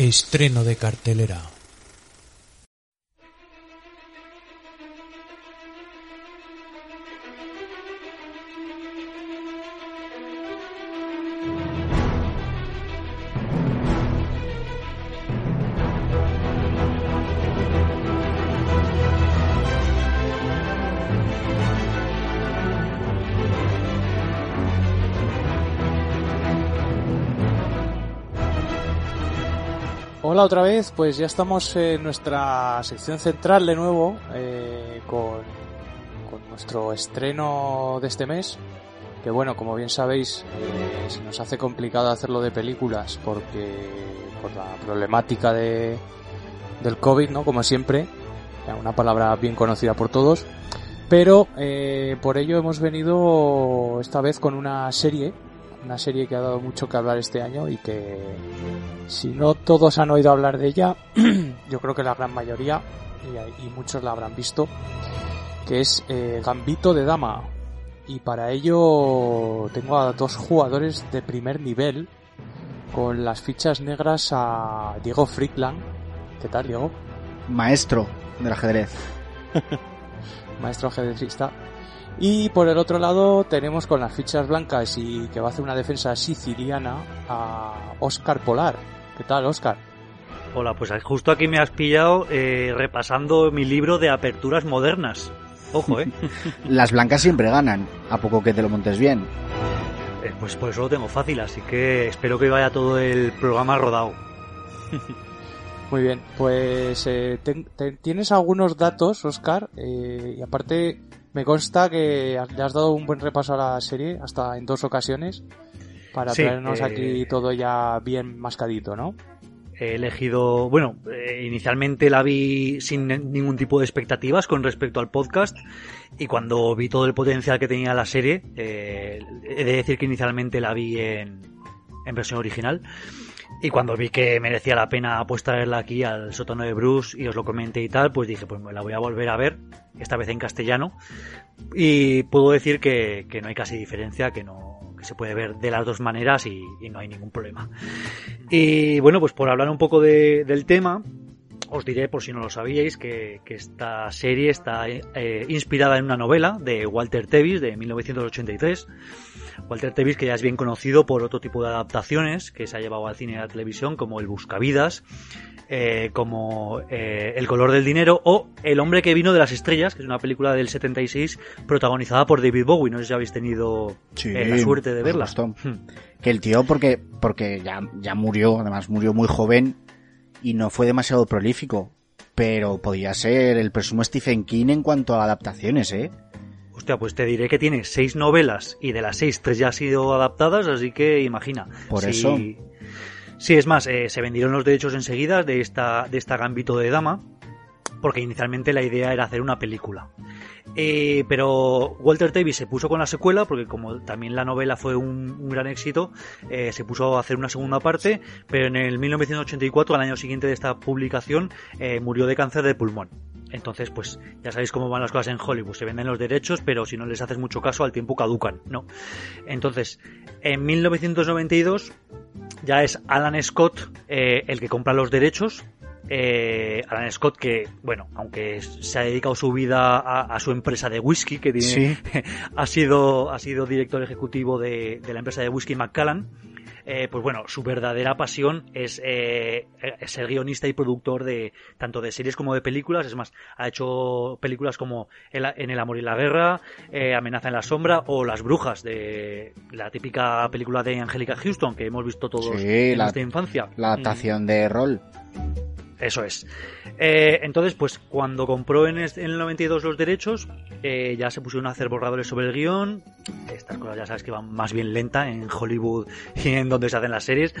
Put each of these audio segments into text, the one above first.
Estreno de cartelera. Otra vez, pues ya estamos en nuestra sección central de nuevo eh, con, con nuestro estreno de este mes. Que bueno, como bien sabéis, eh, se nos hace complicado hacerlo de películas porque por la problemática de, del COVID, ¿no? Como siempre, una palabra bien conocida por todos. Pero eh, por ello hemos venido esta vez con una serie, una serie que ha dado mucho que hablar este año y que si no todos han oído hablar de ella, yo creo que la gran mayoría y, y muchos la habrán visto, que es eh, Gambito de Dama. Y para ello tengo a dos jugadores de primer nivel con las fichas negras a Diego Frickland. ¿Qué tal, Diego? Maestro del ajedrez. Maestro ajedrecista. Y por el otro lado tenemos con las fichas blancas y que va a hacer una defensa siciliana a Oscar Polar. ¿Qué tal, Oscar? Hola, pues justo aquí me has pillado eh, repasando mi libro de aperturas modernas. Ojo, ¿eh? Las blancas siempre ganan, a poco que te lo montes bien. Eh, pues por eso lo tengo fácil, así que espero que vaya todo el programa rodado. Muy bien, pues eh, ten- ten- tienes algunos datos, Oscar, eh, y aparte me consta que le has dado un buen repaso a la serie, hasta en dos ocasiones, para Sí, traernos eh, aquí todo ya bien mascadito, ¿no? He elegido, bueno, eh, inicialmente la vi sin ningún tipo de expectativas con respecto al podcast y cuando vi todo el potencial que tenía la serie, eh, he de decir que inicialmente la vi en, en versión original y cuando vi que merecía la pena pues traerla aquí al sótano de Bruce y os lo comenté y tal, pues dije pues me la voy a volver a ver, esta vez en castellano y puedo decir que, que no hay casi diferencia, que no que se puede ver de las dos maneras y, no hay ningún problema. Y bueno, pues por hablar un poco de- del tema, os diré, por si no lo sabíais, que, que esta serie está eh, inspirada en una novela de Walter Tevis de 1983. Walter Tevis, que ya es bien conocido por otro tipo de adaptaciones que se ha llevado al cine y a la televisión, como El Buscavidas, eh, como eh, El color del dinero o El hombre que vino de las estrellas, que es una película del 76 protagonizada por David Bowie. No sé si habéis tenido Sí, eh, la suerte de verla. Hmm. Que el tío, porque, porque ya, ya murió, además murió muy joven y no fue demasiado prolífico. Pero podía ser el presumo Stephen King en cuanto a adaptaciones, ¿eh? Hostia, pues te diré que tiene seis novelas y de las seis, tres ya han sido adaptadas, así que imagina. Por eso. Sí, es más, eh, se vendieron los derechos enseguida de esta, de esta Gambito de Dama, porque inicialmente la idea era hacer una película. Eh, pero Walter Davis se puso con la secuela, porque como también la novela fue un, gran éxito, eh, se puso a hacer una segunda parte, pero en el 1984, al año siguiente de esta publicación, murió de cáncer de pulmón. Entonces, pues ya sabéis cómo van las cosas en Hollywood. Se venden los derechos, pero si no les haces mucho caso, al tiempo caducan, ¿no? Entonces, en 1992 ya es Alan Scott eh, el que compra los derechos. Eh, Alan Scott que, bueno, aunque se ha dedicado su vida a, a su empresa de whisky, que tiene, Sí. ha sido ha sido director ejecutivo de, de la empresa de whisky Macallan. Eh, pues bueno, su verdadera pasión es, eh, es ser guionista y productor de tanto de series como de películas. Es más, ha hecho películas como El- En el amor y la guerra, eh, Amenaza en la sombra o Las brujas, de la típica película de Angélica Houston que hemos visto todos Sí, en la- nuestra infancia. La adaptación de rol. Eso es. Eh, entonces, pues cuando compró en, el 92 los derechos, eh, ya se pusieron a hacer borradores sobre el guion. Estas cosas ya sabes que van más bien lenta en Hollywood y en donde se hacen las series.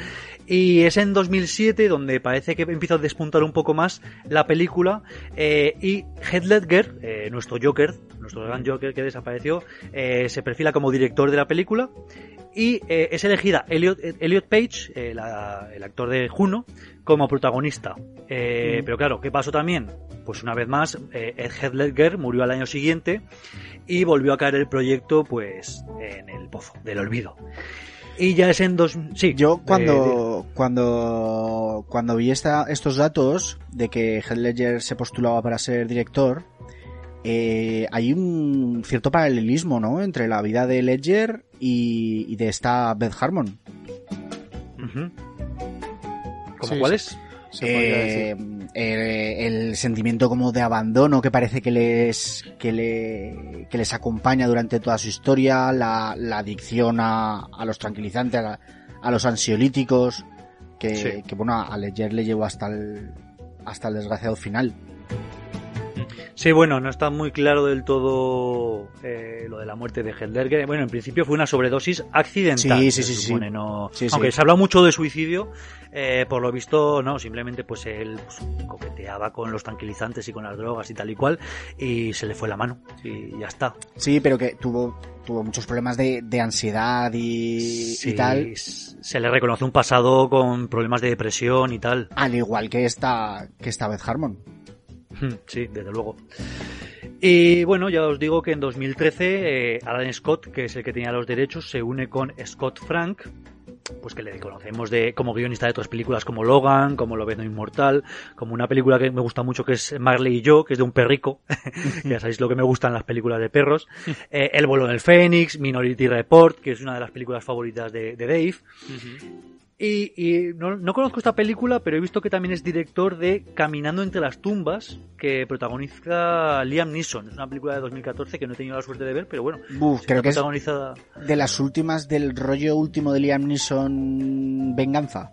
Y es en 2007 donde parece que empieza a despuntar un poco más la película. eh, y Heath Ledger, nuestro Joker, nuestro gran Joker que desapareció, se perfila como director de la película. Y eh, es elegida Elliot, Elliot Page, eh, la- el actor de Juno, como protagonista. Eh, Pero claro, ¿qué pasó también? Pues una vez más, eh, Ed Heath Ledger murió al año siguiente y volvió a caer el proyecto, pues, en el pozo del olvido. Y ya es en dos... Sí, Yo cuando, cuando, cuando, vi esta, estos datos de que Heath Ledger se postulaba para ser director, eh, hay un cierto paralelismo, ¿no? Entre la vida de Ledger y, y de esta Beth Harmon. ¿Cómo Sí, cuál sí. es? Se podría Eh, decir. eh, el sentimiento como de abandono que parece que les que, le, que les acompaña durante toda su historia, la, la adicción a, a los tranquilizantes, a, la- a los ansiolíticos, que, Sí. que bueno, a Ledger le llevó hasta el, hasta el desgraciado final. Sí, bueno, no está muy claro del todo eh, lo de la muerte de Heath Ledger. Bueno, en principio fue una sobredosis accidental. Sí, sí, se sí, supone, sí. no- Sí, sí. Aunque se habla mucho de suicidio, eh, por lo visto, no, simplemente pues él pues, coqueteaba con los tranquilizantes y con las drogas y tal y cual, y se le fue la mano, y ya está. Sí, pero que tuvo, tuvo muchos problemas de, de ansiedad y, Sí, y tal, Se le reconoce un pasado con problemas de depresión y tal. al igual que esta, que esta Beth Harmon. Sí, desde luego. Y bueno, ya os digo que en 2013 eh, Alan Scott, que es el que tenía los derechos, se une con Scott Frank, pues que le conocemos de como guionista de otras películas como Logan, como Lobezno Inmortal, como una película que me gusta mucho que es Marley y yo, que es de un perrico, ya sabéis lo que me gustan las películas de perros, eh, El vuelo del Fénix, Minority Report, que es una de las películas favoritas de, de Dave, y, y no, no conozco esta película, pero he visto que también es director de Caminando entre las tumbas, que protagoniza Liam Neeson. Es una película de 2014 que no he tenido la suerte de ver, pero bueno. Creo que es protagonizada... de las últimas del rollo último de Liam Neeson Venganza.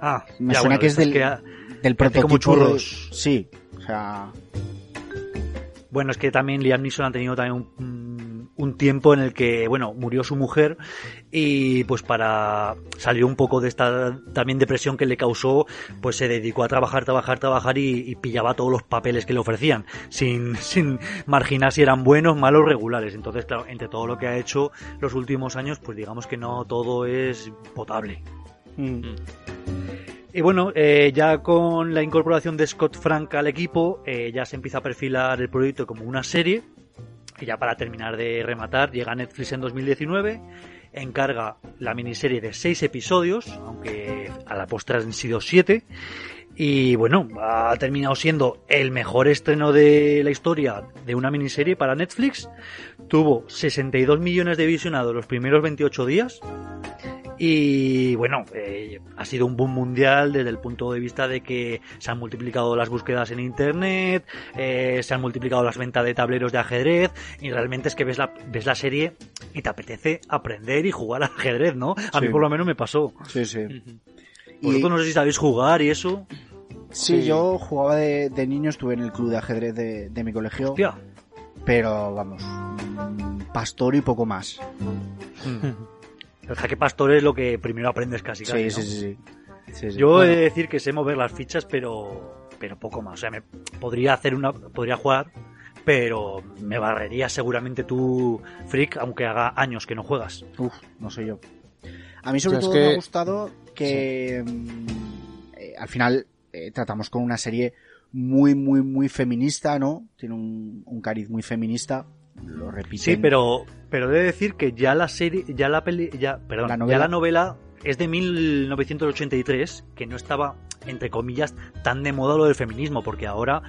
Ah, Me ya, suena bueno, que es de del, del que como prototipo. de- churros. Sí, o sea, Bueno, es que también Liam Neeson ha tenido también un, un tiempo en el que, bueno, murió su mujer y pues para salir un poco de esta también depresión que le causó, pues se dedicó a trabajar, trabajar, trabajar y, y pillaba todos los papeles que le ofrecían, sin, sin marginar si eran buenos, malos, regulares. Entonces, claro, entre todo lo que ha hecho los últimos años, pues digamos que no todo es potable. Y bueno, eh, ya con la incorporación de Scott Frank al equipo, eh, ya se empieza a perfilar el proyecto como una serie. Y ya para terminar de rematar, llega Netflix en 2019, encarga la miniserie de seis episodios, aunque a la postre han sido siete. Y bueno, ha terminado siendo el mejor estreno de la historia de una miniserie para Netflix. Tuvo 62 millones de visionados los primeros 28 días. Y bueno, eh, ha sido un boom mundial desde el punto de vista de que se han multiplicado las búsquedas en internet, eh, se han multiplicado las ventas de tableros de ajedrez y realmente es que ves la, ves la serie y te apetece aprender y jugar al ajedrez, ¿no? A Sí. mí por lo menos me pasó. sí, sí. Y, Vosotros no sé si sabéis jugar y eso. sí, Sí. yo jugaba de, de niño, estuve en el club de ajedrez de, de mi colegio, Hostia. Pero vamos, pastor y poco más. El jaque pastor es lo que primero aprendes casi. casi Sí, ¿no? sí, sí, sí. Sí, sí. Yo he de decir que sé mover las fichas, pero pero poco más. O sea, me podría hacer una, podría jugar, pero me barrería seguramente tú, Freak, aunque haga años que no juegas. Uf, no sé yo. A mí sobre O sea, es todo que- me ha gustado que mm, eh, al final eh, tratamos con una serie muy, muy, muy feminista, ¿no? Tiene un, un cariz muy feminista. Lo repiten. Sí, pero pero de decir que ya la serie, ya la peli, ya, perdón, La ya la novela es de 1983, que no estaba entre comillas tan de moda lo del feminismo, porque ahora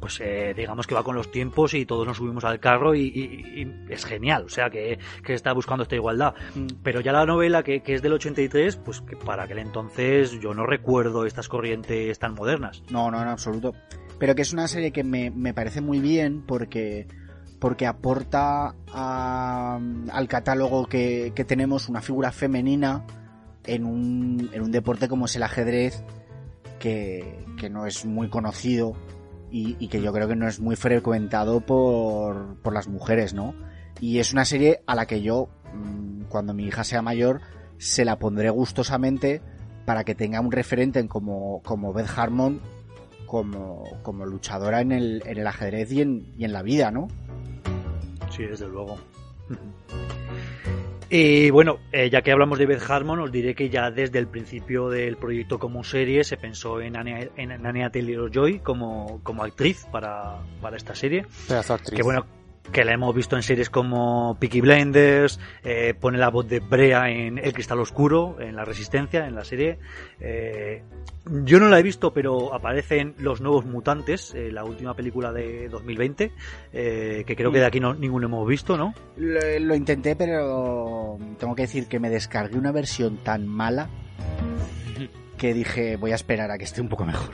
pues eh, digamos que va con los tiempos y todos nos subimos al carro y, y- es genial, o sea que, que está buscando esta igualdad. Pero ya la novela que, que es del 83, pues que para aquel entonces yo no recuerdo estas corrientes tan modernas. No, no, en absoluto. Pero que es una serie que me, me parece muy bien porque, porque aporta a- al catálogo que, que tenemos una figura femenina en un, en un deporte como es el ajedrez, que, que no es muy conocido y, y que yo creo que no es muy frecuentado por, por las mujeres, ¿no? Y es una serie a la que yo, mm, cuando mi hija sea mayor, se la pondré gustosamente para que tenga un referente en como, como Beth Harmon como, como luchadora en el, en el ajedrez y en, y en la vida, ¿no? Sí, desde luego. Y bueno, eh, ya que hablamos de Beth Harmon, os diré que ya desde el principio del proyecto como serie se pensó en Anya, en Anya Taylor-Joy como, como actriz para, para esta serie. Pedazo de actriz. Que bueno, que la hemos visto en series como Peaky Blinders, eh, pone la voz de Brea en El Cristal Oscuro, en La Resistencia, en la serie. Eh, yo no la he visto, pero aparecen Los Nuevos Mutantes, eh, la última película de 2020, eh, que creo que de aquí no, ninguno hemos visto, ¿no? Lo, lo intenté, pero tengo que decir que me descargué una versión tan mala que dije voy a esperar a que esté un poco mejor.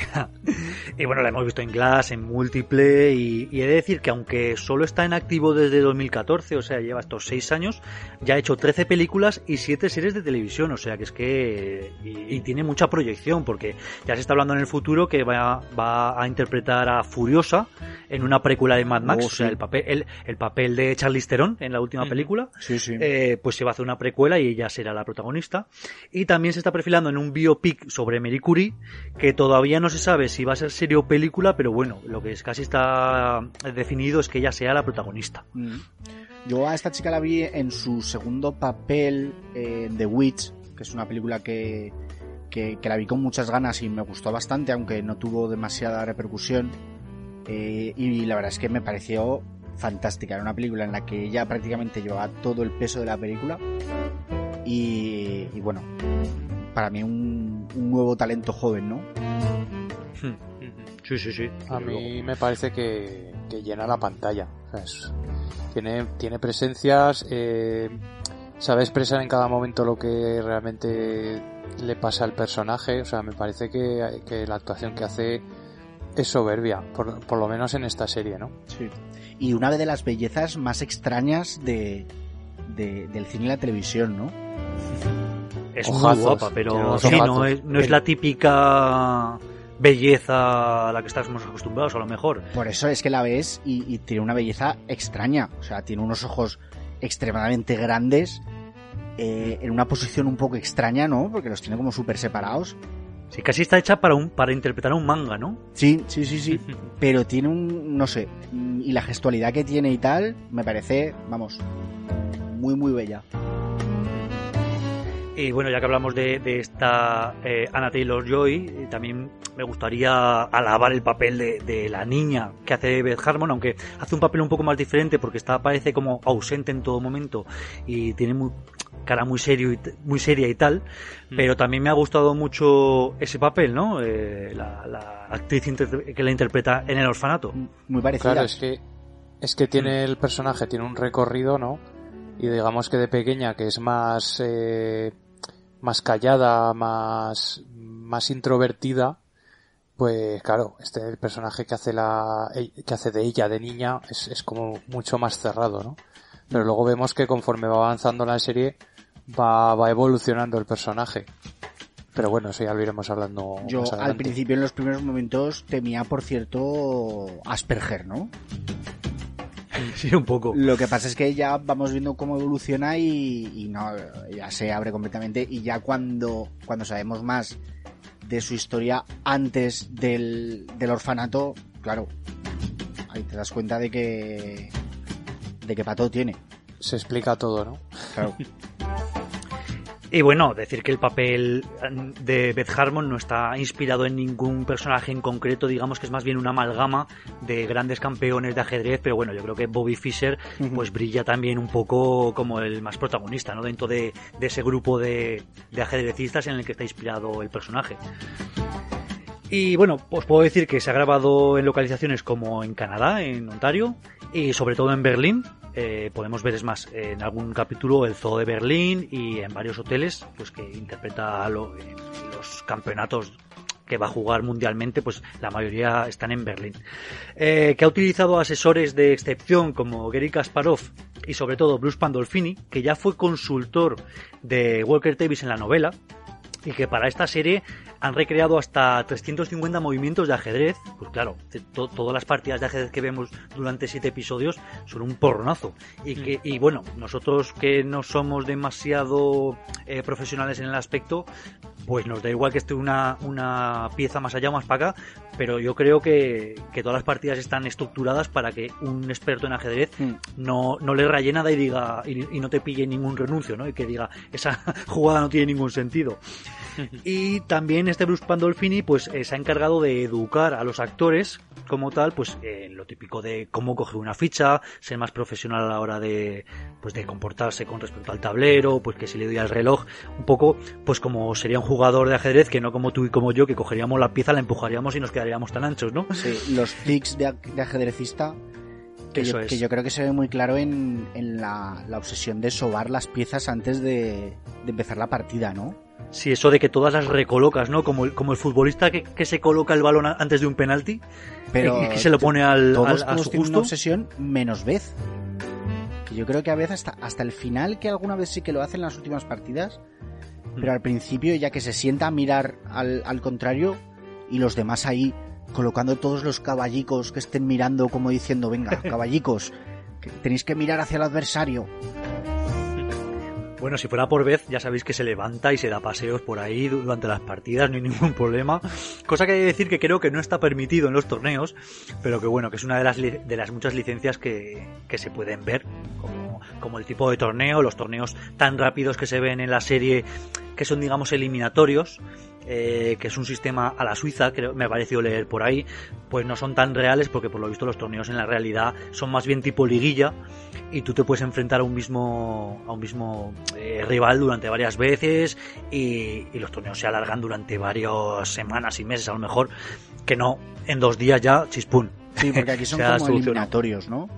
y bueno, la hemos visto en Glass, en múltiple, y, y, he de decir que aunque solo está en activo desde 2014, o sea, lleva estos 6 años, ya ha hecho 13 películas y 7 series de televisión, o sea que es que... Y, y tiene mucha proyección, porque ya se está hablando en el futuro que va, va a interpretar a Furiosa en una precuela de Mad Max, Oh, o sea, sí. el papel, el, el papel de Charlize Theron en la última película, Sí, sí. eh, pues se va a hacer una precuela y ella será la protagonista. Y también se está perfilando en un biopic sobre Marie Curie, que todavía no se sabe si va a ser serie o película, pero bueno, lo que es casi está definido es que ella sea la protagonista. Mm. Yo a esta chica la vi en su segundo papel en The Witch, que es una película que, que, que la vi con muchas ganas y me gustó bastante, aunque no tuvo demasiada repercusión. Eh, y la verdad es que me pareció fantástica. Era una película en la que ella prácticamente llevaba todo el peso de la película. Y, y bueno, para mí un, un nuevo talento joven, ¿no? Sí, sí, sí. A mí me parece que, que llena la pantalla. O sea, es- tiene, tiene presencias, eh, sabe expresar en cada momento lo que realmente le pasa al personaje. O sea, me parece que, que la actuación que hace es soberbia, por, por lo menos en esta serie, ¿no? Sí. Y una de las bellezas más extrañas de, de- del cine y la televisión, ¿no? Es Ojazos, muy guapa, pero sí, no es, no es la típica belleza a la que estamos acostumbrados, a lo mejor. Por eso es que la ves y, y tiene una belleza extraña. O sea, tiene unos ojos extremadamente grandes, eh, en una posición un poco extraña, ¿no? Porque los tiene como súper separados. Sí, casi está hecha para un para interpretar un manga, ¿no? Sí, sí, sí, sí. Pero tiene un, no sé, y la gestualidad que tiene y tal, me parece, vamos, muy, muy bella. Y bueno, ya que hablamos de, de esta eh, Anna Taylor Joy, eh, también me gustaría alabar el papel de, de la niña que hace Beth Harmon, aunque hace un papel un poco más diferente porque está parece como ausente en todo momento y tiene muy, cara muy serio y muy seria y tal, Mm. pero también me ha gustado mucho ese papel, ¿no? Eh, la, la actriz que la interpreta en el orfanato. Muy parecida. Claro, es que, es que tiene el personaje, tiene un recorrido, ¿no? Y digamos que de pequeña, que es más, eh, más callada, más, más introvertida, pues claro, este el personaje que hace la, que hace de ella de niña es, es como mucho más cerrado, ¿no? Pero luego vemos que conforme va avanzando la serie, va, va evolucionando el personaje. Pero bueno, eso ya lo iremos hablando Yo más al principio, en los primeros momentos, temía, por cierto, Asperger, ¿no? Sí, un poco. Lo que pasa es que ya vamos viendo cómo evoluciona y, y no, ya se abre completamente y ya cuando, cuando sabemos más de su historia antes del, del orfanato, claro, ahí te das cuenta de que de que para todo tiene. Se explica todo, ¿no? Claro. Y bueno, decir que el papel de Beth Harmon no está inspirado en ningún personaje en concreto, digamos que es más bien una amalgama de grandes campeones de ajedrez, pero bueno, yo creo que Bobby Fischer pues brilla también un poco como el más protagonista, ¿no? Dentro de, de ese grupo de, de ajedrecistas en el que está inspirado el personaje. Y bueno, os puedo decir que se ha grabado en localizaciones como en Canadá, en Ontario, y sobre todo en Berlín. Eh, podemos ver, es más, en algún capítulo el Zoo de Berlín y en varios hoteles, pues que interpreta lo- en los campeonatos que va a jugar mundialmente, pues la mayoría están en Berlín. Eh, que ha utilizado asesores de excepción como Gary Kasparov y sobre todo Bruce Pandolfini, que ya fue consultor de Walker Davis en la novela, y que para esta serie han recreado hasta 350 movimientos de ajedrez. Pues claro, to- todas las partidas de ajedrez que vemos durante siete episodios son un porronazo. Y, que, y bueno, nosotros que no somos demasiado eh, profesionales en el aspecto, pues nos da igual que esté una, una pieza más allá o más para acá, pero yo creo que, que, todas las partidas están estructuradas para que un experto en ajedrez mm. no, no le raye nada y diga y, y, no te pille ningún renuncio, ¿no? Y que diga, esa jugada no tiene ningún sentido. y también este Bruce Pandolfini pues eh, se ha encargado de educar a los actores como tal, pues en lo típico de cómo coger una ficha, ser más profesional a la hora de pues de comportarse con respecto al tablero, pues que si le doy al reloj, un poco pues como sería un jugador de ajedrez que no como tú y como yo que cogeríamos la pieza, la empujaríamos y nos quedaríamos tan anchos, ¿no? Sí, los tics de, ajedrecista que yo, que yo, creo que se ve muy claro en, en la, la, obsesión de sobar las piezas antes de, de empezar la partida, ¿no? Sí, eso de que todas las recolocas, ¿no? Como el, como el futbolista que, que se coloca el balón antes de un penalti pero y que se lo pone al, todos, al, a su una obsesión menos vez. Que yo creo que a veces hasta, hasta el final, que alguna vez sí que lo hacen en las últimas partidas, mm. pero al principio ya que se sienta a mirar al, al contrario y los demás ahí colocando todos los caballicos que estén mirando como diciendo, venga, caballicos, que tenéis que mirar hacia el adversario. Bueno, si fuera por vez, ya sabéis que se levanta y se da paseos por ahí durante las partidas, no hay ningún problema. Cosa que hay que decir que creo que no está permitido en los torneos, pero que bueno, que es una de las, de las muchas licencias que, que se pueden ver, como, como el tipo de torneo, los torneos tan rápidos que se ven en la serie, que son digamos eliminatorios, eh, que es un sistema a la Suiza, creo, me ha parecido leer por ahí, pues no son tan reales porque por lo visto los torneos en la realidad son más bien tipo liguilla y tú te puedes enfrentar a un mismo, a un mismo eh, rival durante varias veces y, y, los torneos se alargan durante varias semanas y meses a lo mejor, que no, en dos días ya chispún. Sí, porque aquí son como eliminatorios, ¿no?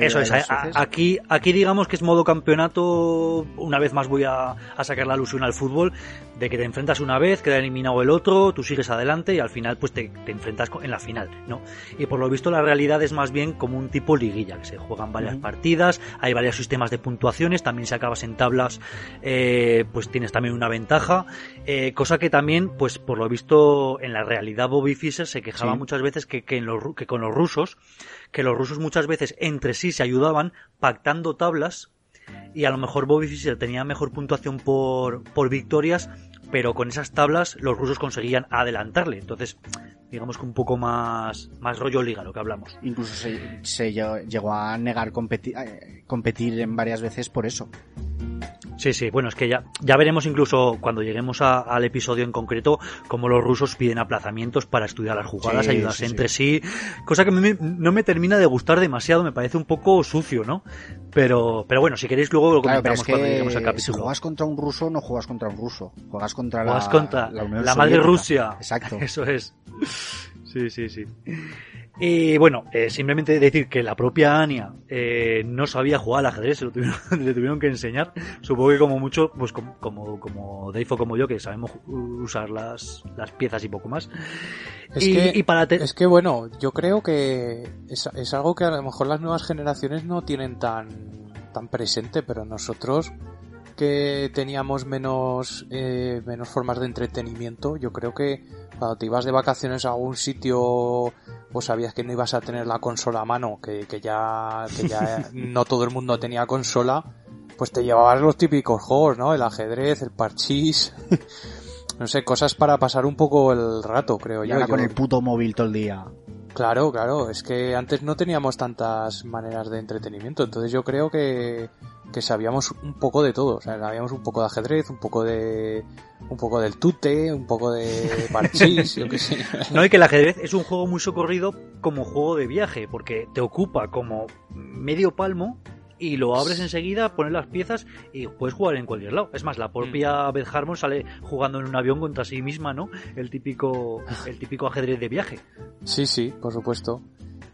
Eso es, aquí, aquí digamos que es modo campeonato, una vez más voy a, a, sacar la alusión al fútbol, de que te enfrentas una vez, queda eliminado el otro, tú sigues adelante y al final pues te, te enfrentas en la final, ¿no? Y por lo visto la realidad es más bien como un tipo liguilla, que se juegan varias partidas, hay varios sistemas de puntuaciones, también si acabas en tablas eh, pues tienes también una ventaja, eh, cosa que también pues por lo visto en la realidad Bobby Fischer se quejaba sí. muchas veces que, que, en los, que con los rusos que los rusos muchas veces entre sí se ayudaban pactando tablas y a lo mejor Bobby Fischer tenía mejor puntuación por, por victorias, pero con esas tablas los rusos conseguían adelantarle. Entonces, digamos que un poco más, más rollo liga lo que hablamos. Incluso se, llegó a negar competir, competir en varias veces por eso. Sí, sí, bueno, es que ya, ya veremos incluso cuando lleguemos a, al episodio en concreto cómo los rusos piden aplazamientos para estudiar las jugadas, sí, ayudarse sí, entre sí. sí, cosa que me, no me termina de gustar demasiado, me parece un poco sucio, ¿no? Pero, pero bueno, si queréis luego lo claro, comentamos es que cuando lleguemos al capítulo. Si juegas contra un ruso, no juegas contra un ruso, juegas contra juegas la, contra la, Unión la madre Rusia. Exacto. Eso es. Sí, sí, sí. Y bueno, eh, simplemente decir que la propia Anya eh, no sabía jugar al ajedrez, se lo tuvieron, le tuvieron que enseñar. Supongo que como mucho, pues como, como, como Dave o como yo, que sabemos usar las, las piezas y poco más. Es, y, que, y para te... es que bueno, yo creo que es, es algo que a lo mejor las nuevas generaciones no tienen tan, tan presente, pero nosotros que teníamos menos, eh, menos formas de entretenimiento, yo creo que cuando te ibas de vacaciones a algún sitio pues sabías que no ibas a tener la consola a mano, que, que ya, que ya no todo el mundo tenía consola, pues te llevabas los típicos juegos, ¿no? El ajedrez, el parchís, no sé, cosas para pasar un poco el rato, creo y yo. Ahora con yo... el puto móvil todo el día. Claro, claro, es que antes no teníamos tantas maneras de entretenimiento, entonces yo creo que, que sabíamos un poco de todo, o sea, sabíamos un poco de ajedrez, un poco de un poco del tute, un poco de parchís, yo qué sé. No, y que el ajedrez es un juego muy socorrido como juego de viaje, porque te ocupa como medio palmo y lo abres enseguida, pones las piezas y puedes jugar en cualquier lado. Es más, la propia Beth Harmon sale jugando en un avión contra sí misma, ¿no? El típico, el típico ajedrez de viaje. Sí, sí, por supuesto.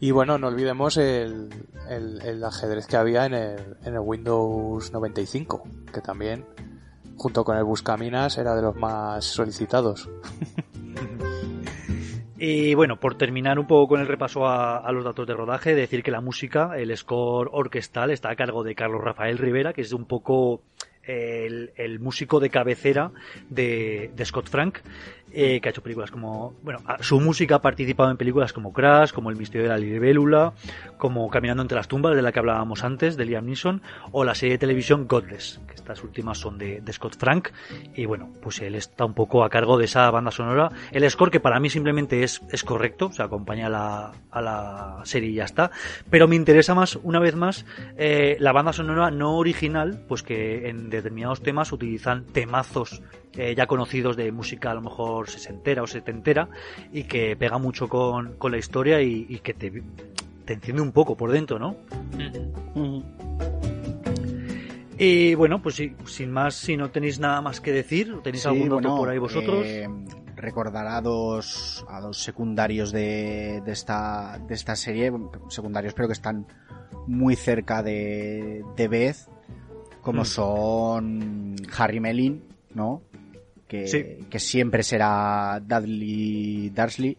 Y bueno, no olvidemos el, el, el ajedrez que había en el, en el Windows 95, que también, junto con el Buscaminas, era de los más solicitados. Y bueno, por terminar un poco con el repaso a, los datos de rodaje, decir que la música, el score orquestal, está a cargo de Carlos Rafael Rivera, que es un poco el, músico de cabecera de Scott Frank. Eh, que ha hecho películas como, bueno, su música ha participado en películas como Crash, como El misterio de la libélula, como Caminando entre las tumbas, de la que hablábamos antes, de Liam Neeson, o la serie de televisión Godless, que estas últimas son de, Scott Frank, y bueno, pues él está un poco a cargo de esa banda sonora. El score, que para mí simplemente es, es correcto, o sea, acompaña a la, a la serie y ya está, pero me interesa más, una vez más, eh, la banda sonora no original, pues que en determinados temas utilizan temazos eh, ya conocidos de música a lo mejor sesentera o setentera y que pega mucho con, la historia y, que te, te, enciende un poco por dentro, ¿no? Y bueno, pues sin más, si no tenéis nada más que decir, ¿tenéis algún otro por ahí vosotros? Eh, recordar a dos, a dos secundarios de, de, esta, de esta serie, secundarios pero que están muy cerca de, de Beth, como mm. son Harry Melin, ¿no? Que, siempre será Dudley Dursley,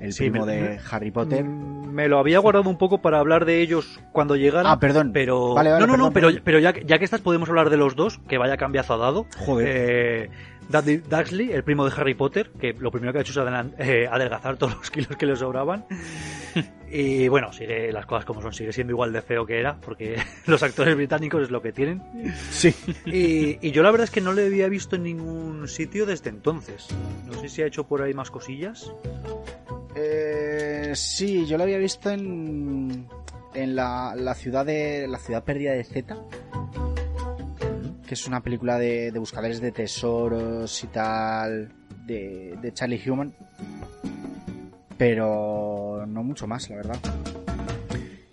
el primo de Harry Potter. Mm, me lo había guardado un poco para hablar de ellos cuando llegaran. Ah, perdón. Pero. no, no, no, pero, pero ya, ya que estás, podemos hablar de los dos, que vaya cambiazo ha dado. Joder. Eh, Dudley Dursley, el primo de Harry Potter, que lo primero que ha hecho es eh, adelgazar todos los kilos que le sobraban. y bueno, sigue las cosas como son, sigue siendo igual de feo que era, porque los actores británicos es lo que tienen. Sí. Y, yo la verdad es que no le había visto en ningún sitio desde entonces. No sé si ha hecho por ahí más cosillas. Eh, sí, yo lo había visto en, en la, la ciudad de la ciudad perdida de Z que es una película de, buscadores de tesoros y tal, de, de Charlie Human. Pero no mucho más, la verdad.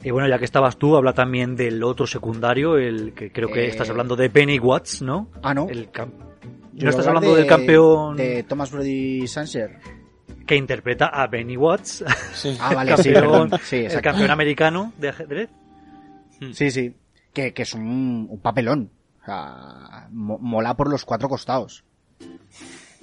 Y bueno, ya que estabas tú, habla también del otro secundario, el que creo que estás eh, hablando de Penny Watts, ¿no? Ah, no. El ¿No estás hablando del campeón? De Thomas Brody Sancher. Que interpreta a Benny Watts. Ah, vale, sí, el campeón americano de ajedrez. Sí, sí. Que, es un papelón. O sea, mola por los cuatro costados.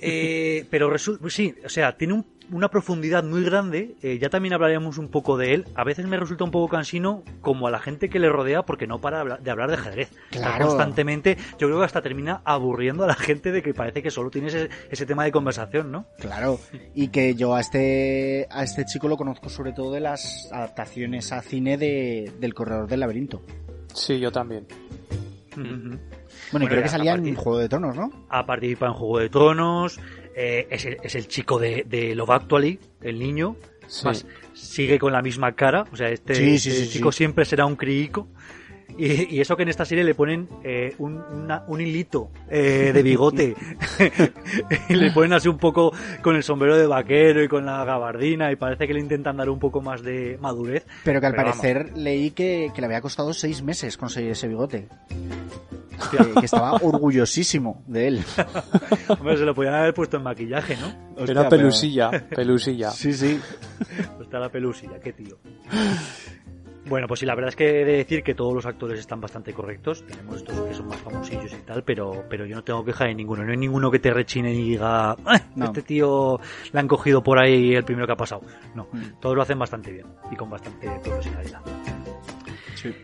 Eh, pero resulta, sí, o sea, tiene una profundidad muy grande. Eh, ya también hablaremos un poco de él. A veces me resulta un poco cansino, como a la gente que le rodea, porque no para de hablar de ajedrez. Constantemente, yo creo que hasta termina aburriendo a la gente de que parece que solo tienes ese, tema de conversación, ¿no? Claro, y que yo a este, a este chico lo conozco sobre todo de las adaptaciones a cine de, del Corredor del Laberinto. Sí, yo también. Bueno, y creo que salía en Juego de Tronos, ¿no? Ha participado en Juego de Tronos, eh, es, el, chico de, de, Love Actually, el niño. sigue con la misma cara, o sea, este, este chico siempre será un criico. Y, eso que en esta serie le ponen eh, un, un, hilito eh, de bigote. y le ponen así un poco con el sombrero de vaquero y con la gabardina y parece que le intentan dar un poco más de madurez. Pero que al parecer leí que, le había costado seis meses conseguir ese bigote. Que, estaba orgullosísimo de él. Hombre, se lo podían haber puesto en maquillaje, ¿no? Era pelusilla, pelusilla. Sí, sí. Está la pelusilla, qué tío. Bueno, pues sí, la verdad es que he de decir que todos los actores están bastante correctos. Tenemos estos que son más famosillos y tal, pero, pero yo no tengo queja de ninguno. No hay ninguno que te rechine y diga, ah, este tío le han cogido por ahí el primero que ha pasado. No, mm. todos lo hacen bastante bien y con bastante profesionalidad. Sí.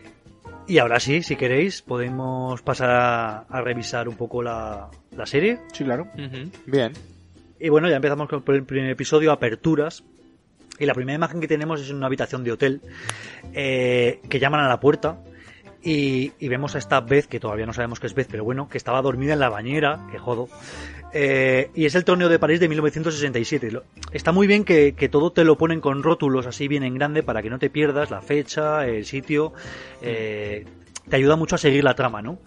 Y ahora sí, si queréis, podemos pasar a, revisar un poco la, serie. Sí, claro. Bien. Y bueno, ya empezamos con el primer episodio, aperturas. Y la primera imagen que tenemos es una habitación de hotel eh, que llaman a la puerta y, vemos a esta Beth, que todavía no sabemos qué es Beth, pero bueno, que estaba dormida en la bañera, que jodo. Eh, y es el torneo de París de 1967. Está muy bien que, todo te lo ponen con rótulos así bien en grande para que no te pierdas la fecha, el sitio. Eh, te ayuda mucho a seguir la trama, ¿no?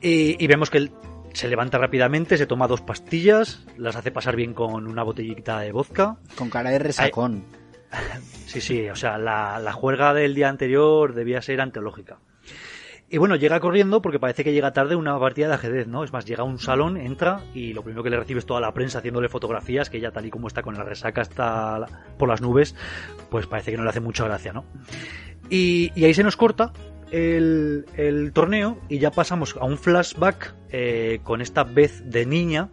Y, y vemos que el, se levanta rápidamente, se toma dos pastillas, las hace pasar bien con una botellita de vodka. Con cara de resacón. Sí, sí, o sea, la, la juerga del día anterior debía ser anteológica. Y bueno, llega corriendo porque parece que llega tarde una partida de ajedrez, ¿no? Es más, llega a un salón, entra y lo primero que le recibe es toda la prensa haciéndole fotografías, que ya tal y como está con la resaca hasta por las nubes, pues parece que no le hace mucha gracia, ¿no? Y, y ahí se nos corta el, torneo y ya pasamos a un flashback eh, con esta vez de niña,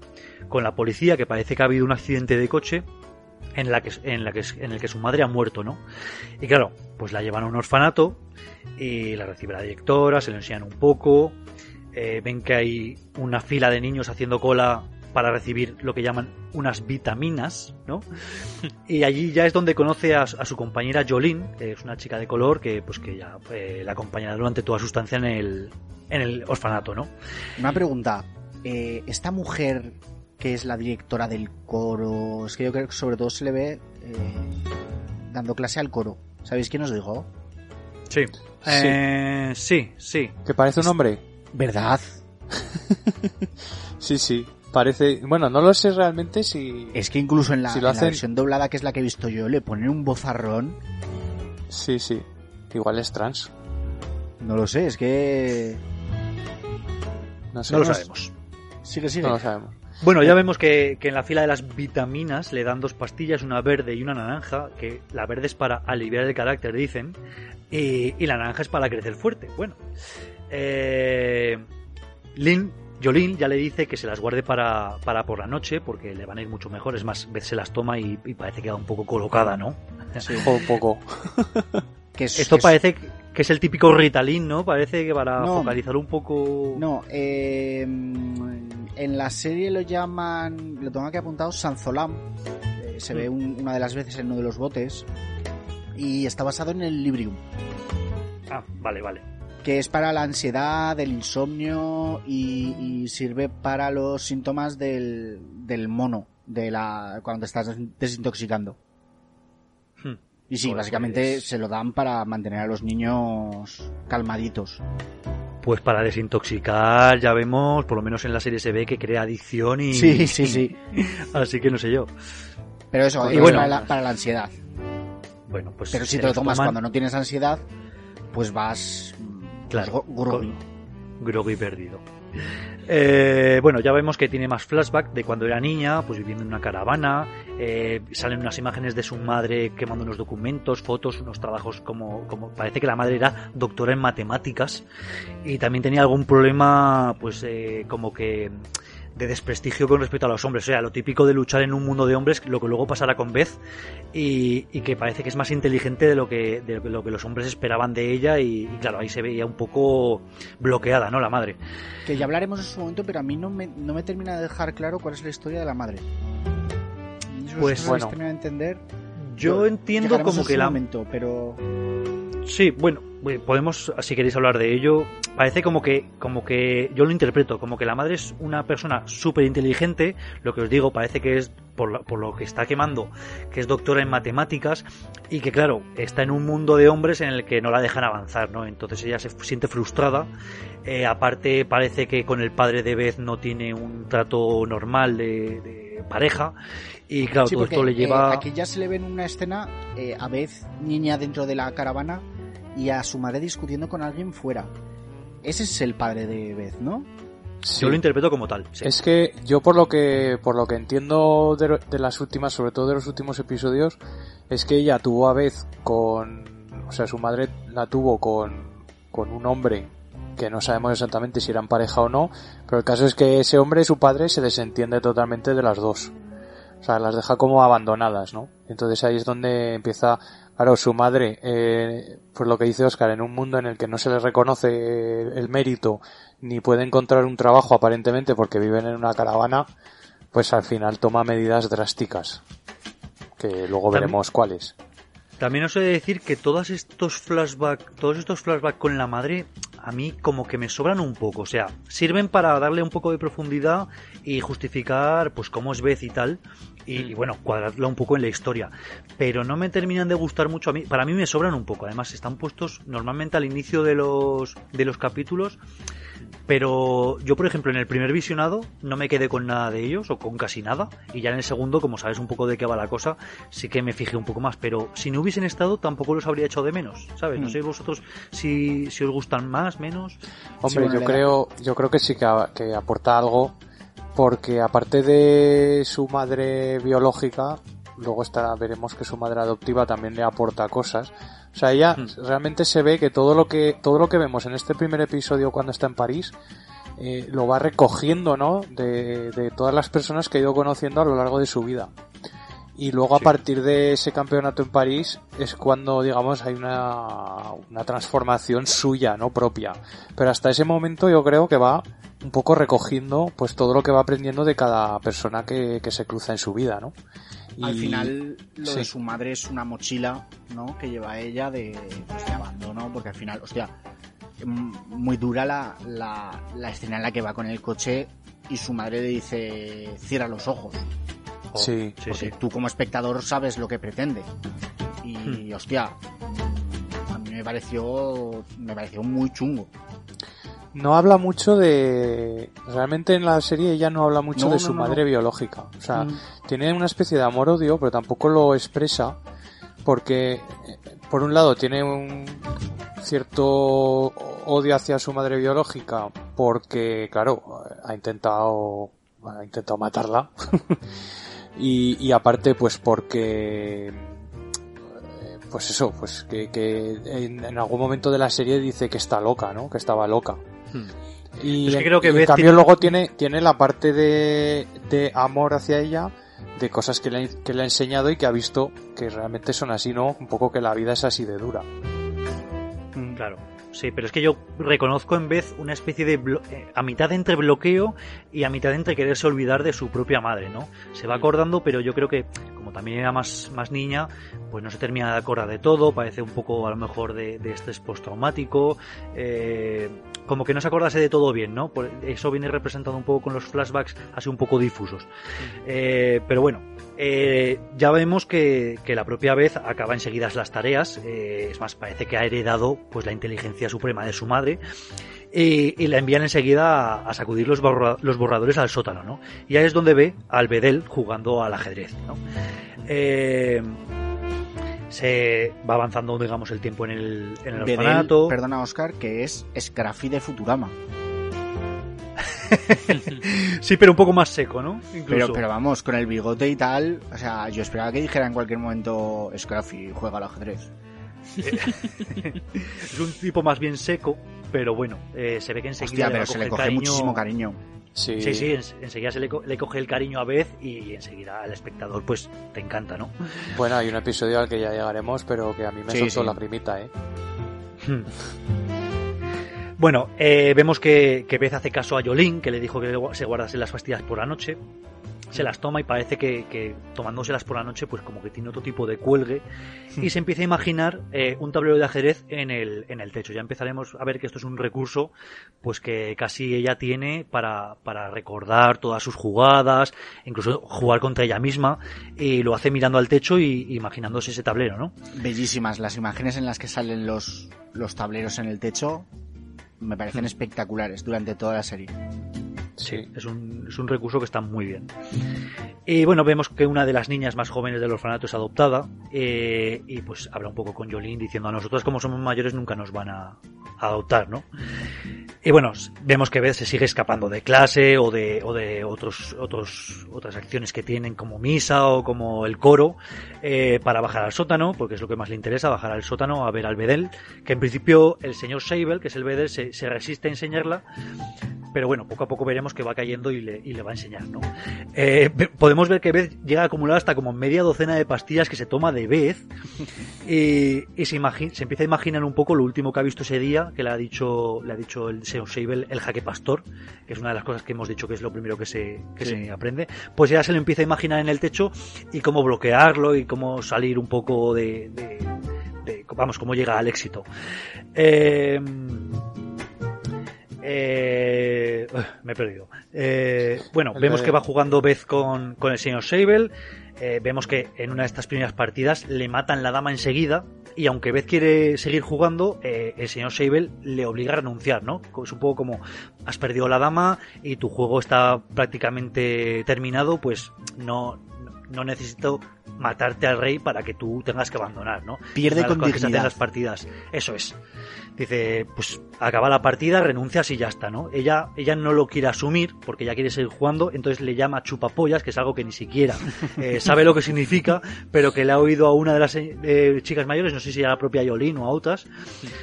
con la policía, que parece que ha habido un accidente de coche en, la que, en, que, en el que su madre ha muerto, ¿no? Y claro, pues la llevan a un orfanato y la recibe la directora, se le enseñan un poco, eh, ven que hay una fila de niños haciendo cola para recibir lo que llaman unas vitaminas, ¿no? Y allí ya es donde conoce a, a su compañera Jolene, que es una chica de color que, pues, que ya eh, la acompañará durante toda su estancia en el, en el orfanato, ¿no? Una pregunta. eh, esta mujer que es la directora del coro, es que yo creo que sobre todo se le ve eh, dando clase al coro. ¿Sabéis quién os digo? Sí. Eh, sí, sí. ¿Que parece un hombre? ¿Verdad? Sí, sí. Parece... Bueno, no lo sé realmente si... Es que incluso en la, Si lo en la versión doblada, que es la que he visto yo, le ponen un bozarrón. Sí, sí. Igual es trans. No lo sé, es que... No, sé, No lo sabemos. Sigue, sigue. No lo sabemos. Bueno, ya vemos que, que en la fila de las vitaminas le dan dos pastillas, una verde y una naranja, que la verde es para aliviar el carácter, dicen, y, y la naranja es para crecer fuerte. Bueno, eh, Lin, Jolene ya le dice que se las guarde para, para por la noche, porque le van a ir mucho mejor. Es más, Beth se las toma y, y parece que va un poco colocada, ¿no? Un poco. Que es- Esto que es- parece que es el típico Ritalin, ¿no? Parece que para No. focalizar un poco... No, eh, en la serie lo llaman, lo tengo aquí apuntado, Sanzolam. Eh, se ve un- una de las veces en uno de los botes. Y está basado en el Librium, Ah, vale, vale. Que es para la ansiedad, el insomnio y, y sirve para los síntomas del, del mono, de la cuando te estás desintoxicando. Hmm. Y sí, Pues- básicamente se lo dan para mantener a los niños calmaditos. Pues para desintoxicar, ya vemos, por lo menos en la serie se ve que crea adicción y... Sí, sí, sí. Así que no sé yo. Pero eso, Y es bueno. para, la, para la ansiedad. Bueno, pues... Pero si te lo tomas toman cuando no tienes ansiedad, pues vas Claro, groggy. groggy perdido. Eh, bueno, ya vemos que tiene más flashback de cuando era niña, pues viviendo en una caravana. eh, salen unas imágenes de su madre quemando unos documentos, fotos, unos trabajos como, como parece que la madre era doctora en matemáticas y también tenía algún problema, pues eh, como que de desprestigio con respecto a los hombres. O sea, lo típico de luchar en un mundo de hombres, lo que luego pasará con Beth, y, y que parece que es más inteligente de lo que, de lo que los hombres esperaban de ella, y, y claro, ahí se veía un poco bloqueada, ¿no? La madre. Que ya hablaremos en su momento, pero a mí no me, no me termina de dejar claro cuál es la historia de la madre. Eso Pues, no bueno. de entender. Yo entiendo como que la... momento, pero Sí, bueno, eh, podemos, si queréis hablar de ello, parece como que, como que, yo lo interpreto, como que la madre es una persona súper inteligente, lo que os digo, parece que es, por, la- por lo que está quemando, que es doctora en matemáticas, y que claro, está en un mundo de hombres en el que no la dejan avanzar, ¿no? Entonces ella se siente frustrada, eh, aparte parece que con el padre de Beth no tiene un trato normal de, de pareja, y claro, sí, todo porque esto le eh, lleva... aquí ya se le ve en una escena eh, a vez niña dentro de la caravana y a su madre discutiendo con alguien fuera. Ese es el padre de Beth, ¿no? Sí. Yo lo interpreto como tal. sí. Es que yo por lo que por lo que entiendo de, de las últimas, sobre todo de los últimos episodios, es que ella tuvo a vez con, o sea, su madre la tuvo con con un hombre que no sabemos exactamente si eran pareja o no, pero el caso es que ese hombre, su padre, se desentiende totalmente de las dos. O sea, las deja como abandonadas, ¿no? Entonces ahí es donde empieza, claro, su madre, eh, pues lo que dice Oscar, en un mundo en el que no se le reconoce el mérito ni puede encontrar un trabajo aparentemente porque viven en una caravana, pues al final toma medidas drásticas. Que luego veremos cuáles. También os he de decir que todos estos flashback, todos estos flashback con la madre, a mí como que me sobran un poco. O sea, sirven para darle un poco de profundidad y justificar, pues, cómo es Beth y tal. Y, y, bueno, cuadrarla un poco en la historia. Pero no me terminan de gustar mucho a mí. Para mí me sobran un poco. Además, están puestos normalmente al inicio de los, de los capítulos. Pero yo, por ejemplo, en el primer visionado no me quedé con nada de ellos o con casi nada. Y ya en el segundo, como sabes un poco de qué va la cosa, sí que me fijé un poco más. Pero si no hubiesen estado, tampoco los habría hecho de menos. ¿Sabes? No Mm. sé vosotros si, si os gustan más, menos. Hombre, bueno, yo creo, yo creo que sí que, a- que aporta algo, porque aparte de su madre biológica, luego estará, veremos que su madre adoptiva también le aporta cosas. O sea, ella Hmm. realmente se ve que todo lo que, todo lo que vemos en este primer episodio cuando está en París, eh, lo va recogiendo, ¿no? De, de todas las personas que ha ido conociendo a lo largo de su vida. Y luego Sí. a partir de ese campeonato en París es cuando, digamos, hay una, una transformación suya, ¿no? Propia. Pero hasta ese momento yo creo que va un poco recogiendo pues todo lo que va aprendiendo de cada persona que, que se cruza en su vida, ¿no? Al final, lo de su madre es una mochila, ¿no? Que lleva ella de, pues, de abandono, porque al final, hostia, muy dura la, la, la, escena en la que va con el coche y su madre le dice, cierra los ojos. sí, sí, porque tú como espectador sabes lo que pretende. Y, hmm. hostia, a mí me pareció, me pareció muy chungo no habla mucho de realmente en la serie ella no habla mucho de su madre biológica o sea mm. tiene una especie de amor odio pero tampoco lo expresa porque por un lado tiene un cierto odio hacia su madre biológica porque claro ha intentado ha intentado matarla y, y aparte pues porque pues eso, pues que, que en, en, algún momento de la serie dice que está loca, ¿no? Que estaba loca. Hmm. Y, es que creo que en cambio luego tiene, tiene la parte de, de amor hacia ella, de cosas que le, que le ha enseñado y que ha visto que realmente son así, ¿no? Un poco que la vida es así de dura. Hmm, claro. Sí, pero es que yo reconozco en vez una especie de eh, a mitad entre bloqueo y a mitad entre quererse olvidar de su propia madre, ¿no? Se va acordando, pero yo creo que también era más, más niña, pues no se termina de acordar de todo, parece un poco a lo mejor de, de estrés postraumático, eh, como que no se acordase de todo bien, ¿no? eso viene representado un poco con los flashbacks así un poco difusos. Eh, pero bueno, eh, ya vemos que, la propia vez acaba enseguida las tareas, eh, es más, parece que ha heredado pues la inteligencia suprema de su madre y, la envían enseguida a, sacudir los, los, borradores al sótano, ¿no? Y ahí es donde ve al Bedel jugando al ajedrez, ¿no? Eh, se va avanzando, digamos, el tiempo en el, en el orfanato. Perdona, Oscar, que es Scraffy de Futurama. sí, pero un poco más seco, ¿no? Pero, pero vamos, con el bigote y tal, o sea, yo esperaba que dijera en cualquier momento Scruffy juega al ajedrez. es un tipo más bien seco, pero bueno, eh, se ve que enseguida pero se le coge muchísimo cariño. Sí, sí, enseguida se le, coge el cariño a Beth y enseguida al espectador pues te encanta, ¿no? Bueno, hay un episodio al que ya llegaremos, pero que a mí me soltó la primita, ¿eh? Bueno, eh, vemos que, que Beth hace caso a Jolín, que le dijo que se guardase las pastillas por la noche. Se las toma y parece que, que, tomándoselas por la noche, pues como que tiene otro tipo de cuelgue. Y se empieza a imaginar eh, un tablero de ajedrez en el, en el techo. Ya empezaremos a ver que esto es un recurso, pues que casi ella tiene para, para recordar todas sus jugadas, incluso jugar contra ella misma. Y lo hace mirando al techo y imaginándose ese tablero, ¿no? Bellísimas las imágenes en las que salen los, los tableros en el techo me parecen mm. espectaculares durante toda la serie. Sí, es un, es un recurso que está muy bien. Y bueno, vemos que una de las niñas más jóvenes del orfanato es adoptada eh, y pues habla un poco con Jolín diciendo a nosotros como somos mayores nunca nos van a, adoptar, ¿no? Y bueno, vemos que Beth se sigue escapando de clase o de, o de otros, otros, otras acciones que tienen como misa o como el coro eh, para bajar al sótano, porque es lo que más le interesa, bajar al sótano a ver al Bedel, que en principio el señor Seibel, que es el Bedel, se, se resiste a enseñarla, pero bueno, poco a poco veremos que va cayendo y le, y le va a enseñar, ¿no? Eh, podemos ver que Beth llega a acumular hasta como media docena de pastillas que se toma de Beth y, y se, se empieza a imaginar un poco lo último que ha visto ese día, que le ha dicho, le ha dicho el señor Seibel, el jaque pastor, que es una de las cosas que hemos dicho que es lo primero que se, que se aprende, pues ya se lo empieza a imaginar en el techo y cómo bloquearlo y cómo salir un poco de, de, vamos, cómo llega al éxito. Eh, eh, me he perdido. Eh, bueno, vemos que va jugando Beth con, con el señor Sable. Eh, vemos que en una de estas primeras partidas le matan la dama enseguida. Y aunque Beth quiere seguir jugando, eh, el señor Sable le obliga a renunciar, ¿no? Es un poco como has perdido la dama y tu juego está prácticamente terminado, pues no, no necesito matarte al rey para que tú tengas que abandonar, ¿no? Pierde con dignidad. las partidas. Eso es. Dice, pues acaba la partida, renuncias y ya está, ¿no? Ella, ella no lo quiere asumir porque ella quiere seguir jugando, entonces le llama chupapollas, que es algo que ni siquiera eh, sabe lo que significa, pero que le ha oído a una de las eh, chicas mayores, no sé si a la propia Yolín o a otras.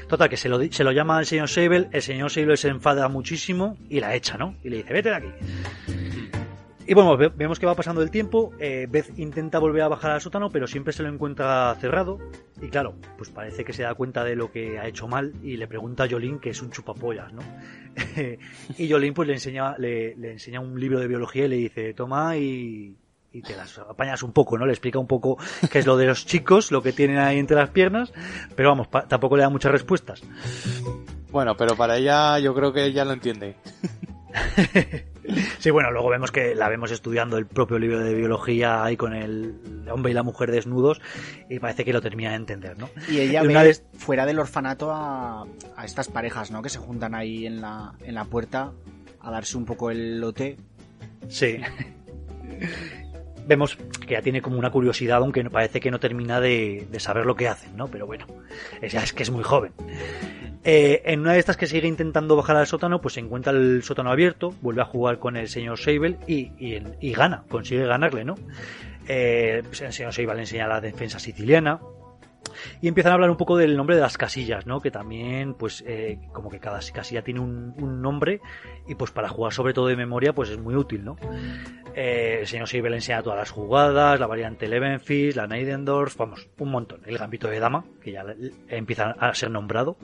Total, que se lo, se lo llama al señor Sable, el señor Sable se enfada muchísimo y la echa, ¿no? Y le dice, vete de aquí. Y bueno, ve- vemos que va pasando el tiempo. eh, Beth intenta volver a bajar al sótano, pero siempre se lo encuentra cerrado. Y claro, pues parece que se da cuenta de lo que ha hecho mal y le pregunta a Jolene que es un chupapollas, ¿no? y Jolene pues le enseña, le, le enseña un libro de biología y le dice, toma y, y te las apañas un poco, ¿no? Le explica un poco qué es lo de los chicos, lo que tienen ahí entre las piernas, pero vamos, pa- tampoco le da muchas respuestas. Bueno, pero para ella yo creo que ella lo entiende. Sí, bueno, luego vemos que la vemos estudiando el propio libro de biología ahí con el hombre y la mujer desnudos y parece que lo termina de entender, ¿no? Y ella Y ve una vez- fuera del orfanato a, a estas parejas, ¿no? Que se juntan ahí en la, en la puerta a darse un poco el lote. Sí. Vemos que ya tiene como una curiosidad, aunque parece que no termina de, de saber lo que hacen, ¿no? Pero bueno, es, es que es muy joven. Eh, en una de estas que sigue intentando bajar al sótano, pues se encuentra el sótano abierto, vuelve a jugar con el señor Sable y, y, gana, consigue ganarle, ¿no? Eh, pues el señor Sable le enseña la defensa siciliana, y empiezan a hablar un poco del nombre de las casillas, ¿no? Que también, pues, eh, como que cada casilla tiene un, nombre y pues para jugar sobre todo de memoria, pues es muy útil, ¿no? Eh, el señor Seiber le enseña todas las jugadas, la variante Levenfish, la Neidendorf, vamos, un montón. El gambito de dama, que ya empieza a ser nombrado.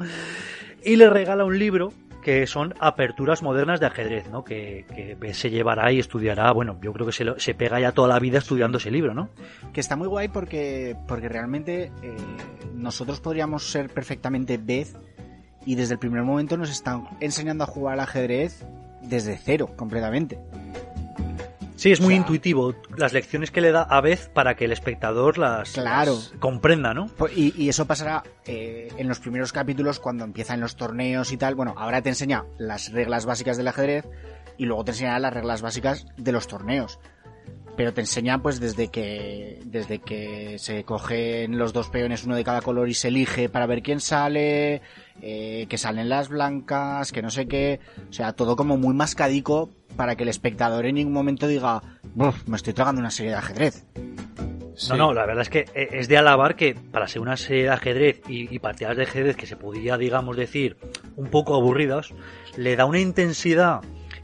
Y le regala un libro que son aperturas modernas de ajedrez, ¿no? Que, que se llevará y estudiará, bueno, yo creo que se, lo- se pega ya toda la vida estudiando ese libro, ¿no? Que está muy guay porque, porque realmente eh, nosotros podríamos ser perfectamente Beth y desde el primer momento nos están enseñando a jugar al ajedrez desde cero, completamente. Sí, es muy O sea- intuitivo las lecciones que le da a Beth para que el espectador las, Claro. las comprenda, ¿no? Po- Y, y eso pasará eh, en los primeros capítulos cuando empiezan los torneos y tal. Bueno, ahora te enseña las reglas básicas del ajedrez y luego te enseñará las reglas básicas de los torneos. Pero te enseña pues desde que desde que se cogen los dos peones uno de cada color y se elige para ver quién sale, eh, que salen las blancas, que no sé qué, o sea, todo como muy mascadico para que el espectador en ningún momento diga, "Buf, me estoy tragando una serie de ajedrez. Sí. No, no, la verdad es que eh, es de alabar que para ser una serie de ajedrez y, y partidas de ajedrez que se podía, digamos, decir un poco aburridas, le da una intensidad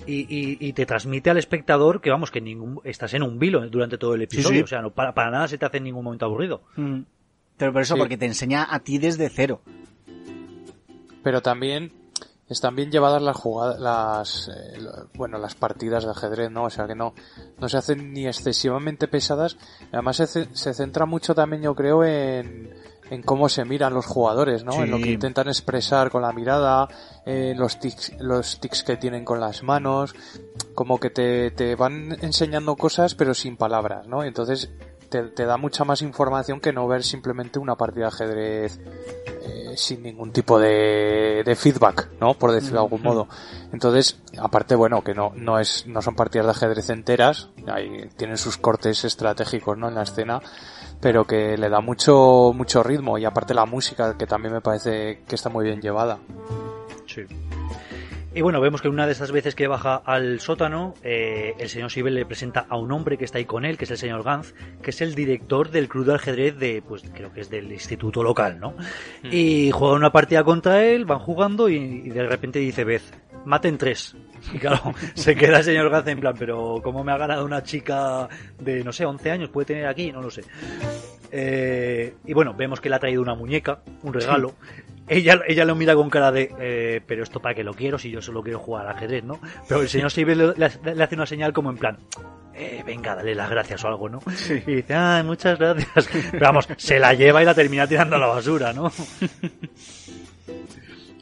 y, y- y te transmite al espectador que, vamos, que ningún, estás en un vilo durante todo el episodio. sí. O sea, no, para, para nada se te hace en ningún momento aburrido. Mm. Pero por eso, Sí. porque te enseña a ti desde cero. Pero también están bien llevadas las jugadas, las, eh, bueno, las partidas de ajedrez, ¿no? O sea que no, no se hacen ni excesivamente pesadas. Además se, se centra mucho también, yo creo, en, en cómo se miran los jugadores, ¿no? Sí. En lo que intentan expresar con la mirada, en los tics, los tics que tienen con las manos, como que te, te van enseñando cosas pero sin palabras, ¿no? Entonces te, te da mucha más información que no ver simplemente una partida de ajedrez eh, sin ningún tipo de, de feedback, ¿no? Por decirlo de algún modo. Entonces, aparte, bueno, que no, no es, no son partidas de ajedrez enteras, ahí tienen sus cortes estratégicos, ¿no? En la escena, pero que le da mucho, mucho ritmo y aparte la música, que también me parece que está muy bien llevada. Sí. Y bueno, vemos que una de esas veces que baja al sótano, eh, el señor Sibel le presenta a un hombre que está ahí con él, que es el señor Ganz, que es el director del club de ajedrez de, pues creo que es del instituto local, ¿no? Y juega una partida contra él, van jugando y, y de repente dice Beth, maten tres. Y claro, se queda el señor Ganz en plan, pero ¿cómo me ha ganado una chica de, no sé, 11 años? ¿Puede tener aquí? No lo sé. Eh, y bueno, vemos que le ha traído una muñeca, un regalo. Ella, ella lo mira con cara de, eh, pero esto para qué lo quiero si yo solo quiero jugar al ajedrez, ¿no? Pero el señor Sibel le, hace una señal como en plan, eh, venga, dale las gracias o algo, ¿no? Y dice, ay, muchas gracias. Pero vamos, se la lleva y la termina tirando a la basura, ¿no?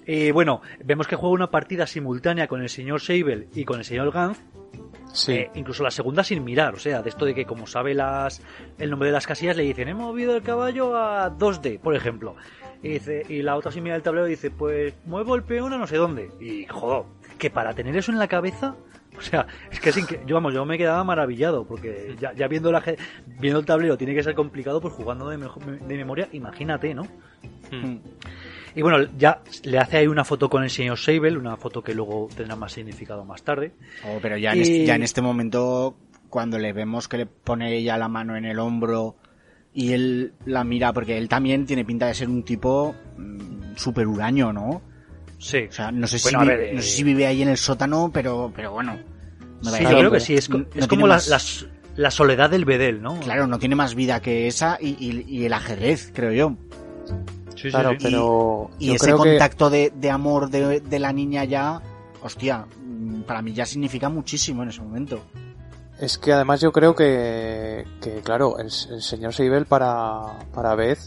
Y bueno, vemos que juega una partida simultánea con el señor Seibel y con el señor Ganz, Sí. eh, incluso la segunda sin mirar, o sea, de esto de que como sabe las el nombre de las casillas le dicen, hemos movido el caballo a 2D, por ejemplo. Y, dice, y la otra sin mirar el tablero dice, pues muevo el peón a no sé dónde. Y joder, que para tener eso en la cabeza, o sea, es que es incre- yo vamos, yo me quedaba maravillado, porque ya, ya viendo, la, viendo el tablero tiene que ser complicado, pues jugando de, memoria, imagínate, ¿no? Mm. Y bueno, ya le hace ahí una foto con el señor Sable, una foto que luego tendrá más significado más tarde. Oh, pero ya en, Y- este, ya en este momento, cuando le vemos que le pone ella la mano en el hombro y él la mira, porque él también tiene pinta de ser un tipo mm, súper huraño, ¿no? Sí. O sea, no sé, Bueno, si, no sé eh, si vive ahí en el sótano, pero, pero bueno. Me Sí, yo creo que sí. Es, co- no es como la, más- las- la soledad del bedel, ¿no? Claro, no tiene más vida que esa y, y- y el ajedrez, creo yo. Sí, sí, Claro, sí. pero Y ese creo que contacto de, de amor de, de la niña ya, hostia, mm, para mí ya significa muchísimo en ese momento. Es que además yo creo que, que claro, el, el señor Seibel para, para Beth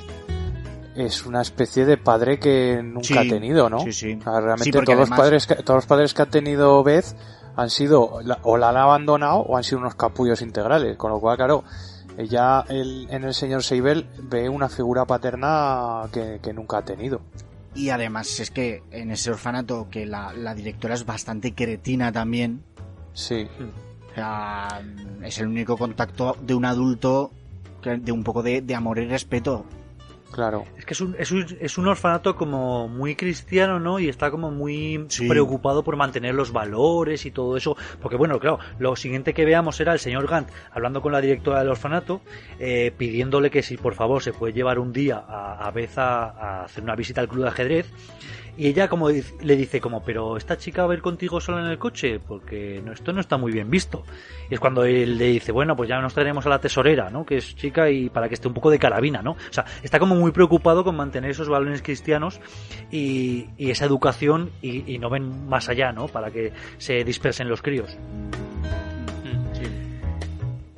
es una especie de padre que nunca Sí, ha tenido, ¿no? sí, sí. O sea, realmente Sí, todos, los padres que, todos los padres que ha tenido Beth han sido o la han abandonado o han sido unos capullos integrales, con lo cual, claro, ella el- en el señor Seibel ve una figura paterna que, que nunca ha tenido. Y además es que en ese orfanato que la, la directora es bastante cretina también, Sí, o sea, es el único contacto de un adulto que- de un poco de, de amor y respeto. claro. Es que es un, es, un, es un orfanato como muy cristiano, ¿no? Y está como muy Sí. preocupado por mantener los valores y todo eso. Porque, bueno, claro, lo siguiente que veamos era el señor Gant hablando con la directora del orfanato, eh, pidiéndole que si por favor se puede llevar un día a, a Beth a, a hacer una visita al club de ajedrez. Y ella como le dice como, pero esta chica va a ir contigo sola en el coche, porque no, esto no está muy bien visto. Y es cuando él le dice, bueno, pues ya nos traeremos a la tesorera, ¿no? Que es chica y para que esté un poco de carabina, ¿no? O sea, está como muy preocupado con mantener esos valores cristianos y, y esa educación y, y no ven más allá, ¿no? Para que se dispersen los críos.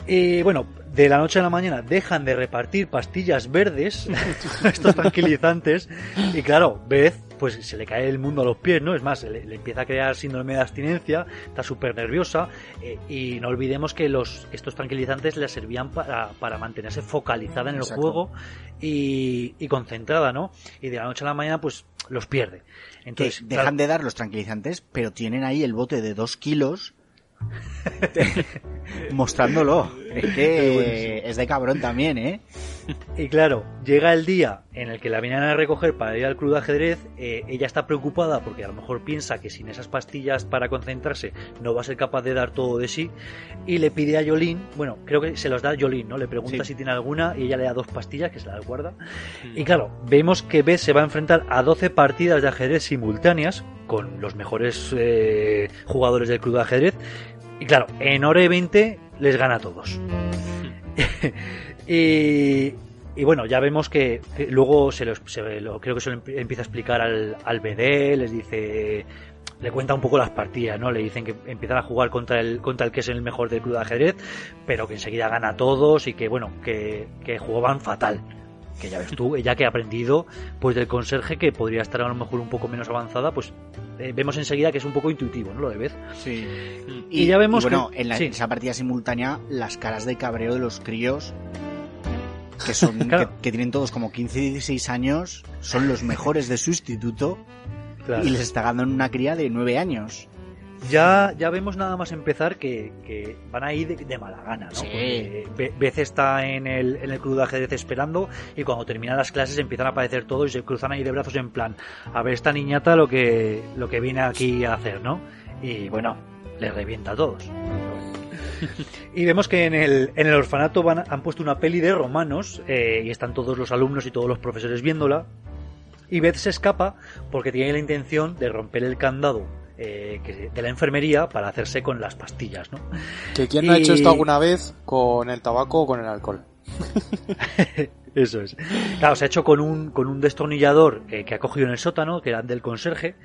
Y bueno, de la noche a la mañana dejan de repartir pastillas verdes, estos tranquilizantes, y claro, Beth, pues se le cae el mundo a los pies, ¿no? Es más, le, le empieza a crear síndrome de abstinencia, está súper nerviosa, eh, y no olvidemos que los, estos tranquilizantes le servían para, para mantenerse focalizada en el Exacto. juego y, y concentrada, ¿no? Y de la noche a la mañana, pues los pierde. Que Entonces, dejan claro, de dar los tranquilizantes, pero tienen ahí el bote de dos kilos mostrándolo. Es que es de cabrón también, ¿eh? Y claro, llega el día en el que la vienen a recoger para ir al club de ajedrez. eh, ella está preocupada porque a lo mejor piensa que sin esas pastillas para concentrarse no va a ser capaz de dar todo de sí. Y le pide a Jolín, bueno, creo que se los da a Jolín, ¿no? Le pregunta Sí. si tiene alguna y ella le da dos pastillas que se las guarda. Y claro, vemos que Beth se va a enfrentar a 12 partidas de ajedrez simultáneas con los mejores eh, jugadores del club de ajedrez. Y claro, en hora y 20 les gana a todos. y, y bueno, ya vemos que, luego se, los- se lo, creo que se lo empie- empieza a explicar al, al BD, les dice, le cuenta un poco las partidas, ¿no? Le dicen que empiezan a jugar contra el, contra el que es el mejor del club de ajedrez, pero que enseguida gana a todos y que bueno, que, que jugaban fatal. Que ya ves tú, ella que ha aprendido pues del conserje que podría estar a lo mejor un poco menos avanzada, pues eh, vemos enseguida que es un poco intuitivo, ¿no? Lo de Beth. Sí. Y ya vemos bueno, que- en, la- sí. en esa partida simultánea, las caras de cabreo de los críos, que son Claro. que, que tienen todos como 15 y 16 años, son los mejores de su instituto Claro. y les está ganando una cría de 9 años. Ya, ya vemos nada más empezar que, que van a ir de, de mala gana, ¿no? Sí. Porque Be- Beth está en el, en el club de ajedrez esperando y cuando terminan las clases empiezan a aparecer todos y se cruzan ahí de brazos en plan, a ver esta niñata lo que, lo que viene aquí a hacer, ¿no? Y bueno, les revienta a todos. Y vemos que en el, en el orfanato van, han puesto una peli de romanos eh, y están todos los alumnos y todos los profesores viéndola. Y Beth se escapa porque tiene la intención de romper el candado eh, que- de la enfermería para hacerse con las pastillas, ¿no? ¿Que quién no ha hecho esto alguna vez con el tabaco o con el alcohol? Eso es. Claro, se ha hecho con un, con un destornillador eh, que ha cogido en el sótano, que era del conserje,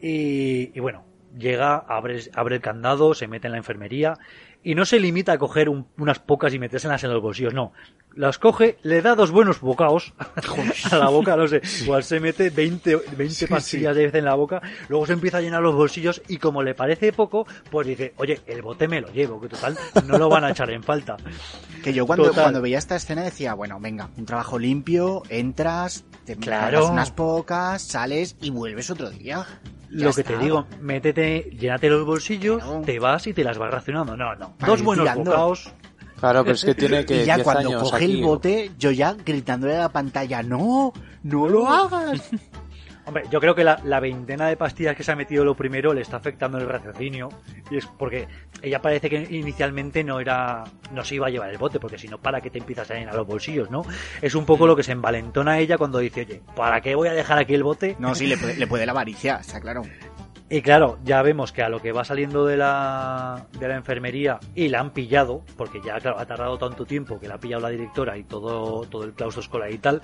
y, y bueno, llega, abre, abre el candado, se mete en la enfermería, y no se limita a coger un- unas pocas y metérselas en los bolsillos, no. Las coge, le da dos buenos bocaos a la boca, no sé, igual se mete 20, 20 pastillas de vez en la boca, luego se empieza a llenar los bolsillos y como le parece poco, pues dice, oye, el bote me lo llevo, que total, no lo van a echar en falta. Que yo cuando, Total. cuando veía esta escena decía, bueno, venga, un trabajo limpio, entras, te Claro. unas pocas, sales y vuelves otro día. Ya Lo que te digo, métete, llénate los bolsillos, Claro. te vas y te las vas racionando. No, no. Para Dos buenos tirando. bocaos. Claro, pero es que tiene que y ya 10 cuando años coge aquí. el bote, yo ya gritándole a la pantalla, no, no lo hagas. Hombre, yo creo que la, la veintena de pastillas que se ha metido lo primero le está afectando el raciocinio. Y es porque ella parece que inicialmente no era, no se iba a llevar el bote, porque si no, ¿para qué te empiezas a llenar los bolsillos, no? Es un poco lo que se envalentona ella cuando dice, oye, ¿para qué voy a dejar aquí el bote? No, sí, le puede, le puede la avaricia, está claro. Y claro, ya vemos que a lo que va saliendo de la, de la enfermería y la han pillado, porque ya claro, ha tardado tanto tiempo que la ha pillado la directora y todo, todo el claustro escolar y tal,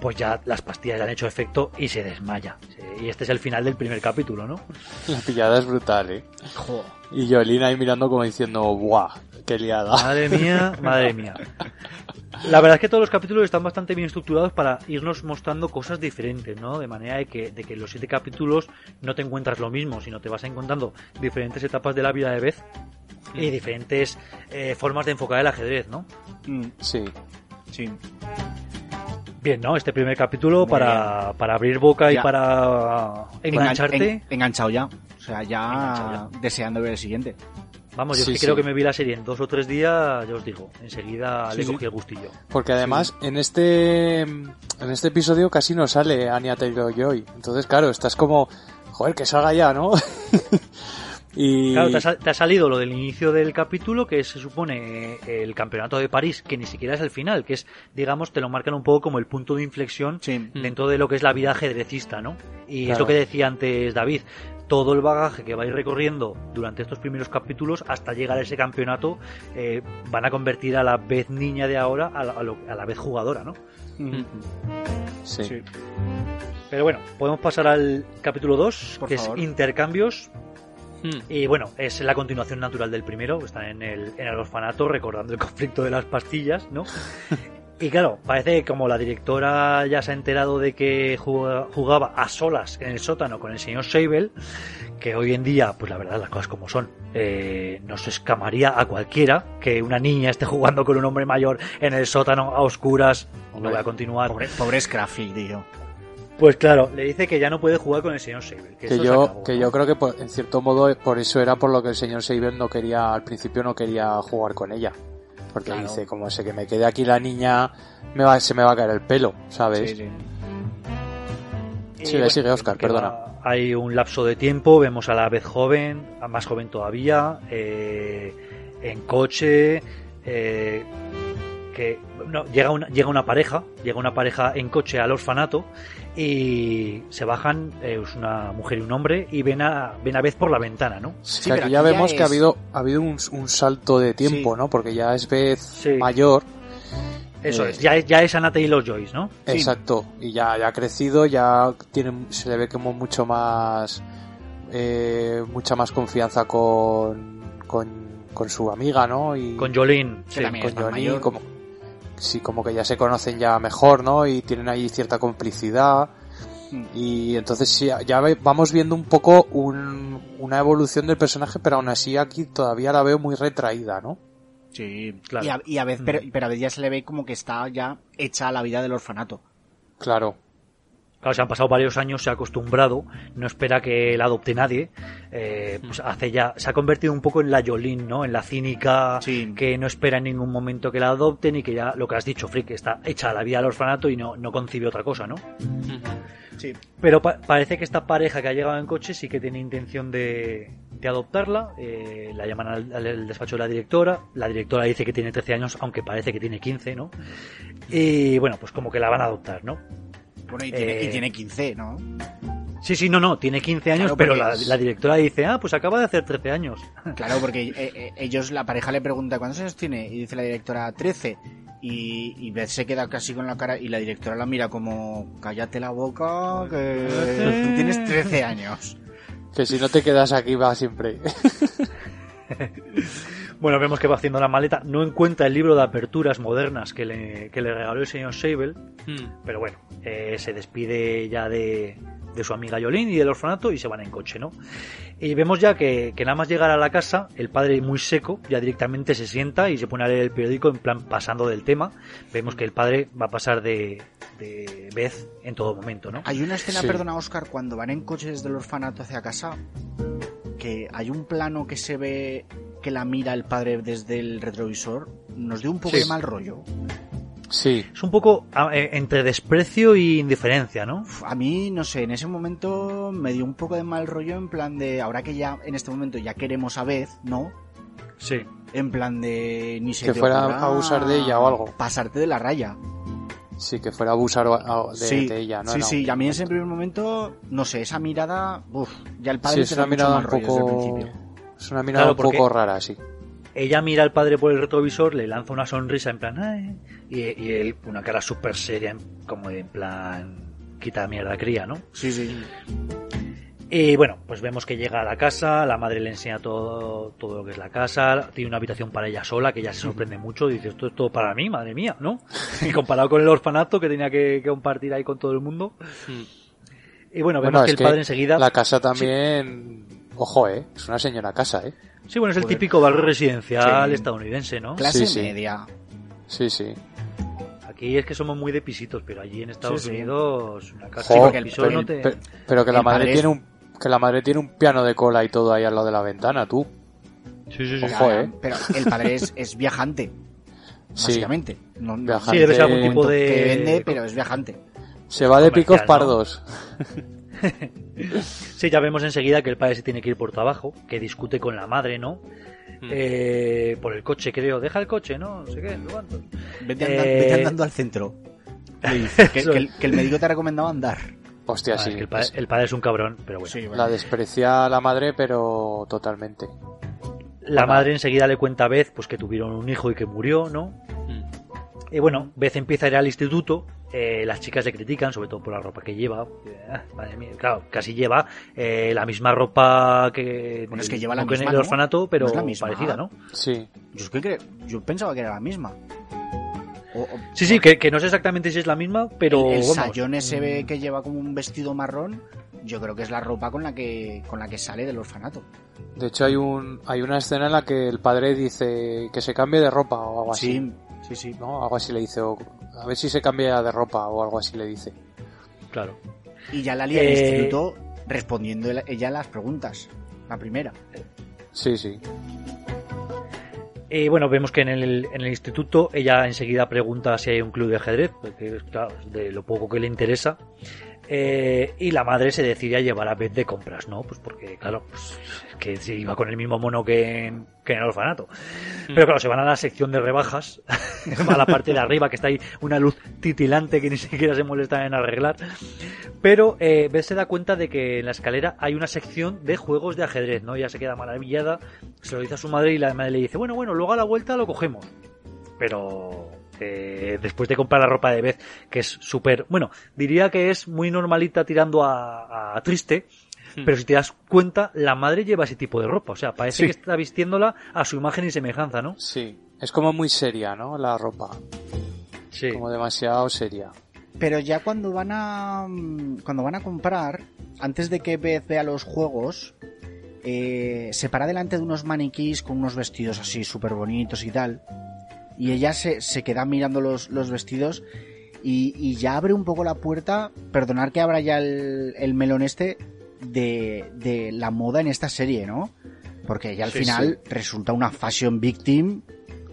pues ya las pastillas le han hecho efecto y se desmaya. Y este es el final del primer capítulo, ¿no? La pillada es brutal, ¿eh? Y Jolín ahí mirando como diciendo, ¡buah! ¡Qué liada! Madre mía, madre mía. La verdad es que todos los capítulos están bastante bien estructurados para irnos mostrando cosas diferentes, ¿no? De manera de que, de que en los siete capítulos no te encuentras lo mismo, sino te vas encontrando diferentes etapas de la vida de Beth y diferentes eh, formas de enfocar el ajedrez, ¿no? Mm, Sí. sí. Bien, ¿no? Este primer capítulo para, para abrir boca y para engancharte. Engan- en- enganchado ya. O sea, ya, deseando ver el siguiente. Vamos, yo Sí, es que creo que me vi la serie en dos o tres días, ya os digo, enseguida Sí, le cogí el gustillo. Porque además en este en este episodio casi no sale Anya Taylor Joy. Entonces, claro, estás como, joder, que salga ya, ¿no? y Claro, te ha, te ha salido lo del inicio del capítulo, que se supone eh, el campeonato de París, que ni siquiera es el final, que es, digamos, te lo marcan un poco como el punto de inflexión dentro de lo que es la vida ajedrecista, ¿no? Y es Claro. lo que decía antes David, todo el bagaje que vais recorriendo durante estos primeros capítulos hasta llegar a ese campeonato eh, van a convertir a la vez niña de ahora a la, a lo- a la vez jugadora, ¿no? Mm, sí. sí. Pero bueno, podemos pasar al capítulo 2, Por que favor. es intercambios. Hmm. Y bueno, es la continuación natural del primero, están en el, en el orfanato recordando el conflicto de las pastillas, ¿no? Y claro, parece que como la directora ya se ha enterado de que juga- jugaba a solas en el sótano con el señor Seibel, que hoy en día, pues la verdad, las cosas como son, eh, nos escamaría a cualquiera que una niña esté jugando con un hombre mayor en el sótano a oscuras. No Hombre, voy a continuar. Pobre, pobre Scruffy, tío. Pues claro, le dice que ya no puede jugar con el señor Seibel. Que, Que esto se yo, acabó, que ¿no? yo creo que por- en cierto modo por eso era por lo que el señor Saber no quería, al principio no quería jugar con ella. Porque Claro. dice, como sé que me quede aquí la niña, me va, se me va a caer el pelo, ¿sabes? Sí, sí. Sigue, que perdona. Hay un lapso de tiempo, vemos a la vez joven, más joven todavía, eh, en coche, eh, que no, llega una llega una pareja, llega una pareja en coche al orfanato y se bajan, eh, es una mujer y un hombre y ven a ven a vez por la ventana, ¿no? Sí, pero aquí ya aquí ya vemos que ha habido, ha habido un, un salto de tiempo, Sí. ¿no? Porque ya es Beth Sí. mayor. Eso Eh, es, ya es ya es Anna Taylor Joyce, ¿no? Sí. Exacto. Y ya, ya ha crecido, ya tiene, se le ve como mucho más, eh, mucha más confianza con, con, con su amiga, ¿no? Y Con Jolene. Sí. con mayor. como, sí, como que ya se conocen ya mejor, ¿no? Y tienen ahí cierta complicidad. Mm. Y entonces sí, ya vamos viendo un poco un- una evolución del personaje, pero aún así aquí todavía la veo muy retraída, ¿no? Sí, Claro. Y a, y a vez, pero, pero a veces ya se le ve como que está ya hecha la vida del orfanato. Claro. Claro, se han pasado varios años, se ha acostumbrado, no espera que la adopte nadie. eh, pues hace ya, se ha convertido un poco en la Yolín, ¿no? En la cínica Sí. que no espera en ningún momento que la adopten y que ya, lo que has dicho, Frick, está hecha a la vida del orfanato y no, no concibe otra cosa, ¿no? Sí. Pero pa- parece que esta pareja que ha llegado en coche sí que tiene intención de, de adoptarla. eh, la llaman al, al despacho de la directora. La directora dice que tiene 13 años, aunque parece que tiene 15, ¿no? Y bueno, pues como que la van a adoptar, ¿no? Bueno, y tiene, Eh, y tiene 15, ¿no? Sí, sí, no, no, tiene 15 años, Claro, pero porque la, es- la directora dice, ah, pues acaba de hacer 13 años. Claro, porque eh, eh, ellos, la pareja le pregunta ¿cuántos años tiene? Y dice la directora 13. Y, y Beth se queda casi con la cara y la directora la mira como cállate la boca que tú tienes 13 años. Que si no te quedas aquí va siempre. Bueno, vemos que va haciendo la maleta, no encuentra el libro de aperturas modernas que le, que le regaló el señor Sable, pero bueno, eh, se despide ya de, de su amiga Yolín y del orfanato y se van en coche, ¿no? Y vemos ya que, que nada más llegar a la casa, el padre muy seco ya directamente se sienta y se pone a leer el periódico en plan pasando del tema. Vemos que el padre va a pasar de, de Beth en todo momento, ¿no? Hay una escena, Sí. perdona Oscar, cuando van en coche desde el orfanato hacia casa, que hay un plano que se ve que la mira el padre desde el retrovisor, nos dio un poco Sí. de mal rollo. Sí. Es un poco eh, entre desprecio e indiferencia, ¿no? Uf, A mí, no sé, en ese momento me dio un poco de mal rollo en plan de, ahora que ya en este momento ya queremos a Beth, ¿no? Sí. En plan de ni se Que te fuera a abusar de ella o algo. Pasarte de la raya. Sí, que fuera a abusar de, sí, de ella, ¿no? sí, Era sí, un- y a mí en ese primer momento, no sé, esa mirada, uf, ya el padre Sí, es una mirada un rollo desde el poco... principio. Es una mirada Claro, un poco rara, sí. Ella mira al padre por el retrovisor, le lanza una sonrisa en plan, "Ay", y, y él una cara súper seria, en- como en plan, quita mierda cría, ¿no? Sí, sí. Y bueno, pues vemos que llega a la casa, la madre le enseña todo, todo lo que es la casa, tiene una habitación para ella sola, que ella se sorprende mucho, dice, esto es todo para mí, madre mía, ¿no? Y comparado con el orfanato que tenía que, que compartir ahí con todo el mundo. Y bueno, vemos Bueno, que el padre enseguida... La casa también... Ojo, ¿eh? Es una señora casa, ¿eh? Sí, bueno, es el Joder. típico barrio residencial Sí. estadounidense, ¿no? Clase Sí, sí. media. Sí, sí. Aquí es que somos muy de pisitos, pero allí en Estados Sí, sí. Unidos una casa el- piso porque no te... Pero que la madre tiene un... Que la madre tiene un piano de cola y todo ahí al lado de la ventana, tú. Sí, sí, sí. Ojo, ¿eh? Pero el padre es, es viajante, Sí. básicamente. No, no- Viajante. Sí, debe ser algún tipo de... que vende, pero es viajante. Se va de picos pardos. Sí, ya vemos enseguida que el padre se tiene que ir por trabajo, que discute con la madre, ¿no? Mm. Eh, por el coche, creo. Deja el coche, ¿no? No sé qué, no sé cuánto. Vete, Eh, anda- vete andando al centro. Le dice que, Eso que el, que el médico te ha recomendado andar. Hostia, Ah, sí. es que el, padre, es- el padre es un cabrón, pero bueno. Sí, bueno. La desprecia a la madre, pero totalmente. La Bueno. madre enseguida le cuenta a Beth pues, que tuvieron un hijo y que murió, ¿no? Y bueno, Beth empieza a ir al instituto, eh, las chicas le critican, sobre todo por la ropa que lleva. Ah, madre mía, claro, casi lleva eh, la misma ropa que, Bueno, es que lleva la que en misma, el ¿no? orfanato, pero No es la misma. parecida, ¿no? Sí. Yo, es que cre- yo pensaba que era la misma. O- o- Sí, sí, que, que no sé exactamente si es la misma, pero el, el sayón ese mm, ve que lleva como un vestido marrón, yo creo que es la ropa con la que con la que sale del orfanato. De hecho, hay un hay una escena en la que el padre dice que se cambie de ropa o algo así. Sí, sí, sí. ¿No? Algo así le dice. o- a ver si se cambia de ropa o algo así le dice. Claro. Y ya la lía en el Eh, instituto respondiendo el- ella las preguntas. La primera. Sí, sí. Y bueno, vemos que en el, en el instituto ella enseguida pregunta si hay un club de ajedrez, porque claro, de lo poco que le interesa. Eh, y la madre se decide a llevar a Beth de compras, ¿no? Pues porque, claro, pues, que se iba con el mismo mono que en, que en el orfanato. Pero claro, se van a la sección de rebajas, a la parte de arriba, que está ahí una luz titilante que ni siquiera se molesta en arreglar. Pero eh, Beth se da cuenta de que en la escalera hay una sección de juegos de ajedrez, ¿no? Ella se queda maravillada, se lo dice a su madre y la madre le dice, bueno, bueno, luego a la vuelta lo cogemos. Pero eh, después de comprar la ropa de Beth, que es súper, bueno, diría que es muy normalita tirando a, a triste, pero si te das cuenta, la madre lleva ese tipo de ropa, o sea, parece Sí. que está vistiéndola a su imagen y semejanza, ¿no? Sí. Es como muy seria, ¿no? La ropa. Sí. Como demasiado seria. Pero ya cuando van a cuando van a comprar, antes de que Beth vea los juegos, eh, se para delante de unos maniquís con unos vestidos así súper bonitos y tal. Y ella se, se queda mirando los, los vestidos y, y ya abre un poco la puerta, perdonar que abra ya el, el melón este, de, de la moda en esta serie, ¿no? Porque ella al Sí, final resulta una fashion victim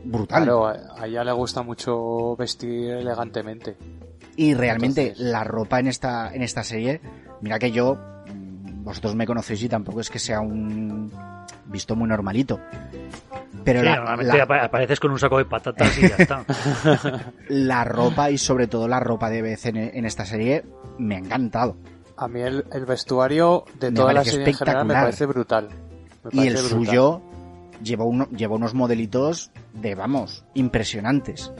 brutal. Claro, a ella le gusta mucho vestir elegantemente. Y realmente Entonces- la ropa en esta, en esta serie, mira que yo, mm, vosotros me conocéis y tampoco es que sea un visto muy normalito. Pero Sí, la, normalmente la- apareces con un saco de patatas y ya está. la ropa y sobre todo la ropa de Beth en, en esta serie me ha encantado. A mí el, el vestuario de toda la serie en general me parece brutal. Me Y el brutal. suyo lleva, uno, lleva unos modelitos de, vamos, impresionantes.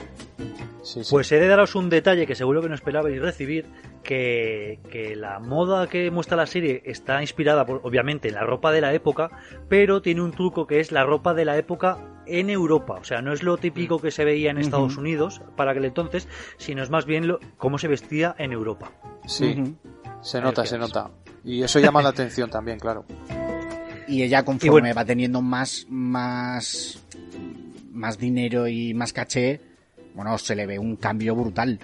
Sí, sí. Pues he de daros un detalle que seguro que no esperabais recibir, que, que la moda que muestra la serie está inspirada por, obviamente en la ropa de la época, pero tiene un truco que es la ropa de la época en Europa. O sea, no es lo típico que se veía en Estados. Unidos para aquel entonces, sino es más bien lo, cómo se vestía en Europa. Sí, se nota, se nota. Y eso llama la atención también, claro. Y ella conforme Y bueno. va teniendo más, más, más dinero y más caché, bueno, se le ve un cambio brutal.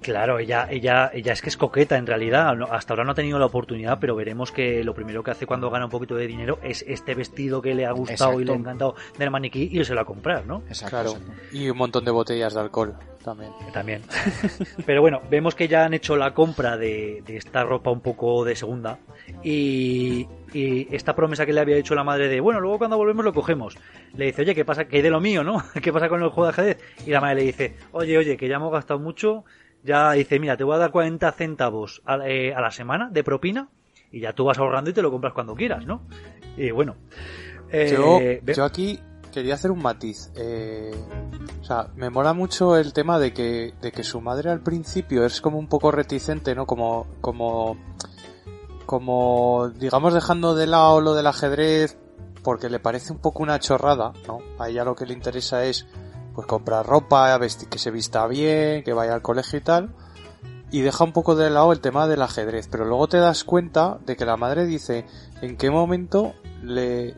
Claro, ella, ella, ella es que es coqueta en realidad. Hasta ahora no ha tenido la oportunidad, pero veremos que lo primero que hace cuando gana un poquito de dinero es este vestido que le ha gustado y le ha encantado del maniquí y se lo va a comprar, ¿no? Exacto, Claro. exacto. Y un montón de botellas de alcohol también. También. Pero bueno, vemos que ya han hecho la compra de, de esta ropa un poco de segunda. Y, y esta promesa que le había hecho la madre de, bueno, luego cuando volvemos lo cogemos. Le dice, oye, ¿qué pasa? ¿Qué hay de lo mío, no? ¿Qué pasa con el juego de ajedrez? Y la madre le dice, oye, oye, que ya hemos gastado mucho, ya dice, mira, te voy a dar 40 centavos a, eh, a la semana de propina y ya tú vas ahorrando y te lo compras cuando quieras, ¿no? Y bueno. eh, yo, yo aquí quería hacer un matiz. Eh, o sea, me mola mucho el tema de que, de que su madre al principio es como un poco reticente, ¿no? Como, como, como, digamos, dejando de lado lo del ajedrez porque le parece un poco una chorrada, ¿no? A ella lo que le interesa es, pues, comprar ropa, vestir, que se vista bien, que vaya al colegio y tal. Y deja un poco de lado el tema del ajedrez, pero luego te das cuenta de que la madre dice en qué momento le,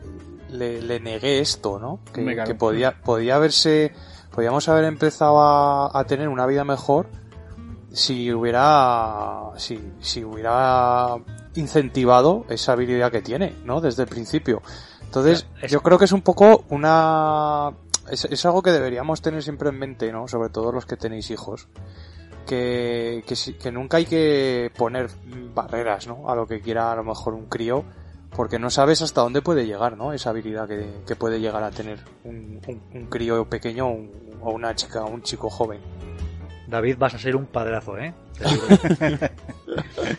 le, le negué esto, ¿no? Que podía, podía haberse, podíamos haber empezado a, a tener una vida mejor si hubiera, si, si hubiera incentivado esa habilidad que tiene, ¿no? Desde el principio. Entonces, es- yo creo que es un poco una, es, es algo que deberíamos tener siempre en mente, ¿no? Sobre todo los que tenéis hijos. Que, que, si- que nunca hay que poner barreras, ¿no? A lo que quiera a lo mejor un crío, porque no sabes hasta dónde puede llegar, ¿no? Esa habilidad que, que puede llegar a tener un, un- un crío pequeño o un- o una chica, un chico joven. David, vas a ser un padrazo, ¿eh?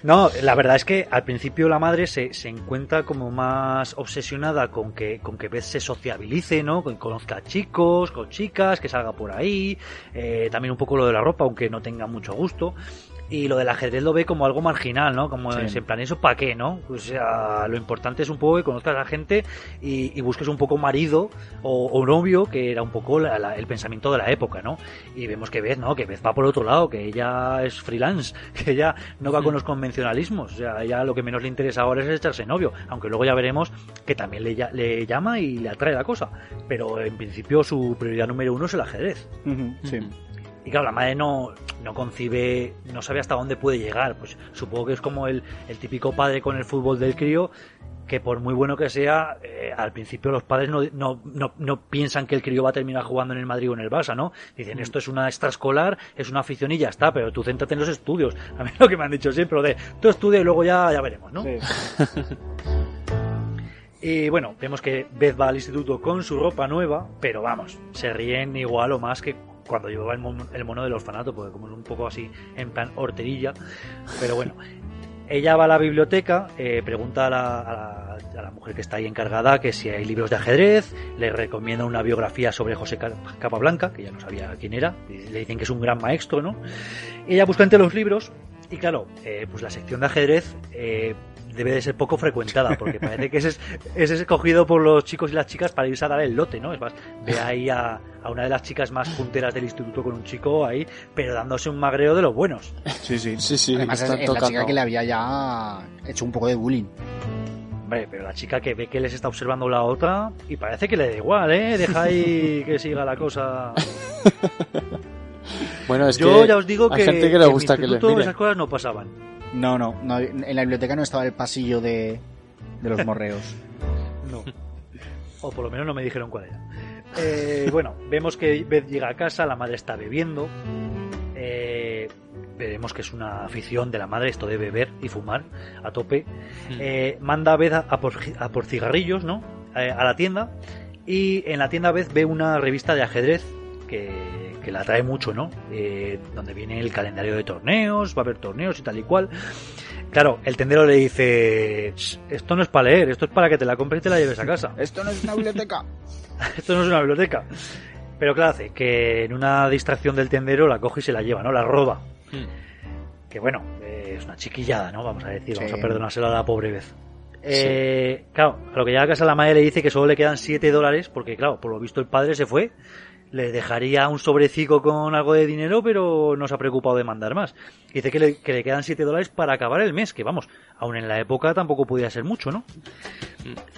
No, la verdad es que al principio la madre se, se encuentra como más obsesionada con que, con que Beth se sociabilice, ¿no? Que conozca chicos, con chicas, que salga por ahí. eh, también un poco lo de la ropa, aunque no tenga mucho gusto. Y lo del ajedrez lo ve como algo marginal, ¿no? Como Sí. en plan, ¿eso para qué, no? O sea, lo importante es un poco que conozcas a la gente y, y busques un poco marido o, o novio, que era un poco la- la- el pensamiento de la época, ¿no? Y vemos que Beth, ¿no? Que Beth va por otro lado, que ella es freelance, que ella no va con los convencionalismos. O sea, ella lo que menos le interesa ahora es echarse novio, aunque luego ya veremos que también le, le llama y le atrae la cosa. Pero en principio su prioridad número uno es el ajedrez. Sí. Y claro, la madre no, no concibe, no sabe hasta dónde puede llegar. Pues supongo que es como el, el típico padre con el fútbol del crío, que por muy bueno que sea, eh, al principio los padres no, no, no, no piensan que el crío va a terminar jugando en el Madrid o en el Barça, ¿no? Dicen, esto es una extraescolar, es una afición y ya está, pero tú céntrate en los estudios. A mí lo que me han dicho siempre, lo de tú estudia y luego ya, ya veremos, ¿no? Sí. Y bueno, vemos que Beth va al instituto con su ropa nueva, pero vamos, se ríen igual o más que cuando llevaba el mono, el mono del orfanato, porque como es un poco así en plan horterilla. Pero bueno, ella va a la biblioteca, eh, pregunta a la, a, la, mujer que está ahí encargada que si hay libros de ajedrez, le recomienda una biografía sobre José Ca- Capablanca, que ya no sabía quién era, le dicen que es un gran maestro, ¿no? Ella busca entre los libros, y claro, eh, pues la sección de ajedrez eh, debe de ser poco frecuentada, porque parece que ese es, ese es escogido por los chicos y las chicas para irse a dar el lote, ¿no? Es más, ve ahí a, a una de las chicas más punteras del instituto con un chico ahí, pero dándose un magreo de los buenos. Sí, sí. Sí, sí, Además es, es la chica que le había ya hecho un poco de bullying. Hombre, pero la chica que ve que les está observando la otra y parece que le da igual, ¿eh? Deja ahí que siga la cosa. Bueno, es Yo que ya os digo que, gente que le en mi gusta que les instituto esas cosas no pasaban. No, no, no, en la biblioteca no estaba el pasillo de, de los morreos. No. O por lo menos no me dijeron cuál era. Eh, bueno, vemos que Beth llega a casa, la madre está bebiendo. Eh, veremos que es una afición de la madre esto de beber y fumar a tope. Eh, manda a Beth a, a por, a por cigarrillos, ¿no? Eh, a la tienda. Y en la tienda Beth ve una revista de ajedrez que, que la atrae mucho, ¿no? Eh, donde viene el calendario de torneos, va a haber torneos y tal y cual. Claro, el tendero le dice, "Ch, esto no es para leer, esto es para que te la compres y te la lleves a casa. Esto no es una biblioteca. Esto no es una biblioteca. Pero claro, hace que en una distracción del tendero la coge y se la lleva, ¿no? La roba. Mm. Que bueno, eh, es una chiquillada, ¿no? Vamos a decir, vamos a perdonárselo a la pobre vez. Eh, Claro, a lo que llega a casa la madre le dice que solo le quedan 7 dólares, porque claro, por lo visto el padre se fue, le dejaría un sobrecico con algo de dinero, pero no se ha preocupado de mandar más. Dice que le, que le quedan 7 dólares para acabar el mes, que vamos, aún en la época tampoco podía ser mucho, ¿no?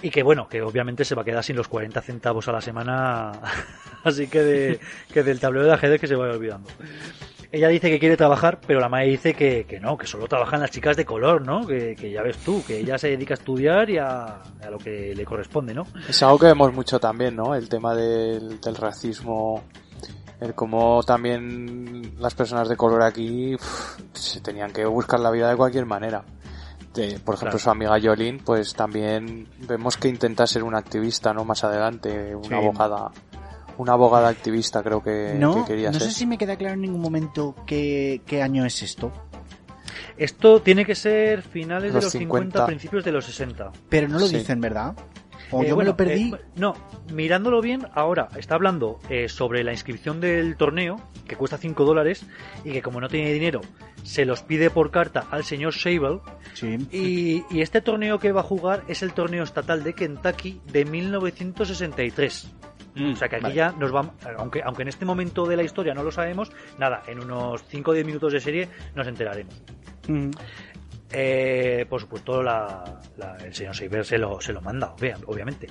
Y que bueno, que obviamente se va a quedar sin los 40 centavos a la semana, así que, de, que del tablero de ajedrez que se vaya olvidando. Ella dice que quiere trabajar, pero la madre dice que, que no, que solo trabajan las chicas de color, ¿no? Que, que ya ves tú, que ella se dedica a estudiar y a, a lo que le corresponde, ¿no? Es algo que vemos mucho también, ¿no? El tema del, del racismo, el cómo también las personas de color aquí uf, se tenían que buscar la vida de cualquier manera. De- por ejemplo, Claro. su amiga Yolín, pues también vemos que intenta ser una activista, ¿no? Más adelante, una Sí. abogada, una abogada activista, creo que, No, que quería no ser. sé si me queda claro en ningún momento qué, qué año es esto. Esto tiene que ser finales Los de los 50, 50. principios de los 60. Pero no lo Sí. dicen, ¿verdad? O Eh, yo bueno, me lo perdí. eh, no, mirándolo bien, ahora está hablando eh, sobre la inscripción del torneo, que cuesta 5 dólares, y que como no tiene dinero, se los pide por carta al señor Sable. sí. Y, y este torneo que va a jugar es el torneo estatal de Kentucky de 1963. O sea que aquí Vale. ya nos vamos, aunque, aunque en este momento de la historia no lo sabemos, nada, en unos 5 o 10 minutos de serie nos enteraremos. Mm. Eh, por supuesto, la, la- el señor Seiber se lo, se lo manda, obvia- obviamente.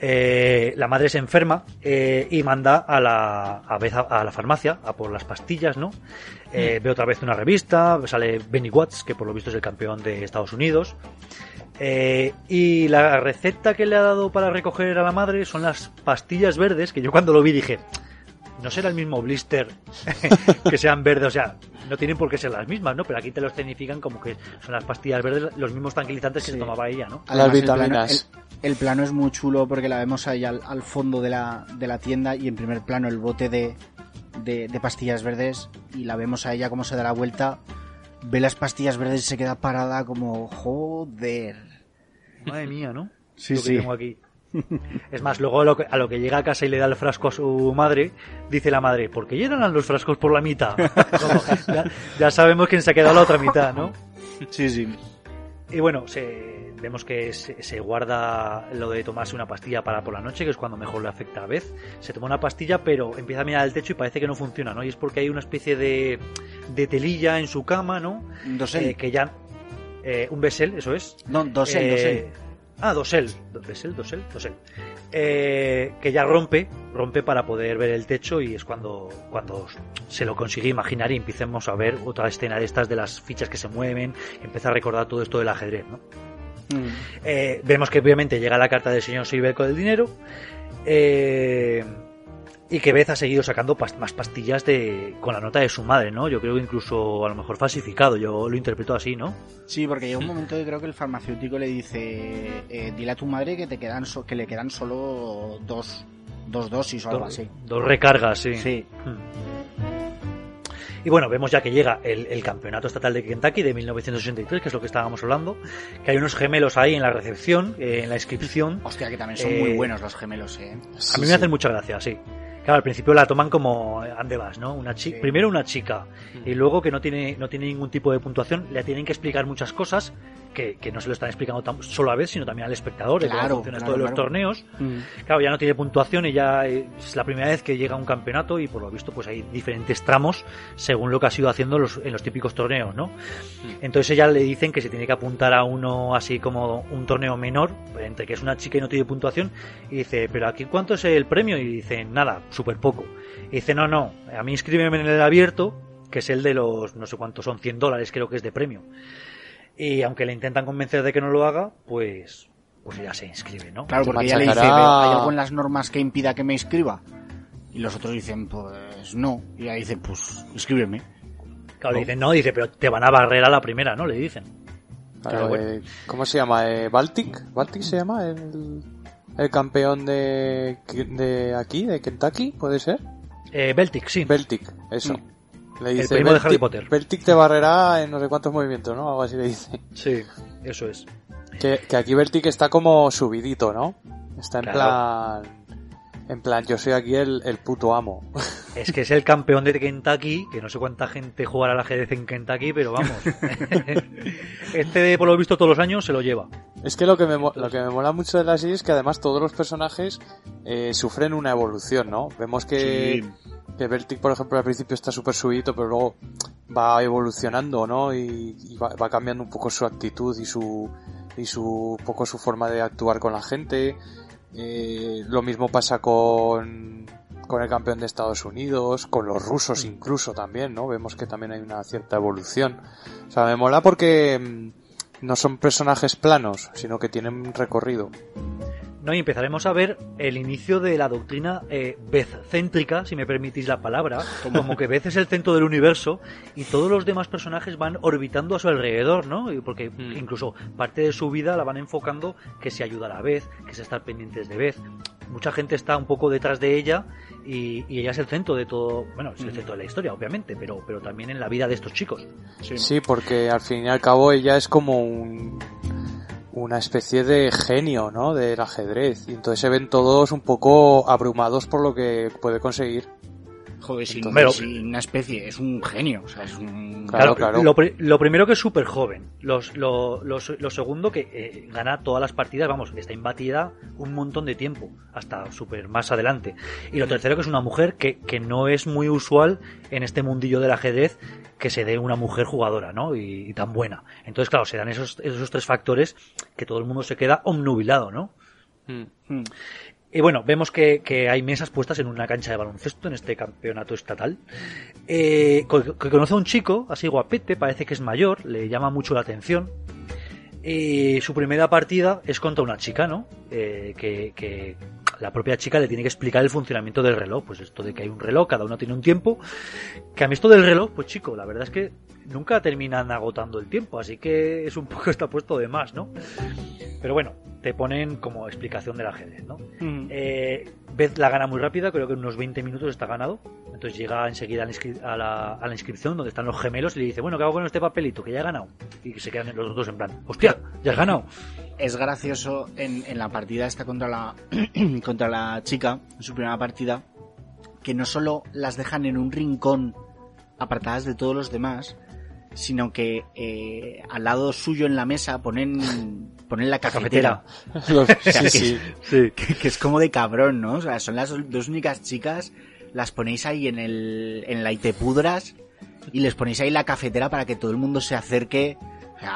Eh, la madre se enferma eh, y manda a la, a, vez a, a la farmacia a por las pastillas, ¿no? Eh, Ve otra vez una revista, sale Benny Watts, que por lo visto es el campeón de Estados Unidos. Eh, y la receta que le ha dado para recoger a la madre son las pastillas verdes, que yo cuando lo vi dije, no será el mismo blister que sean verdes, o sea, no tienen por qué ser las mismas, ¿no? Pero aquí te los tecnifican como que son las pastillas verdes, los mismos tranquilizantes que se tomaba ella, ¿no? Las el plano- vitaminas. El, el plano es muy chulo porque la vemos ahí al, al fondo de la, de la tienda y en primer plano el bote de, de, de pastillas verdes y la vemos a ella como se da la vuelta, ve las pastillas verdes y se queda parada como joder. Madre mía, ¿no? Sí, Lo que sí. tengo aquí. Es más, luego a lo, que, a lo que llega a casa y le da el frasco a su madre, dice la madre, ¿por qué llenan los frascos por la mitad? Como, ya, ya sabemos quién se ha quedado la otra mitad, ¿no? Sí, sí. Y bueno, se, vemos que se, se guarda lo de tomarse una pastilla para por la noche, que es cuando mejor le afecta a vez. Se toma una pastilla, pero empieza a mirar el techo y parece que no funciona, ¿no? Y es porque hay una especie de, de telilla en su cama, ¿no? Dosel. Eh, que ya... eh, un besel, eso es. no, dosel, Eh, dosel. Ah, dosel. ¿Besel? ¿Dosel? Dosel. Eh, que ya rompe, rompe para poder ver el techo y es cuando, cuando se lo consigue imaginar y empecemos a ver otra escena de estas de las fichas que se mueven, empieza a recordar todo esto del ajedrez, ¿no? Mm. Eh, vemos que obviamente llega la carta del señor Silver con el dinero. eh, y que Beth ha seguido sacando más pastillas de con la nota de su madre, ¿no? Yo creo que incluso a lo mejor falsificado, yo lo interpreto así, ¿no? Sí, porque llega un momento que creo que el farmacéutico le dice, eh, dile a tu madre que te quedan so- que le quedan solo dos, dos dosis o algo así. dos recargas, sí. Sí. Y bueno, vemos ya que llega el, el campeonato estatal de Kentucky de 1983, que es lo que estábamos hablando, que hay unos gemelos ahí en la recepción, eh, en la inscripción. Hostia, que también son Eh, muy buenos los gemelos, eh. A mí me hacen mucha gracia, sí. Claro, al principio la toman como eh, ande vas, ¿no? Una Sí. Primero una chica y luego que no tiene, no tiene ningún tipo de puntuación, le tienen que explicar muchas cosas que, que no se lo están explicando tan- solo a vez, sino también al espectador, de cómo Claro, funciona claro, esto de los claro. torneos. Mm. Claro, ya no tiene puntuación y ya es la primera vez que llega a un campeonato y por lo visto pues hay diferentes tramos según lo que ha sido haciendo los, en los típicos torneos, ¿no? Entonces ella le dicen que se tiene que apuntar a uno así como un torneo menor, entre que es una chica y no tiene puntuación, y dice, pero aquí cuánto es el premio? Y dice, nada, súper poco. Y dice, no, no, a mí inscríbeme en el abierto, que es el de los, no sé cuántos son, 100 dólares creo que es de premio. Y aunque le intentan convencer de que no lo haga, pues, pues ya se inscribe, ¿no? Claro, porque ella le dice, machacará- "Pero, ¿hay algo en las normas que impida que me inscriba? Y los otros dicen, pues no. Y ella dice, pues inscríbeme. Claro, le dicen, no, dice, pero te van a barrer a la primera, ¿no? Le dicen. Claro, Pero bueno. eh, ¿Cómo se llama? Eh, ¿Baltic? ¿Baltic se llama? El, el campeón de, de aquí, de Kentucky, ¿puede ser? Eh, Beltic, sí. Beltic, eso. Mm. Le El dice, primo de "Beltic- Harry Potter". Beltic te barrerá en no sé cuántos movimientos, ¿no? Algo así le dice. Sí, eso es. Que, que aquí Beltic está como subidito, ¿no? Está en Claro. plan... En plan, yo soy aquí el, el puto amo. Es que es el campeón de Kentucky, que no sé cuánta gente jugará al ajedrez en Kentucky, pero vamos. este, por lo visto, todos los años se lo lleva. Es que lo que me, lo que me mola mucho de la serie es que además todos los personajes eh, sufren una evolución, ¿no? Vemos que, que Beltic, por ejemplo, al principio está súper subidito, pero luego va evolucionando, ¿no? Y, y va, va cambiando un poco su actitud y su, y su, un poco su forma de actuar con la gente. Eh, lo mismo pasa con, con el campeón de Estados Unidos, con los rusos incluso también, ¿no? Vemos que también hay una cierta evolución. O sea, me mola porque mm, no son personajes planos, sino que tienen recorrido. ¿No? Y empezaremos a ver el inicio de la doctrina eh, Beth-céntrica, si me permitís la palabra, como que Beth es el centro del universo y todos los demás personajes van orbitando a su alrededor, ¿no? Porque Mm. incluso parte de su vida la van enfocando que se ayuda a la Beth, que se estar pendientes de Beth. Mucha gente está un poco detrás de ella y, y ella es el centro de todo, bueno, es el centro de la historia, obviamente, pero, pero también en la vida de estos chicos. Sí, porque al fin y al cabo ella es como un, una especie de genio, ¿no? Del ajedrez. Y entonces se ven todos un poco abrumados por lo que puede conseguir. Joder, sin, Entonces- sin una especie, es un genio, o sea, es un... Claro, claro. Lo, pri- lo primero que es súper joven. Los- lo, lo- lo segundo que eh, gana todas las partidas, vamos, está imbatida un montón de tiempo, hasta súper más adelante. Y lo tercero que es una mujer que, que no es muy usual en este mundillo del ajedrez que se dé una mujer jugadora, ¿no? Y, y tan buena. Entonces, claro, se dan esos, esos tres factores que todo el mundo se queda omnubilado, ¿no? Mm. Hmm. Y bueno, vemos que, que hay mesas puestas en una cancha de baloncesto en este campeonato estatal. Eh, que conoce a un chico, así guapete, parece que es mayor, le llama mucho la atención. Y su primera partida es contra una chica, ¿no? Eh, que, que la propia chica le tiene que explicar el funcionamiento del reloj. Pues esto de que hay un reloj, cada uno tiene un tiempo. Que a mí esto del reloj, pues chico, la verdad es que nunca terminan agotando el tiempo, así que es un poco está puesto de más, ¿no? Pero bueno, te ponen como explicación del ajedrez, ¿no? Hmm. Eh, Beth la gana muy rápida, creo que en unos 20 minutos está ganado. Entonces llega enseguida a la, inscri- a la- a la inscripción donde están los gemelos y le dice, bueno, ¿qué hago con este papelito? Que ya he ganado. Y se quedan los dos en plan, hostia, ya has ganado. Es gracioso en, en la partida esta contra la, contra la chica, en su primera partida, que no solo las dejan en un rincón apartadas de todos los demás, sino que eh, al lado suyo en la mesa ponen, ponen la cafetera. Los- sea, sí, que- sí. Sí. que, que es como de cabrón, ¿no? O sea, son las dos únicas chicas, las ponéis ahí en el, en la Itepudras y les ponéis ahí la cafetera para que todo el mundo se acerque.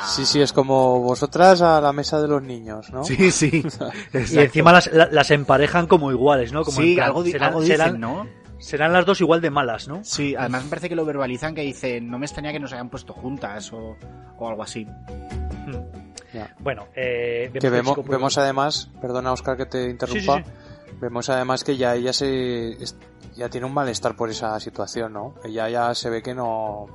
Sí, sí, es como vosotras a la mesa de los niños, ¿no? Sí, sí. Y encima las, la- las emparejan como iguales, ¿no? Como en sí, plan, algo, serán, algo dicen, serán- ¿no? Serán las dos igual de malas, ¿no? Sí, además me parece que lo verbalizan que dicen, no me extraña que nos hayan puesto juntas o, o algo así. Ya. Bueno, eh, Que vemos, vemos además, perdona Oscar que te interrumpa, Sí, sí, vemos además que ya ella se ya tiene un malestar por esa situación, ¿no? Ella ya se ve que no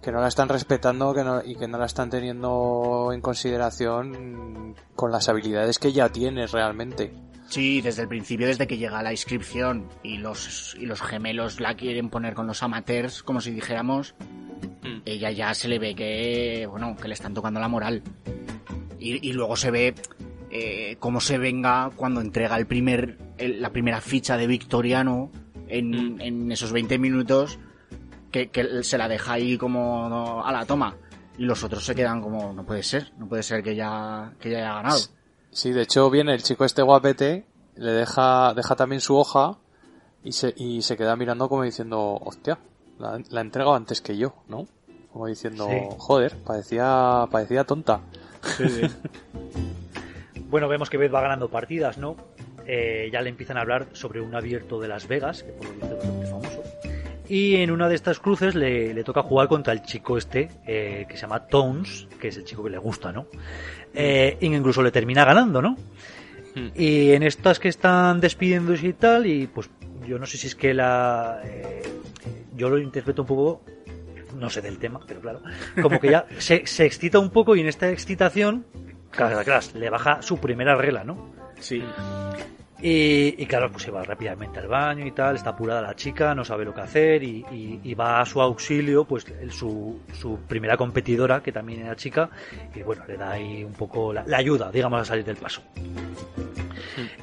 que no la están respetando que no, y que no la están teniendo en consideración con las habilidades que ella tiene realmente. Sí, desde el principio, desde que llega la inscripción y los, y los gemelos la quieren poner con los amateurs, como si dijéramos, ella ya se le ve que, bueno, que le están tocando la moral. Y, y luego se ve eh, cómo se venga cuando entrega el primer, el- la primera ficha de Victoriano en, en esos 20 minutos, que, que se la deja ahí como no, a la toma. Y los otros se quedan como, no puede ser, no puede ser que ya, que ya haya ganado. Sí, de hecho viene el chico este guapete, le deja, deja también su hoja y se, y se queda mirando como diciendo, hostia, la, la entregado antes que yo, ¿no? Como diciendo, Sí. joder, parecía, parecía tonta. Bueno, vemos que Beth va ganando partidas, ¿no? Eh, ya le empiezan a hablar sobre un abierto de Las Vegas, que por lo visto es bastante famoso. Y en una de estas cruces le, le toca jugar contra el chico este, eh, que se llama Tones, que es el chico que le gusta, ¿no? Eh, incluso le termina ganando, ¿no? Y en estas que están despidiéndose y tal, y pues yo no sé si es que la... eh, yo lo interpreto un poco, no sé del tema, pero claro, como que ya se, se excita un poco y en esta excitación, claro, claro, le baja su primera regla, ¿no? Sí. Y, claro, pues se va rápidamente al baño y tal, está apurada la chica, no sabe lo que hacer y, va a su auxilio, pues su, su primera competidora, que también era chica, y bueno, le da ahí un poco la, la ayuda, digamos, a salir del paso.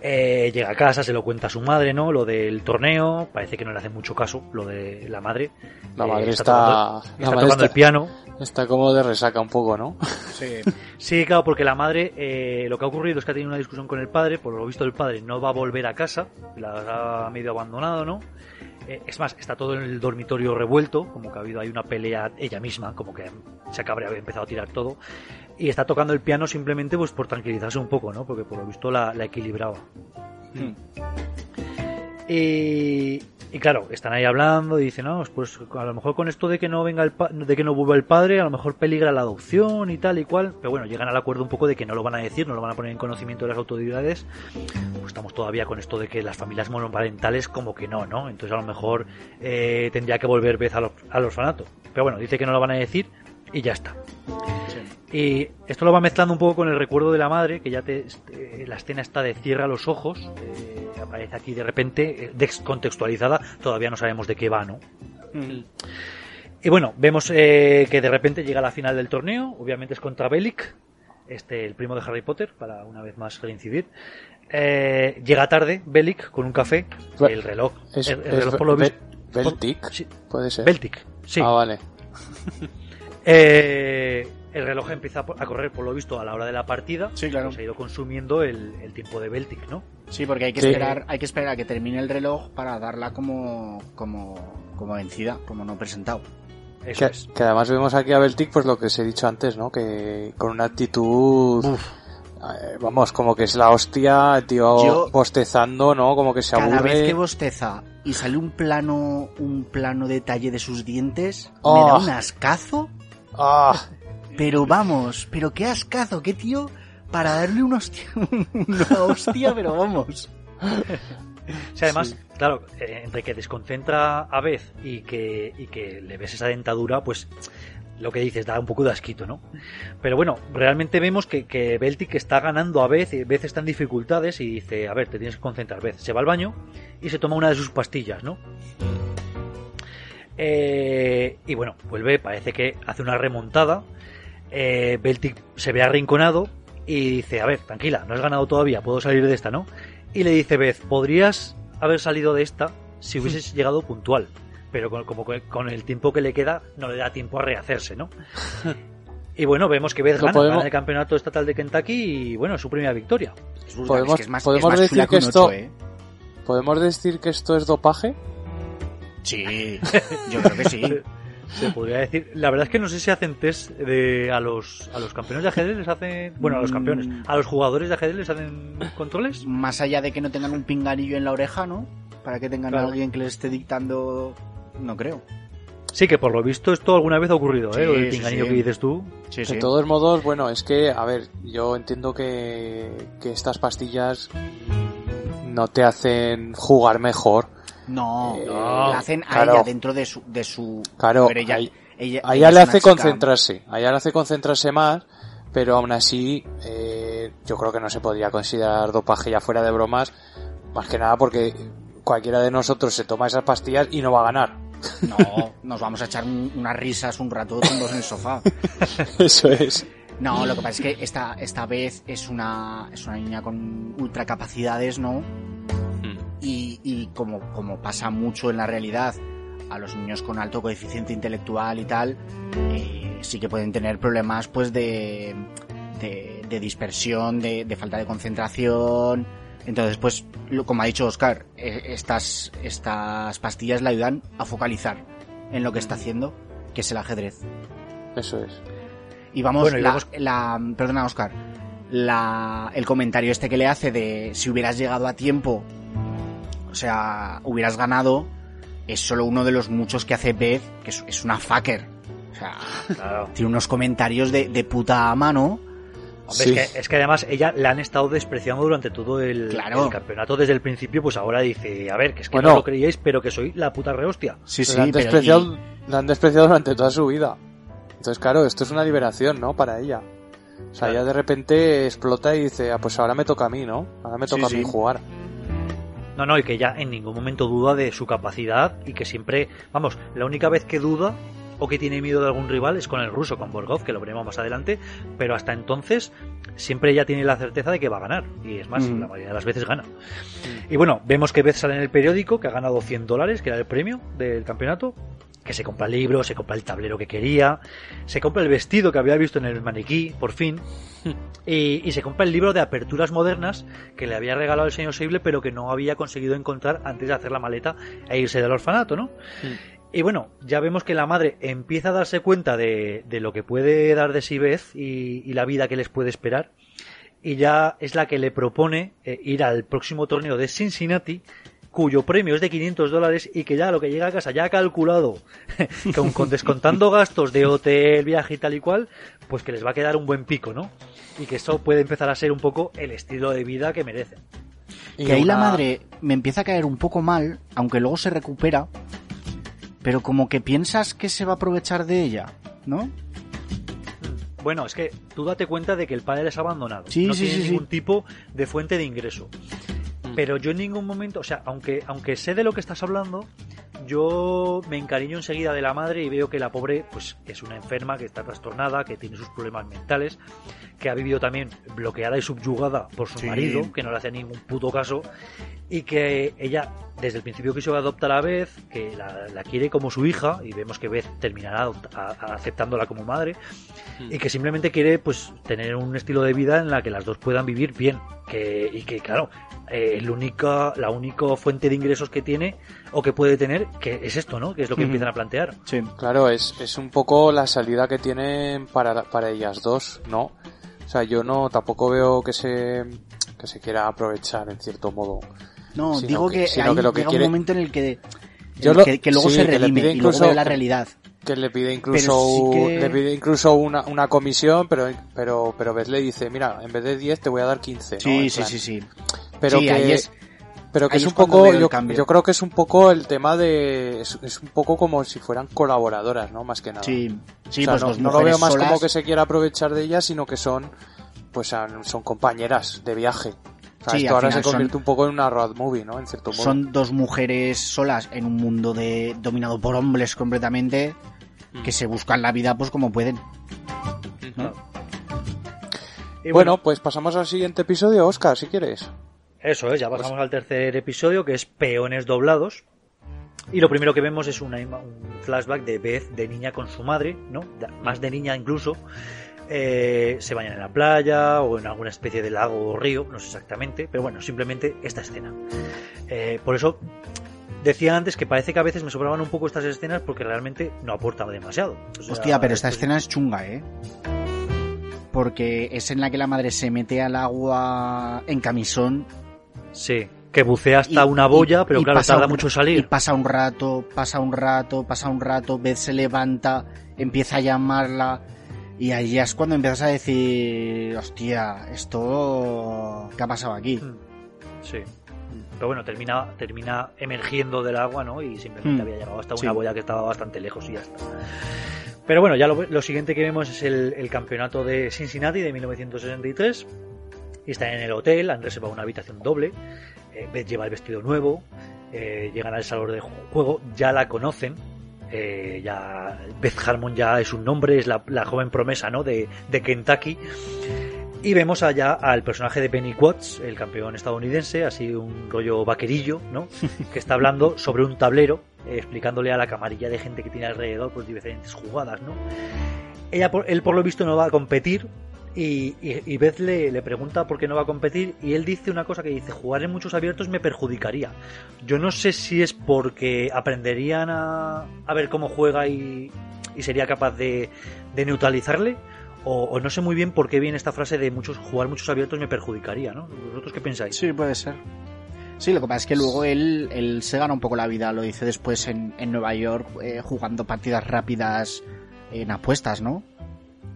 Eh, llega a casa, se lo cuenta a su madre, ¿no? Lo del torneo, parece que no le hace mucho caso, lo de la madre. La Eh, madre está, tocando, la está madre tocando está, el piano. está como de resaca un poco, ¿no? Sí. Sí, claro, porque la madre, eh, lo que ha ocurrido es que ha tenido una discusión con el padre, por lo visto el padre no va a volver a casa, la ha medio abandonado, ¿no? Eh, es más, está todo en el dormitorio revuelto, como que ha habido ahí una pelea ella misma, como que se ha empezado a tirar todo, y está tocando el piano simplemente pues por tranquilizarse un poco, ¿no? Porque por lo visto la, la equilibraba. Hmm. Y, Y claro, están ahí hablando y dicen, no, pues a lo mejor con esto de que no venga el de que no vuelva el padre, a lo mejor peligra la adopción y tal y cual. Pero bueno, llegan al acuerdo un poco de que no lo van a decir, no lo van a poner en conocimiento de las autoridades. Pues estamos todavía con esto de que las familias monoparentales como que no, ¿no? Entonces a lo mejor eh, tendría que volver vez al, al orfanato. Pero bueno, dice que no lo van a decir y ya está. Y esto lo va mezclando un poco con el recuerdo de la madre, que ya te, este, la escena está de cierra los ojos, eh, aparece aquí de repente, eh, descontextualizada, todavía no sabemos de qué va, ¿no? Y bueno, vemos eh, que de repente llega la final del torneo, obviamente es contra Bellic, este, el primo de Harry Potter, para una vez más reincidir. Eh, llega tarde Bellic con un café, el reloj, Es, el, el es reloj por lo Be- visto... Beltic, Sí, puede ser. Beltic, sí. Ah, vale. Eh, el reloj empieza a correr, por lo visto, a la hora de la partida. Sí, claro. Se ha ido consumindo el, el tiempo de Beltic, ¿no? Sí, porque hay que Sí. esperar, hay que esperar a que termine el reloj para darla como, como, como vencida, como no presentado. Eso Que, es. que además vemos aquí a Beltic, pues lo que os he dicho antes, ¿no? Que con una actitud... eh, vamos, como que es la hostia, el tío Yo- bostezando, ¿no? Como que se Cada aburre. vez que bosteza y sale un plano, un plano detalle de sus dientes, me Oh. da un ascazo. ¡Ah! Pero vamos, pero qué ascazo, qué tío, para darle una hostia, una hostia, pero vamos. O sea, además, claro, eh, entre que desconcentra a Beth y que, y que le ves esa dentadura, pues lo que dices da un poco de asquito, ¿no? Pero bueno, realmente vemos que, que Beltic está ganando a Beth, y Beth está en dificultades y dice, a ver, te tienes que concentrar, Beth. Se va al baño y se toma una de sus pastillas, ¿no? Eh, y bueno, vuelve, parece que hace una remontada. Eh, Beltic se ve arrinconado y dice, a ver, tranquila, no has ganado todavía, puedo salir de esta, ¿no? Y le dice Beth, podrías haber salido de esta si hubieses llegado puntual. Pero con, como con el tiempo que le queda, no le da tiempo a rehacerse, ¿no? Y bueno, vemos que Beth gana, podemos- gana el campeonato estatal de Kentucky y bueno, es su primera victoria. Podemos- es que es más, podemos es más decir chula que un esto- ocho, ¿eh? ¿Podemos decir que esto es dopaje? Sí, yo creo que sí. Se podría decir. La verdad es que no sé si hacen test de, a los a los campeones de ajedrez les hacen. Bueno, a los campeones. Mm. A los jugadores de ajedrez les hacen controles. Más allá de que no tengan un pinganillo en la oreja, ¿no? Para que tengan Claro. a alguien que les esté dictando, no creo. Sí, que por lo visto esto alguna vez ha ocurrido, ¿eh? Lo del sí, pinganillo sí. que dices tú. Sí, De todos modos, bueno, es que, a ver, yo entiendo que, que estas pastillas no te hacen jugar mejor. No, Eh, la hacen a claro. ella dentro de su... De su Claro, pero ella, a- ella, A ella ella le hace chica- concentrarse, a ella le hace concentrarse más, pero aún así eh, yo creo que no se podría considerar dopaje ya fuera de bromas, más que nada porque cualquiera de nosotros se toma esas pastillas y no va a ganar. No, nos vamos a echar un- unas risas un rato tumbos en el sofá. Eso es. No, lo que pasa es que esta, esta vez es una, es una niña con ultra capacidades, ¿no? Y, y como, como pasa mucho en la realidad, a los niños con alto coeficiente intelectual y tal, eh, sí que pueden tener problemas pues de, de, de dispersión, de, de falta de concentración. Entonces, pues, lo- como ha dicho Oscar, eh, estas, estas pastillas le ayudan a focalizar en lo que está haciendo, que es el ajedrez. Eso es. Y vamos, Bueno, y la, vamos- la- perdona Oscar, la, el comentario este que le hace de si hubieras llegado a tiempo, o sea, hubieras ganado, es solo uno de los muchos que hace Beth, que es, es una fucker. O sea, Claro. tiene unos comentarios de, de puta mano. Hombre, Sí. es, que, es que además ella la han estado despreciando durante todo el, Claro. el campeonato desde el principio, pues ahora dice, a ver, que es que Bueno. no lo creíais, pero que soy la puta rehostia. Sí, la, han despreciado, la han despreciado durante toda su vida. Entonces, claro, esto es una liberación, ¿no? Para ella. O sea, Claro. ella de repente explota y dice, ah, pues ahora me toca a mí, ¿no? Ahora me Sí, toca a mí sí. jugar. No, no, y que ella en ningún momento duda de su capacidad y que siempre, vamos, la única vez que duda o que tiene miedo de algún rival es con el ruso, con Borgov, que lo veremos más adelante, pero hasta entonces siempre ella tiene la certeza de que va a ganar, y es más, Mm. la mayoría de las veces gana. Y bueno, vemos que Beth sale en el periódico, que ha ganado 100 dólares, que era el premio del campeonato, que se compra el libro, se compra el tablero que quería, se compra el vestido que había visto en el maniquí, por fin, y, y se compra el libro de aperturas modernas que le había regalado el señor Seible, pero que no había conseguido encontrar antes de hacer la maleta e irse del orfanato, ¿no? Y bueno, ya vemos que la madre empieza a darse cuenta de, de lo que puede dar de sí Beth y, y la vida que les puede esperar. Y ya es la que le propone eh, ir al próximo torneo de Cincinnati, cuyo premio es de 500 dólares y que ya lo que llega a casa ya ha calculado, con, con descontando gastos de hotel, viaje y tal y cual, pues que les va a quedar un buen pico, ¿no? Y que eso puede empezar a ser un poco el estilo de vida que merecen. Y que ahí la madre me empieza a caer un poco mal, aunque luego se recupera, pero como que piensas que se va a aprovechar de ella, ¿no? Bueno, es que tú date cuenta de que el padre es abandonado. Sí, no sí, tiene sí, sí. ningún tipo de fuente de ingreso. Pero yo en ningún momento, o sea, aunque, aunque sé de lo que estás hablando, yo me encariño enseguida de la madre y veo que la pobre, pues, es una enferma, que está trastornada, que tiene sus problemas mentales, que ha vivido también bloqueada y subyugada por su Sí. marido, que no le hace ningún puto caso, y que ella, desde el principio quiso adoptar a Beth, que la, la quiere como su hija, y vemos que Beth terminará adopt- a- a- aceptándola como madre, y que simplemente quiere pues tener un estilo de vida en la que las dos puedan vivir bien que y que claro eh, el única la única fuente de ingresos que tiene o que puede tener que es esto no que es lo que Ujú. empiezan a plantear Sí. Claro, es, es un poco la salida que tienen para, para ellas dos, ¿no? O sea, yo no tampoco veo que se, que se quiera aprovechar en cierto modo. No, Sino digo que- que, que lo que llega quiere- un momento en el que, en lo- que, que luego sí, se redime pide y luego incluso- ve la realidad. Que le pide incluso, sí que- le pide incluso una, una comisión, pero, pero, pero Beth le dice, mira, en vez de 10 te voy a dar 15, ¿no? Sí, En sí, sí, sí. Pero Sí, que, es- pero que es un poco, yo, yo creo que es un poco el tema de, es, es un poco como si fueran colaboradoras, ¿no? Más que nada. Sí, sí O sea, pues no, no lo veo más solas. como que se quiera aprovechar de ellas, sino que son, pues son, son compañeras de viaje. Sí, esto ahora se final son- convierte un poco en una road movie, ¿no? En cierto modo. Son dos mujeres solas en un mundo de dominado por hombres completamente Mm. que se buscan la vida pues como pueden. ¿no? Y bueno, pues pasamos al siguiente episodio, Oscar, si quieres. eso es ya pasamos al tercer episodio que es peones doblados y lo primero que vemos es una ima- un flashback de Beth de niña con su madre no más de niña incluso eh, se bañan en la playa o en alguna especie de lago o río, no sé exactamente, pero bueno, simplemente esta escena. Eh, por eso decía antes que parece que a veces me sobraban un poco estas escenas porque realmente no aportaba demasiado. O sea, Hostia, pero esta escena es chunga, ¿eh? Porque es en la que la madre se mete al agua en camisón. Sí, que bucea hasta y- una boya, y- pero y claro, tarda un- mucho en Y salir. pasa un rato, pasa un rato, pasa un rato, Beth se levanta, empieza a llamarla. Y ahí ya es cuando empiezas a decir, hostia, esto... ¿Qué ha pasado aquí? Mm, Sí. Pero bueno, termina, termina emergiendo del agua, ¿no? Y simplemente Mm. había llegado hasta Sí. una boya que estaba bastante lejos y ya está. Pero bueno, ya lo, lo siguiente que vemos es el, el campeonato de Cincinnati de 1963. Y están en el hotel, han reservado una habitación doble. Eh, Beth lleva el vestido nuevo. eh, llegan al salón de juego, ya la conocen. Eh, ya Beth Harmon ya es un nombre, es la, la joven promesa, ¿no? De, de Kentucky. Y vemos allá al personaje de Benny Watts, el campeón estadounidense, así un rollo vaquerillo, ¿no? Que está hablando sobre un tablero, eh, explicándole a la camarilla de gente que tiene alrededor pues diferentes jugadas, ¿no? Ella, por- él por lo visto no va a competir y, y, y Beth le, le pregunta por qué no va a competir y él dice una cosa que dice, jugar en muchos abiertos me perjudicaría. Yo no sé si es porque aprenderían a, a ver cómo juega y, y sería capaz de, de neutralizarle o, o no sé muy bien por qué viene esta frase de muchos jugar muchos abiertos me perjudicaría, ¿no? ¿Vosotros qué pensáis? Sí, puede ser. Sí, lo que pasa es que luego él, él se gana un poco la vida, lo dice después en, en Nueva York, eh, jugando partidas rápidas en apuestas, ¿no?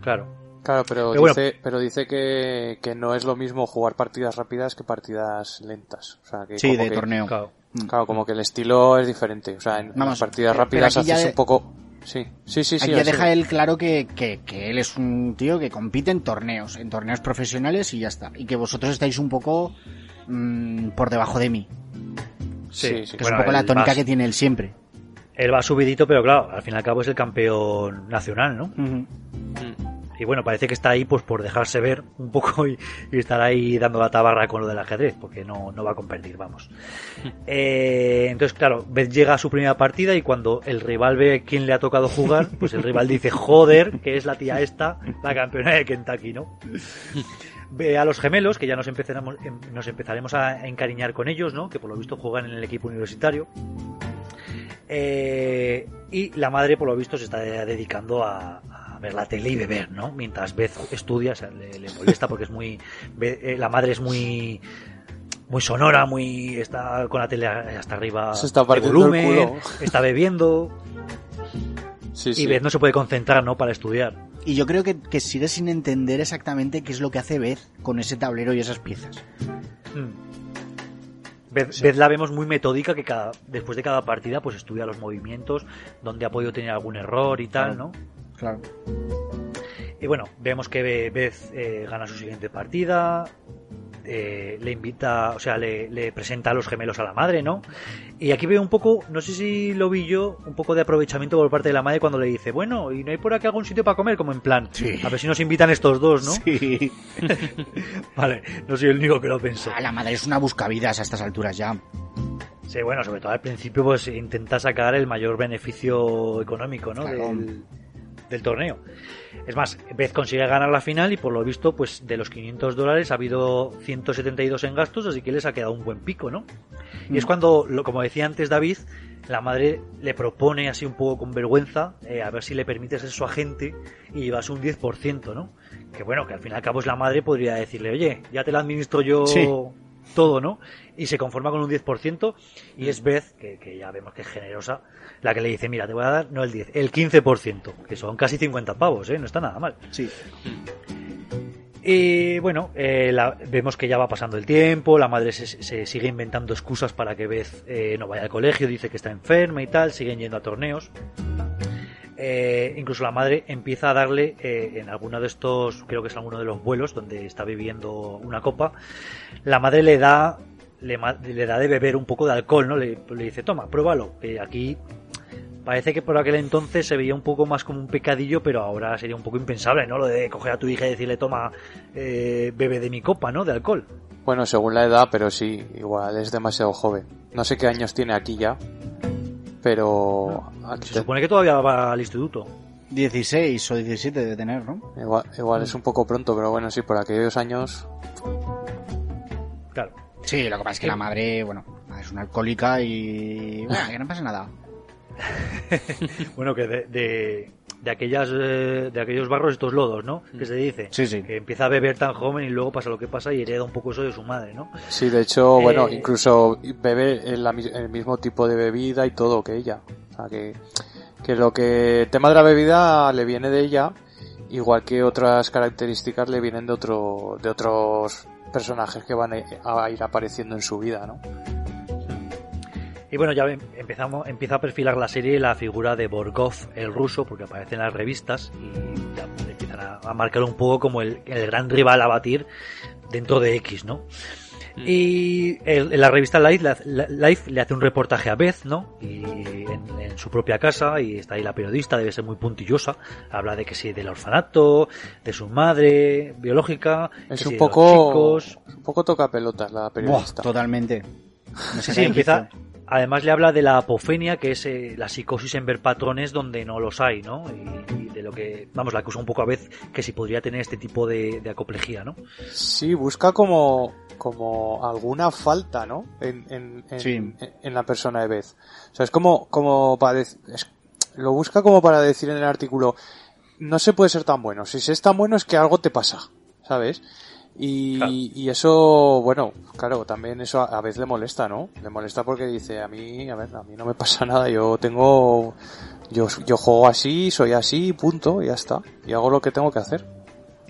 Claro. Claro, pero, Pero bueno. dice, pero dice que, que no es lo mismo jugar partidas rápidas que partidas lentas. O sea, que Sí, como de que- torneo. Claro. Claro, como que el estilo es diferente. O sea, en Vamos, las partidas rápidas haces de- un poco... Sí, sí, sí. sí Aquí ya deja él claro que, que, que él es un tío que compite en torneos, en torneos profesionales y ya está. Y que vosotros estáis un poco mm, por debajo de mí. Sí, sí. Que Bueno, es un poco la tónica va- que tiene él siempre. Él va subidito, pero claro, al fin y al cabo es el campeón nacional, ¿no? Mm. Y bueno, parece que está ahí pues por dejarse ver un poco y, y estar ahí dando la tabarra con lo del ajedrez, porque no, no va a competir, vamos. Eh, entonces, claro, Beth llega a su primera partida y cuando el rival ve quién le ha tocado jugar, pues el rival dice, joder, que es la tía esta, la campeona de Kentucky, ¿no? Ve a los gemelos, que ya nos empezaremos, em- nos empezaremos a encariñar con ellos, ¿no? Que por lo visto juegan en el equipo universitario. Eh, y la madre, por lo visto, se está dedicando a, a ver la tele y beber, ¿no? Mientras Beth estudia, o sea, le, le molesta porque es muy. Eh, la madre es muy. muy sonora, muy está con la tele hasta arriba Se está de partiendo el volumen, culo. está bebiendo Sí, y sí. Beth no se puede concentrar, ¿no? Para estudiar. Y yo creo que, que sigue sin entender exactamente qué es lo que hace Beth con ese tablero y esas piezas. Mm. Beth, Beth la vemos muy metódica que cada, después de cada partida pues estudia los movimientos, donde ha podido tener algún error y tal, ¿no? Claro. Y bueno, vemos que Beth eh, gana su siguiente partida, eh, le invita, o sea, le, le presenta a los gemelos a la madre, ¿no? Y aquí veo un poco, no sé si lo vi yo, un poco de aprovechamiento por parte de la madre cuando le dice, bueno, ¿y no hay por aquí algún sitio para comer? Como en plan, Sí. a ver si nos invitan estos dos, ¿no? Sí. Vale, no soy el único que lo pensó. Ah, la madre es una buscavidas a estas alturas ya. Sí, bueno, sobre todo al principio, pues intenta sacar el mayor beneficio económico, ¿no? Claro. Del, del torneo. Es más, Beth consigue ganar la final y por lo visto, pues de los 500 dólares ha habido 172 en gastos, así que les ha quedado un buen pico, ¿no? Y es Mm. cuando, como decía antes David, la madre le propone así un poco con vergüenza eh, a ver si le permite ser su agente y llevarse un 10%, ¿no? Que bueno, que al fin y al cabo es la madre, podría decirle, oye, ya te la administro yo Sí. todo, ¿no? Y se conforma con un 10% y es Beth, que, que ya vemos que es generosa, la que le dice, mira, te voy a dar, no el 10, el 15%, que son casi 50 pavos, ¿eh? No está nada mal. Sí. Y bueno, eh, la- vemos que ya va pasando el tiempo, la madre se, se sigue inventando excusas para que Beth eh, no vaya al colegio, dice que está enferma y tal, siguen yendo a torneos. Eh, incluso la madre empieza a darle eh, en alguno de estos, creo que es alguno de los vuelos donde está bebiendo una copa, la madre le da le, ma- le da de beber un poco de alcohol, ¿no? Le, le dice, toma, pruébalo. Que aquí parece que por aquel entonces se veía un poco más como un pecadillo, pero ahora sería un poco impensable, ¿no? Lo de coger a tu hija y decirle, toma, eh, bebe de mi copa, ¿no? De alcohol. Bueno, según la edad, pero sí, igual es demasiado joven. No sé qué años tiene aquí ya, pero Se supone que todavía va al instituto. 16 o 17 de tener, ¿no? igual, igual es un poco pronto, pero bueno, sí, por aquellos años. Claro. Sí, lo que pasa es que la madre, bueno, es una alcohólica y... Bueno, que no pasa nada. Bueno, que de, de, de aquellas eh, de aquellos barros estos lodos, ¿no? Que se dice. Sí, sí. Que empieza a beber tan joven y luego pasa lo que pasa y hereda un poco eso de su madre, ¿no? Sí, de hecho, bueno, Eh, incluso bebe el, el mismo tipo de bebida y todo que ella. O sea, que, que lo que el tema de la bebida le viene de ella, igual que otras características le vienen de otro de otros personajes que van a ir apareciendo en su vida, ¿no? Y bueno, ya em- empezamos, empieza a perfilar la serie la figura de Borgov, el ruso, porque aparece en las revistas y ya empiezan a, a marcarlo un poco como el, el gran rival a batir dentro de X, ¿no? Y el- en la revista Life, la- Life le hace un reportaje a Beth, ¿no? Y en, en su propia casa, y está ahí la periodista, debe ser muy puntillosa. Habla de que sí, del orfanato, de su madre biológica, que Es sí, un de los poco chicos. es un poco toca pelotas la Buah, periodista. totalmente. No sé Sí, empieza. Además le habla de la apofenia, que es eh, la psicosis en ver patrones donde no los hay, ¿no? Y, y de lo que, vamos, la acusa un poco a vez que si podría tener este tipo de, de acomplejía, ¿no? Sí, busca como, como alguna falta, ¿no? En, en, en, Sí. en- en la persona de Beth. O sea, es como, como para dec- es- lo busca como para decir en el artículo, no se puede ser tan bueno. Si se es tan bueno es que algo te pasa, ¿sabes? Y, Claro. y eso, bueno, claro, también eso a, a veces le molesta, ¿no? Le molesta porque dice, a mí, a ver, a mí no me pasa nada, yo tengo, yo, yo juego así, soy así, punto, y ya está. Y hago lo que tengo que hacer.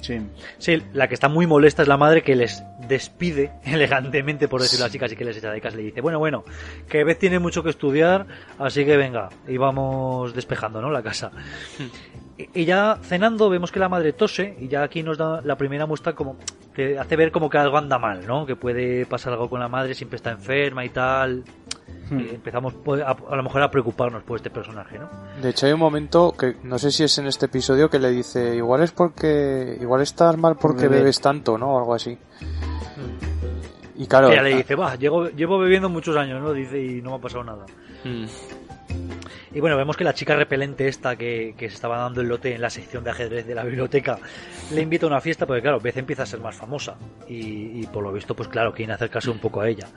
Sí. Sí, la que está muy molesta es la madre que les despide elegantemente, por decirlo así, casi que les echa de casa. Le dice, bueno, bueno, que Beth tiene mucho que estudiar, así que venga, y vamos despejando, ¿no? La casa. Y- Y ya cenando vemos que la madre tose y ya aquí nos da la primera muestra como que hace ver como que algo anda mal, ¿no? Que puede pasar algo con la madre, siempre está enferma y tal. Hmm. Y empezamos a, a lo mejor a preocuparnos por este personaje, ¿no? De hecho hay un momento que no sé si es en este episodio que le dice igual es porque igual estás mal porque Bebé. bebes tanto, ¿no? O algo así. Y claro, Que le dice, va, llevo, llevo bebiendo muchos años, ¿no? Dice, y no me ha pasado nada. Mm. Y bueno, vemos que la chica repelente esta que, que se estaba dando el lote en la sección de ajedrez de la biblioteca le invita a una fiesta porque claro, Beth empieza a ser más famosa y, y por lo visto pues claro, quieren acercarse un poco a ella.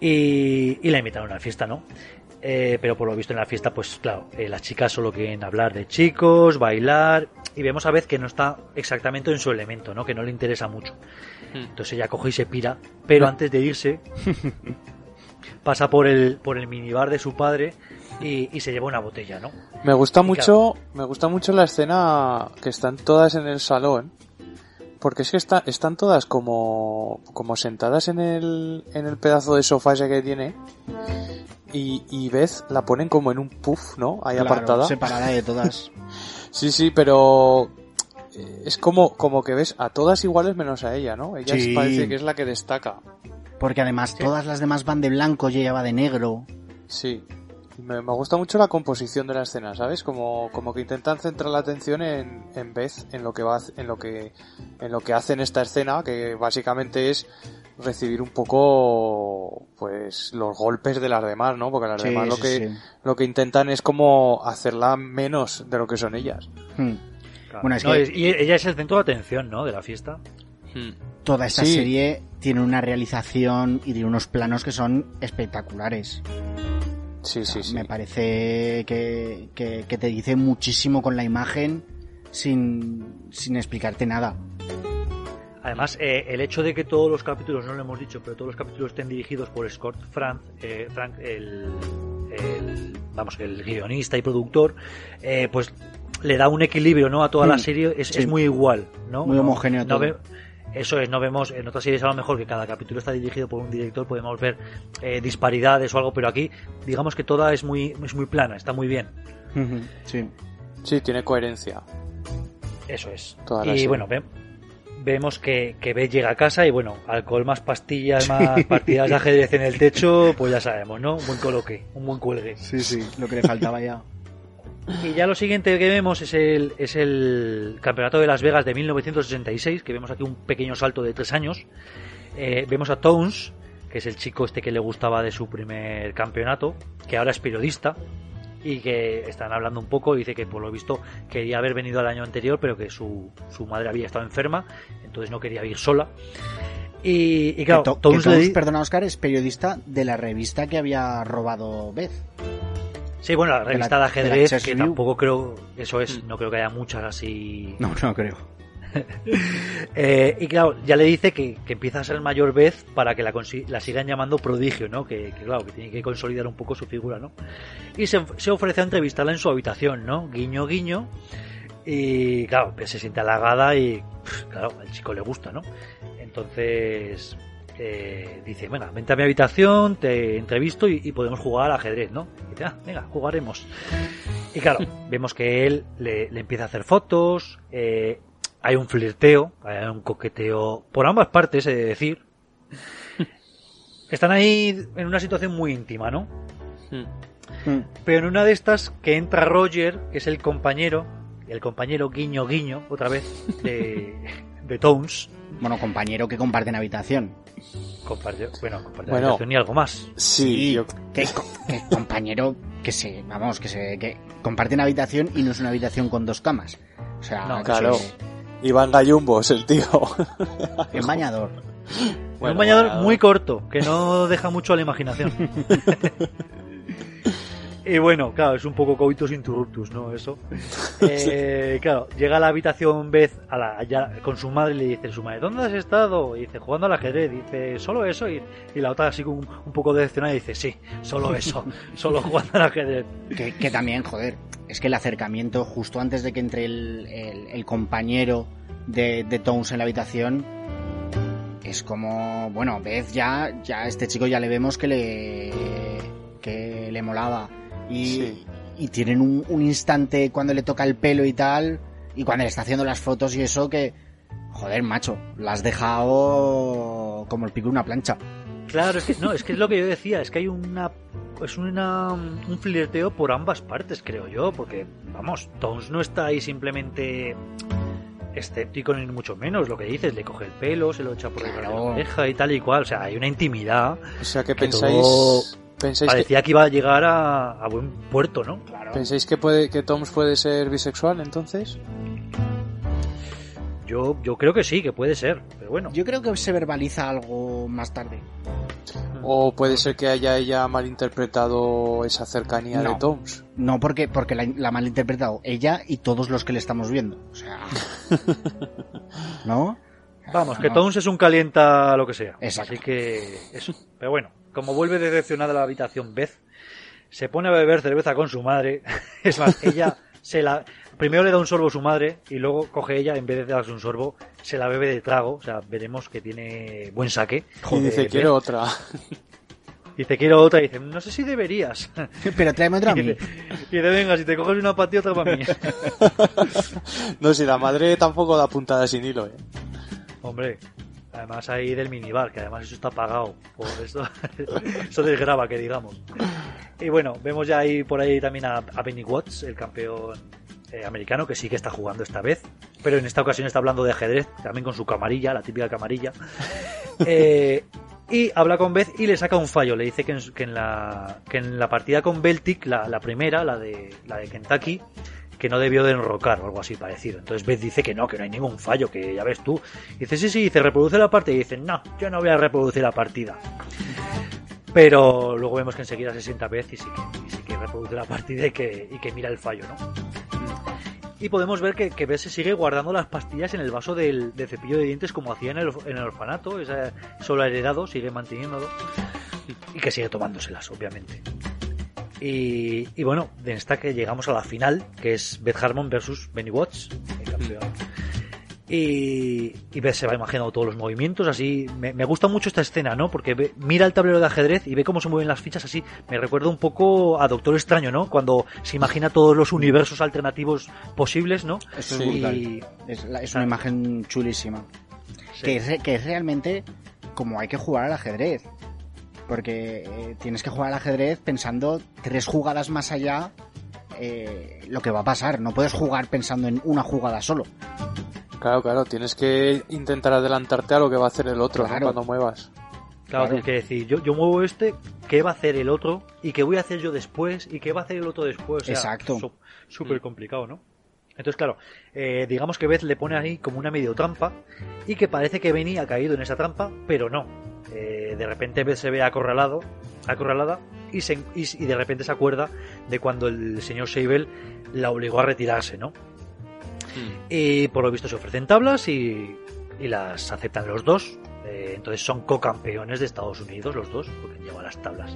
Y, y la invitan a una fiesta, ¿no? Eh, pero por lo visto en la fiesta pues claro, eh, las chicas solo quieren hablar de chicos, bailar y vemos a Beth que no está exactamente en su elemento, ¿no? Que no le interesa mucho. Entonces ella coge y se pira, pero antes de irse pasa por el por el minibar de su padre y, y se lleva una botella, ¿no? Me gusta Y mucho, me gusta mucho la escena que están todas en el salón. Porque es que está, están todas como, como sentadas en el, en el pedazo de sofá ese que tiene. Y, y Beth la ponen como en un puff, ¿no? Ahí Claro, apartada. Separada de todas. Sí, sí, pero eh, es como, como que ves a todas iguales menos a ella, ¿no? Ella Sí. parece que es la que destaca. Porque además todas las demás van de blanco y ella va de negro. Sí. Me, me gusta mucho la composición de la escena, ¿sabes? Como, como que intentan centrar la atención en, en Beth, en lo que va, en lo que, en lo que hace en esta escena, que básicamente es recibir un poco, pues, los golpes de las demás, ¿no? Porque las Sí, demás lo sí, que, sí. lo que intentan es como hacerla menos de lo que son ellas. Hmm. Claro. Bueno, es No, que- es- y ella es el centro de atención, ¿no? De la fiesta. Toda esta Sí. serie tiene una realización y tiene unos planos que son espectaculares. Sí, sí, sí. Me parece que, que- que te dice muchísimo con la imagen sin, sin explicarte nada. Además, eh, el hecho de que todos los capítulos, no lo hemos dicho, pero todos los capítulos estén dirigidos por Scott Frank, eh, Frank el, el- vamos, el guionista y productor, eh, pues le da un equilibrio, ¿no? A toda la serie es, sí. es muy igual, ¿no? Muy homogéneo no todo. Eso es, no vemos en otras series a lo mejor que cada capítulo está dirigido por un director, podemos ver eh, disparidades o algo, pero aquí digamos que toda es muy, es muy plana, está muy bien. Sí. Sí, tiene coherencia. Eso es. Toda y bueno, ve- vemos que, que Beth llega a casa y bueno, alcohol más pastillas, más partidas de ajedrez en el techo, pues ya sabemos, ¿no? Un buen coloque, un buen cuelgue. Sí, sí, lo que le faltaba ya. Y ya lo siguiente que vemos es el, es el Campeonato de Las Vegas de 1966, que vemos aquí un pequeño salto de tres años. Eh, vemos a Tones, que es el chico este que le gustaba de su primer campeonato, que ahora es periodista y que están hablando un poco. Dice que por lo visto quería haber venido el año anterior, pero que su, su madre había estado enferma, entonces no quería ir sola. Y, y claro, Tones Oscar, es periodista de la revista que había robado Beth. Sí, bueno, la de la- revista de, ajedrez, que tampoco creo, eso es, Mm. no creo que haya muchas así No, no creo. Eh, y claro, ya le dice que, que empieza a ser mayor vez para que la, consi- la sigan llamando prodigio, ¿no? Que, que, claro, que tiene que consolidar un poco su figura, ¿no? Y se, se ofrece a entrevistarla en su habitación, ¿no? Guiño, guiño. Y claro, pues se siente halagada y, pff, claro, al chico le gusta, ¿no? Entonces eh, dice, venga, vente a mi habitación, te entrevisto y, y podemos jugar al ajedrez, ¿no? Y dice, ah, venga, jugaremos. Y claro, vemos que él le, le empieza a hacer fotos, eh, hay un flirteo, hay un coqueteo por ambas partes, he de decir. Están ahí en una situación muy íntima, ¿no? Mm. Mm. Pero en una de estas que entra Roger, que es el compañero, el compañero guiño guiño, otra vez, de, de Tones. Bueno, compañero que comparten habitación. Comparte, bueno, comparte Bueno. habitación y algo más. Sí, yo- que, co- que compañero que se, vamos, que se, que comparten habitación y no es una habitación con dos camas. O sea, No, claro. se- Iván Gallumbos, el tío. en bañador. Bueno, un bañador bañador. muy corto, que no deja mucho a la imaginación. y bueno, claro, es un poco coitus interruptus, ¿no? Eso. Eh, claro, llega a la habitación Beth a la, ya con su madre y le dice, su madre, ¿dónde has estado? Y dice, jugando al ajedrez. dice, ¿solo eso? Y, y la otra así un, un poco decepcionada y dice, sí, solo eso, solo jugando al ajedrez. Que, que también, joder, es que el acercamiento justo antes de que entre el, el- el compañero de, de Tones en la habitación es como, bueno, Beth ya, ya este chico ya le vemos que le, que le molaba. Y, Sí. y tienen un, un instante cuando le toca el pelo y tal, y cuando le está haciendo las fotos y eso que, joder, macho, la has dejado como el pico de una plancha. Claro, es que no, es que es lo que yo decía, es que hay una es una un flirteo por ambas partes, creo yo, porque vamos, Tones no está ahí simplemente escéptico ni mucho menos, lo que dices, le coge el pelo, se lo echa por Claro. la oreja y tal y cual, o sea, hay una intimidad. O sea que Que pensáis, todo pensáis que, Parecía que iba a llegar a, a buen puerto, ¿no? pensáis que puede, que Toms puede ser bisexual entonces. Yo yo creo que sí, que puede ser, pero bueno. Yo creo que se verbaliza algo más tarde. O puede ser que haya ella malinterpretado esa cercanía No. de Toms. No porque, porque la, la ha malinterpretado ella y todos los que le estamos viendo. O sea. ¿No? Vamos, que Tones es un calienta lo que sea. Exacto. Así que eso. Pero bueno, como vuelve decepcionada a la habitación Beth, se pone a beber cerveza con su madre. Es más, ella se la primero le da un sorbo a su madre y luego coge ella en vez de darse un sorbo se la bebe de trago. O sea, veremos que tiene buen saque. Y dice, Beth. quiero otra. Dice, quiero otra. Y dice, no sé si deberías. Pero tráeme otra a Y mí. dice, y dice, venga, si te coges una para ti, otra para mí. No, si la madre tampoco da puntada sin hilo, eh. Hombre, además ahí del minibar, que además eso está pagado. Por eso, eso desgraba, que digamos. Y bueno, vemos ya ahí por ahí también a, a Benny Watts, el campeón eh, americano, que sí que está jugando esta vez. Pero en esta ocasión está hablando de ajedrez, también con su camarilla, la típica camarilla. Eh, y habla con Beth y le saca un fallo. Le dice que en, su- que en la, que en la partida con Beltic, la, la primera, la de, la de Kentucky, que no debió de enrocar o algo así parecido. Entonces Beth dice que no, que no hay ningún fallo, que ya ves tú. dice, sí, sí, dice, reproduce la partida. Y dice, no, yo no voy a reproducir la partida. Pero luego vemos que enseguida se sienta Beth y sí que, y sí que reproduce la partida y que, y que mira el fallo, ¿no? Y podemos ver que, que Beth se sigue guardando las pastillas en el vaso del, del cepillo de dientes como hacía en el, en el orfanato. Esa, eso lo ha heredado, sigue manteniéndolo. Y, y que sigue tomándoselas, obviamente. Y, y bueno, de esta que llegamos a la final, que es Beth Harmon versus Benny Watts, el campeón. Y, y Beth se va imaginando todos los movimientos, así. Me, me gusta mucho esta escena, ¿no? Porque ve- mira el tablero de ajedrez y ve cómo se mueven las fichas así. Me recuerda un poco a Doctor Extraño, ¿no? Cuando se imagina todos los universos alternativos posibles, ¿no? Eso es. Y, Es, la- es una imagen chulísima. sí. Que, es, re- que es realmente como hay que jugar al ajedrez. Porque eh, tienes que jugar al ajedrez pensando tres jugadas más allá eh, lo que va a pasar. No puedes jugar pensando en una jugada solo. Claro, claro, tienes que intentar adelantarte a lo que va a hacer el otro cuando muevas. Claro, Claro. tienes que decir, yo, yo muevo este, ¿qué va a hacer el otro? ¿Y qué voy a hacer yo después? ¿Y qué va a hacer el otro después? O sea, Exacto. Súper complicado, ¿no? Entonces, claro, eh, digamos que Beth le pone ahí como una medio trampa y que parece que Benny ha caído en esa trampa, pero no. Eh, de repente se ve acorralado, acorralada y, se, y, y de repente se acuerda de cuando el señor Seibel la obligó a retirarse, ¿no? Y por lo visto se ofrecen tablas y, y las aceptan los dos. Eh, entonces son co-campeones de Estados Unidos los dos, porque han llevado las tablas.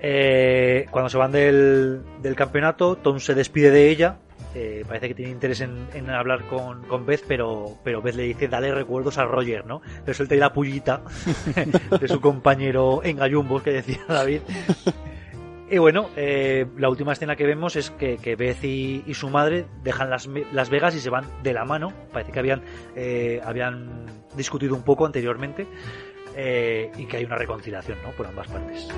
Eh, cuando se van del, del campeonato, Tom se despide de ella. Eh, parece que tiene interés en, en hablar con, con Beth, pero, pero Beth le dice dale recuerdos a Roger, ¿no? Le suelta ahí la pullita de su compañero en gallumbos que decía David. Y bueno, eh, la última escena que vemos es que, que Beth y, y su madre dejan las, las Vegas y se van de la mano. Parece que habían, eh, habían discutido un poco anteriormente eh, y que hay una reconciliación ¿no? por ambas partes.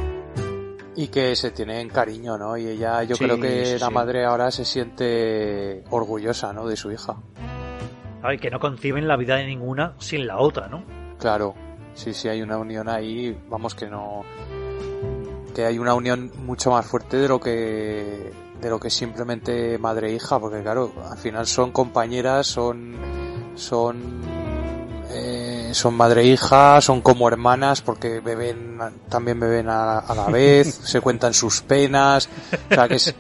Y que se tienen cariño, ¿no? Y ella, yo Sí, creo que sí, la sí. madre ahora se siente orgullosa, ¿no? De su hija. Ay, que no conciben la vida de ninguna sin la otra, ¿no? Claro, sí, sí, hay una unión ahí, vamos que no... Que hay una unión mucho más fuerte de lo que de lo que simplemente madre e hija, porque claro, al final son compañeras, son son son madre e hija, son como hermanas porque beben también beben a, a la vez, se cuentan sus penas, o sea que es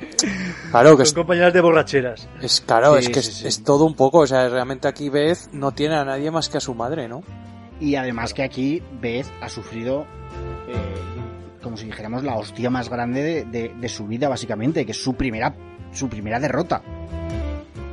claro que Son es, compañeras de borracheras. es claro, Sí, es que sí, es, sí. es todo un poco, o sea, realmente aquí Beth no tiene a nadie más que a su madre, ¿no? Y además que aquí Beth ha sufrido, eh, como si dijéramos, la hostia más grande de, de- de su vida, básicamente, que es su primera, su primera derrota.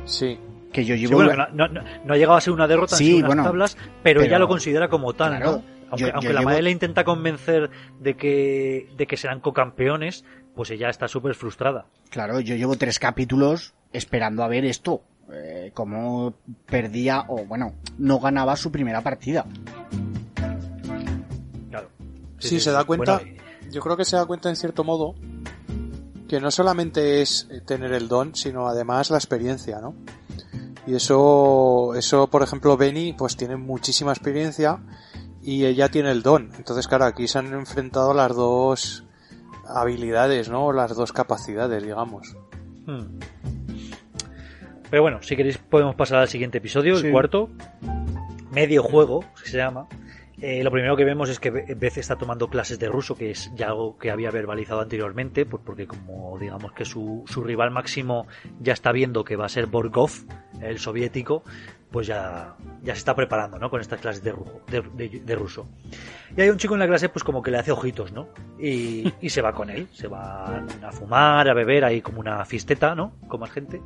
Sí, Que yo Sí, llevo... bueno, no, no- no- no ha llegado a ser una derrota Sí, en unas bueno, tablas, pero, pero- ella lo considera como tal, Claro, ¿no? Aunque, yo- yo aunque la llevo- madre le intenta convencer de que, de que serán co-campeones, pues ella está súper frustrada. Claro, yo llevo tres capítulos esperando a ver esto. Eh, cómo perdía, o bueno, no ganaba su primera partida. Claro. Sí, se da cuenta. Bueno, Yo creo que se da cuenta en cierto modo que no solamente es tener el don, sino además la experiencia, ¿no? Y eso, eso, por ejemplo, Benny, pues tiene muchísima experiencia y ella tiene el don. Entonces, claro, aquí se han enfrentado las dos habilidades, ¿no? Las dos capacidades, digamos. Hmm. Pero bueno, si queréis podemos pasar al siguiente episodio, Sí. el cuarto. Medio juego, que se llama. Eh, lo primero que vemos es que Be- Beth está tomando clases de ruso, que es ya algo que había verbalizado anteriormente, pues porque como digamos que su, su rival máximo ya está viendo que va a ser Borgov, el soviético, pues ya, ya se está preparando, ¿no? Con estas clases de, ruso, de, ruso. Y hay un chico en la clase, pues como que le hace ojitos, ¿no? Y, y se va con él, se va a fumar, a beber, ahí como una fiesteta, ¿no? Con más gente.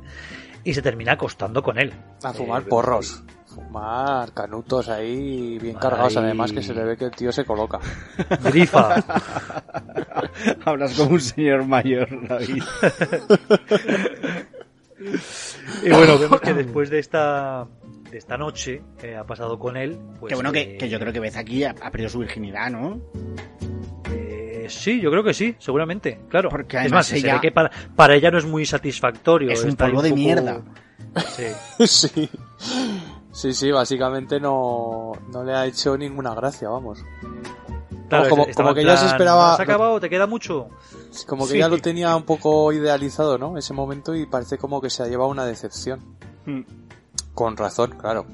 Y se termina acostando con él. A fumar eh, porros. Fumar canutos ahí bien cargados, además que se le ve que el tío se coloca. Grifa. Hablas como un señor mayor, David. y bueno, vemos que después de esta de esta noche que ha pasado con él, pues... Qué bueno que, yo creo que ves aquí ha, perdido su virginidad, ¿no? Eh, sí, yo creo que sí, seguramente, claro. Porque es más, ella... que para, para, ella no es muy satisfactorio. Es un polvo de mierda. Sí. sí. Sí, sí, básicamente no, no le ha hecho ninguna gracia, vamos. como, que ya se esperaba. ¿Has acabado? ¿Te queda mucho? Como que ya lo tenía un poco idealizado, ¿no? Ese momento y parece como que se ha llevado una decepción. Hmm. Con razón, claro.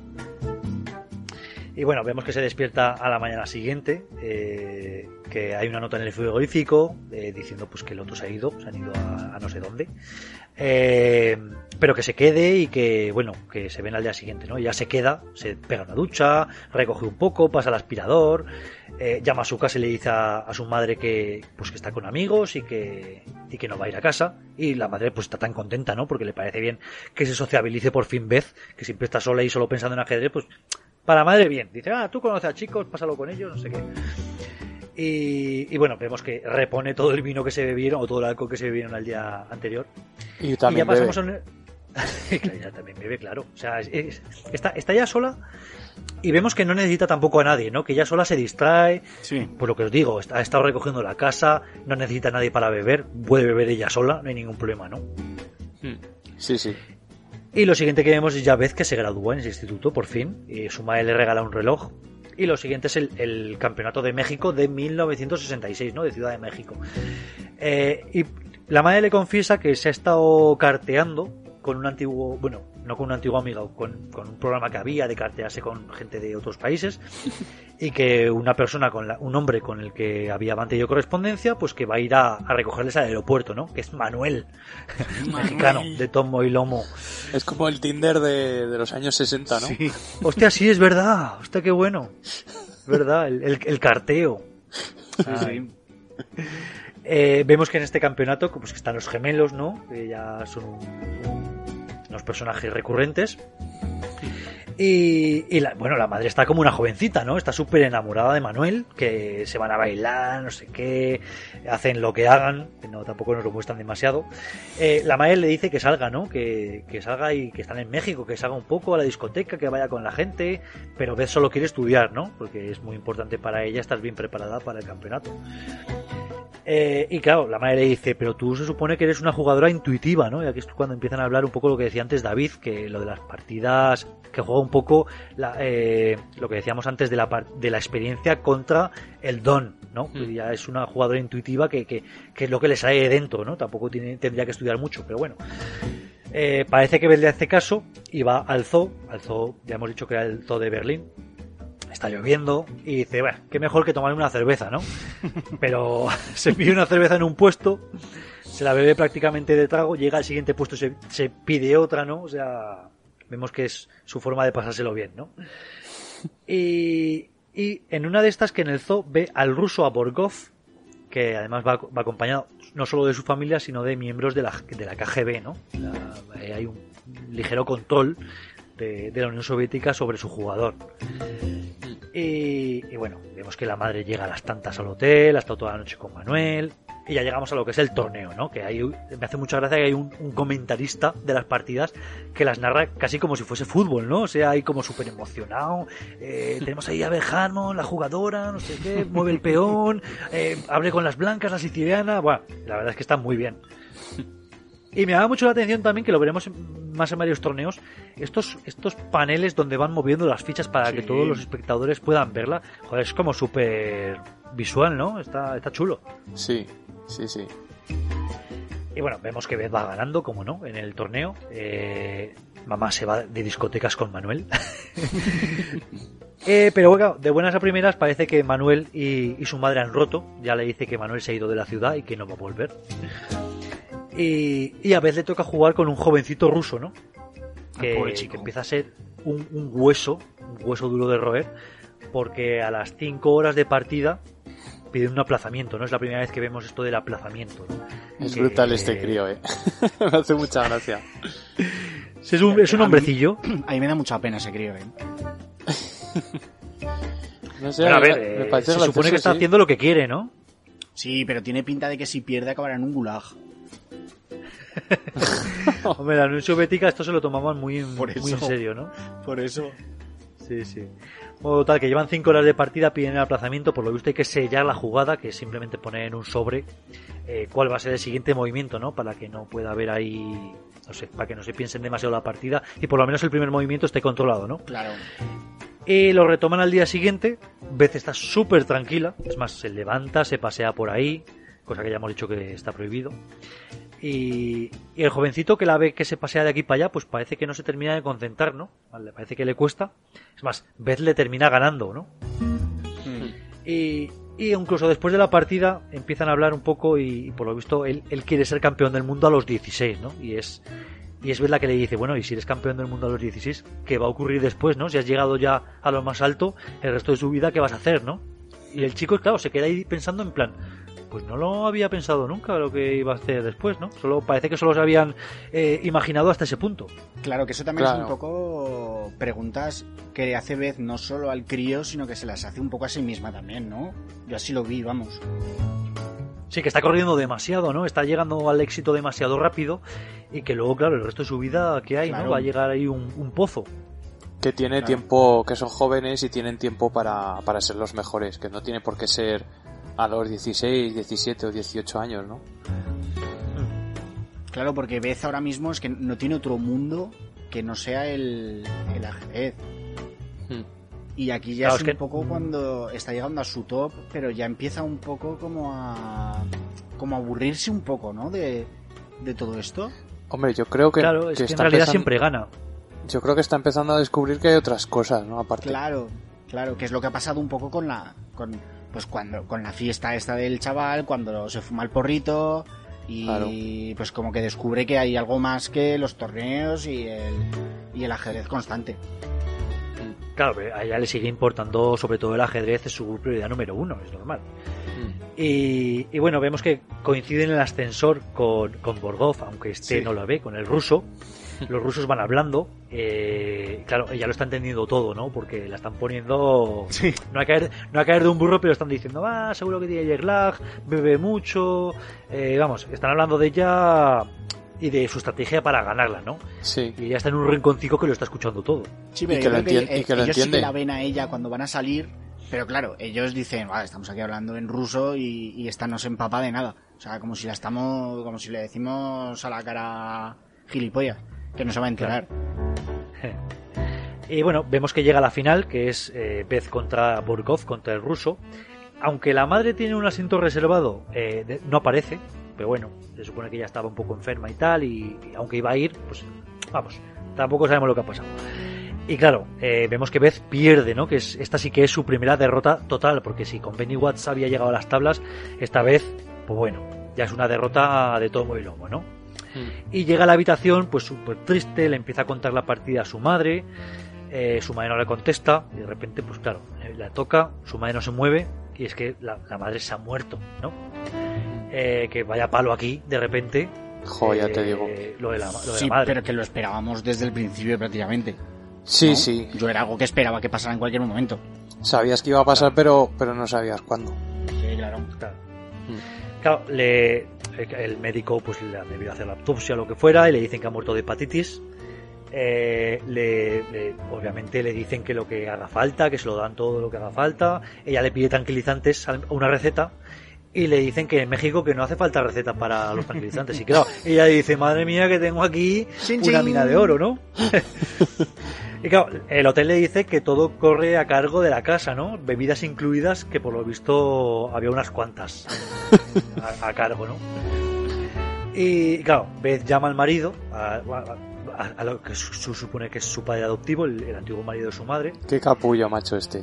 Y bueno, vemos que se despierta a la mañana siguiente, eh, que hay una nota en el frigorífico eh, diciendo pues que el otro se ha ido, se han ido a, no sé dónde. Eh, pero que se quede y que, bueno, que se ven al día siguiente, ¿no? Ya se queda, se pega una ducha, recoge un poco, pasa al aspirador, eh, llama a su casa y le dice a, su madre que, pues que está con amigos y que, y que no va a ir a casa. Y la madre pues está tan contenta, ¿no? Porque le parece bien que se sociabilice por fin vez, que siempre está sola y solo pensando en ajedrez, pues para madre bien. Dice, ah, tú conoces a chicos, pásalo con ellos, no sé qué. Y, bueno, vemos que repone todo el vino que se bebieron o todo el alcohol que se bebieron al día anterior. Y también ya pasamos a ella también bebe, claro. O sea, está, está ya sola y vemos que no necesita tampoco a nadie, ¿no? Que ella sola se distrae. Sí. Por lo que os digo, ha estado recogiendo la casa, no necesita a nadie para beber, puede beber ella sola, no hay ningún problema, ¿no? Sí, sí. Y lo siguiente que vemos es ya vez que se gradúa en ese instituto, por fin, y su madre le regala un reloj. Y lo siguiente es el, Campeonato de México de 1966, ¿no? De Ciudad de México. Eh, y la madre le confiesa que se ha estado carteando con un antiguo, bueno, no con un antiguo amigo, con, con, un programa que había de cartearse con gente de otros países y que una persona, con un hombre con el que había mantenido correspondencia, pues que va a ir a, recogerles al aeropuerto, ¿no? Que es Manuel, mexicano, de tomo y lomo. Es como el Tinder de, de los años 60, ¿no? Sí. Hostia, sí, es verdad. Hostia, qué bueno. Es verdad, el, el, carteo. Sí, sí. Eh, vemos que en este campeonato pues, que están los gemelos, ¿no? Que ya son un, personajes recurrentes. Y, la, bueno, la madre está como una jovencita, ¿no? Está súper enamorada de Manuel, que se van a bailar, no sé qué, hacen lo que hagan, no, tampoco nos lo muestran demasiado. Eh, la madre le dice que salga, ¿no? Que, que, salga y que están en México, que salga un poco a la discoteca, que vaya con la gente, pero Beth solo quiere estudiar, ¿no? Porque es muy importante para ella estar bien preparada para el campeonato. Eh, y claro, la madre le dice, pero tú se supone que eres una jugadora intuitiva, ¿no? Y aquí es cuando empiezan a hablar un poco lo que decía antes David, que lo de las partidas, que juega un poco eh, lo que decíamos antes de la, de la experiencia contra el don, ¿no? Mm. Ya es una jugadora intuitiva que, que, es lo que le sale de dentro, ¿no? Tampoco tiene, tendría que estudiar mucho, pero bueno. Eh, parece que Beth le hace caso y va al zoo, al zoo, ya hemos dicho que era el zoo de Berlín, está lloviendo y dice, bueno, qué mejor que tomar una cerveza, ¿no? Pero se pide una cerveza en un puesto, se la bebe prácticamente de trago, llega al siguiente puesto se, se pide otra, ¿no? O sea, vemos que es su forma de pasárselo bien, ¿no? Y, y en una de estas que en el zoo ve al ruso a Borgov, que además va, va, acompañado no solo de su familia, sino de miembros de la, de la KGB, ¿no? hay un ligero control de, de, la Unión Soviética sobre su jugador. Y, bueno, vemos que la madre llega a las tantas al hotel, ha estado toda la noche con Manuel. Y ya llegamos a lo que es el torneo, ¿no? Que hay, me hace mucha gracia que hay un, comentarista de las partidas que las narra casi como si fuese fútbol, ¿no? O sea, hay como súper emocionado. Eh, tenemos ahí a Bejano, la jugadora, no sé qué, mueve el peón, eh, abre con las blancas, la siciliana. Bueno, la verdad es que está muy bien. Y me da mucho la atención también, que lo veremos más en varios torneos, estos, estos paneles donde van moviendo las fichas para que todos los espectadores puedan verla. Joder, es como súper visual, ¿no? Está, está chulo. Sí, sí, sí. Y bueno, vemos que Beth va ganando, como no, en el torneo. Eh, mamá se va de discotecas con Manuel. eh, pero bueno, de buenas a primeras parece que Manuel y, y, su madre han roto. Ya le dice que Manuel se ha ido de la ciudad y que no va a volver. Y, a veces le toca jugar con un jovencito ruso, ¿no? Que, que, empieza a ser un, un hueso, un hueso duro de roer, porque a las 5 horas de partida piden un aplazamiento, ¿no? Es la primera vez que vemos esto del aplazamiento. ¿no? Es Que- brutal este crío, eh. Me hace mucha gracia. Es un, es un A mí- hombrecillo. A mí me da mucha pena ese crío, ¿eh? No sé, Pero a me- ver, me eh, parece se supone que está sí. haciendo lo que quiere, ¿no? Sí, pero tiene pinta de que si pierde acabará en un gulag. Hombre, la Unión Soviética esto se lo tomaban muy, en- Por muy en eso. serio, ¿no? Por eso. Sí, sí. Bueno, tal, que llevan 5 horas de partida, piden el aplazamiento, por lo visto hay que sellar la jugada, que es simplemente poner en un sobre eh, cuál va a ser el siguiente movimiento, ¿no? Para que no pueda haber ahí, no sé, para que no se piensen demasiado la partida y por lo menos el primer movimiento esté controlado, ¿no? Claro. Y lo retoman al día siguiente, Beth está súper tranquila, es más, se levanta, se pasea por ahí, cosa que ya hemos dicho que está prohibido. Y, y el jovencito que la ve que se pasea de aquí para allá, pues parece que no se termina de concentrar, ¿no? Vale, parece que le cuesta. Es más, Beth le termina ganando, ¿no? Y, y incluso después de la partida empiezan a hablar un poco y, y por lo visto él, él quiere ser campeón del mundo a los 16, ¿no? Y es, y es verdad que le dice, bueno, y si eres campeón del mundo a los 16, ¿qué va a ocurrir después, no? Si has llegado ya a lo más alto, el resto de su vida, ¿qué vas a hacer, no? Y el chico, claro, se queda ahí pensando en plan, pues no lo había pensado nunca lo que iba a hacer después, ¿no? Solo parece que solo se habían eh, imaginado hasta ese punto. Claro, que eso también es un poco preguntas que le hace Beth no solo al crío, sino que se las hace un poco a sí misma también, ¿no? Yo así lo vi, vamos. Sí, que está corriendo demasiado, ¿no? Está llegando al éxito demasiado rápido y que luego, claro, el resto de su vida, ¿qué hay, Claro. no? Va a llegar ahí un, un pozo. Que tiene Claro. tiempo, que son jóvenes y tienen tiempo para, para ser los mejores, que no tiene por qué ser a los 16, 17 o 18 años, ¿no? Claro, porque Beth ahora mismo es que no tiene otro mundo que no sea el, el ajedrez. Hmm. Y aquí ya Claro, es es un que- poco cuando está llegando a su top, pero ya empieza un poco como a como a aburrirse un poco, ¿no? De, de todo esto. Hombre, yo creo que, claro, es que, en está realidad empezando- siempre gana. Yo creo que está empezando a descubrir que hay otras cosas, ¿no? Aparte. Claro, claro, que es lo que ha pasado un poco con la con pues cuando con la fiesta esta del chaval, cuando se fuma el porrito y Claro. pues como que descubre que hay algo más que los torneos y el y el ajedrez constante. Claro, pero a ella le sigue importando sobre todo el ajedrez, es su prioridad número uno, es normal. Mm. Y, y bueno, vemos que coincide en el ascensor con, con Borgov, aunque este Sí. no lo ve, con el ruso. Los rusos van hablando. eh, claro, ella lo está entendiendo todo, ¿no? Porque la están poniendo. Sí. No a caer, no a caer de un burro, pero están diciendo, ah, seguro que tiene jet lag, bebe mucho. eh, vamos, están hablando de ella y de su estrategia para ganarla, ¿no? Sí. Y ella está en un rinconcito que lo está escuchando todo. Sí, Y que lo creo entien- y que lo ellos sí entiende. que la ven a ella cuando van a salir, pero claro, ellos dicen, vale, estamos aquí hablando en ruso y, y esta no se empapa de nada. O sea, como si la estamos, como si le decimos a la cara gilipollas, que no se va a enterar. Y bueno, vemos que llega la final, que es eh, Beth contra Burkov, contra el ruso. Aunque la madre tiene un asiento reservado, eh, no aparece, pero bueno, se supone que ella estaba un poco enferma y tal, y, aunque iba a ir, pues vamos, tampoco sabemos lo que ha pasado. Y claro, eh, vemos que Beth pierde, ¿no? Que es, esta sí que es su primera derrota total, porque si con Benny Watts había llegado a las tablas, esta vez, pues bueno, ya es una derrota de tomo y lomo, ¿no? Mm. Y llega a la habitación, pues súper triste, le empieza a contar la partida a su madre, eh, su madre no le contesta, y de repente, pues claro, eh, la toca, su madre no se mueve, y es que la, la madre se ha muerto, ¿no? Eh, que vaya palo aquí, de repente. Jo, ya te digo. Lo de la, lo de la Sí, madre. pero que lo esperábamos desde el principio prácticamente. Sí, ¿no? sí. Yo era algo que esperaba que pasara en cualquier momento. Sabías que iba a pasar, pero, pero no sabías cuándo. Sí, claro. Claro. Mm. Claro, le, el médico pues le ha debido hacer la autopsia o lo que fuera y le dicen que ha muerto de hepatitis. Eh, le, le- obviamente le dicen que lo que haga falta, que se lo dan todo lo que haga falta. Ella le pide tranquilizantes, una receta. Y le dicen que en México que no hace falta receta para los tranquilizantes. Y claro, ella dice, madre mía, que tengo aquí una mina de oro, ¿no? y claro, el hotel le dice que todo corre a cargo de la casa, ¿no? Bebidas incluidas, que por lo visto había unas cuantas a, a cargo, ¿no? Y claro, Beth llama al marido, a, a- a lo que supone que es su padre adoptivo, el, el antiguo marido de su madre, Qué capullo, macho, este.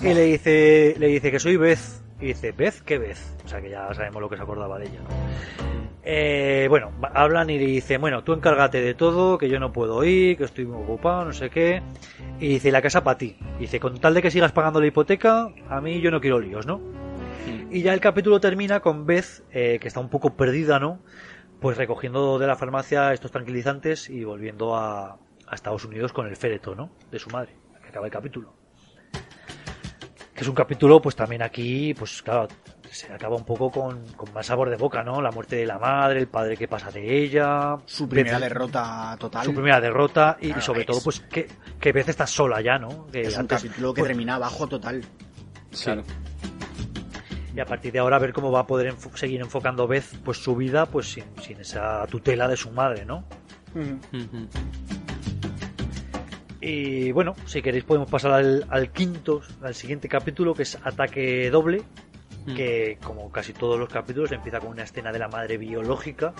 y le dice, le dice que soy Beth, Y dice, ¿Beth? ¿Qué Beth? O sea que ya sabemos lo que se acordaba de ella. Eh, bueno, hablan y le dicen, bueno, tú encárgate de todo, que yo no puedo ir, que estoy muy ocupado, no sé qué. Y dice, la casa para ti. dice, con tal de que sigas pagando la hipoteca, a mí yo no quiero líos, ¿no? Y ya el capítulo termina con Beth, eh, que está un poco perdida, ¿no? Pues recogiendo de la farmacia estos tranquilizantes y volviendo a, a Estados Unidos con el féretro, ¿no? De su madre, que acaba el capítulo. Que es un capítulo, pues también aquí, pues claro, se acaba un poco con, con más sabor de boca, ¿no? La muerte de la madre, el padre que pasa de ella. Su primera Beth- derrota total. Su primera derrota y, sobre es- todo, pues que, que Beth está sola ya, ¿no? Que Es un capítulo que pues, termina abajo total. Claro. Y a partir de ahora ver cómo va a poder enfo- seguir enfocando Beth pues su vida pues sin, sin esa tutela de su madre, ¿no? Y bueno, si queréis podemos pasar al, al quinto, al siguiente capítulo que es Ataque Doble, que como casi todos los capítulos empieza con una escena de la madre biológica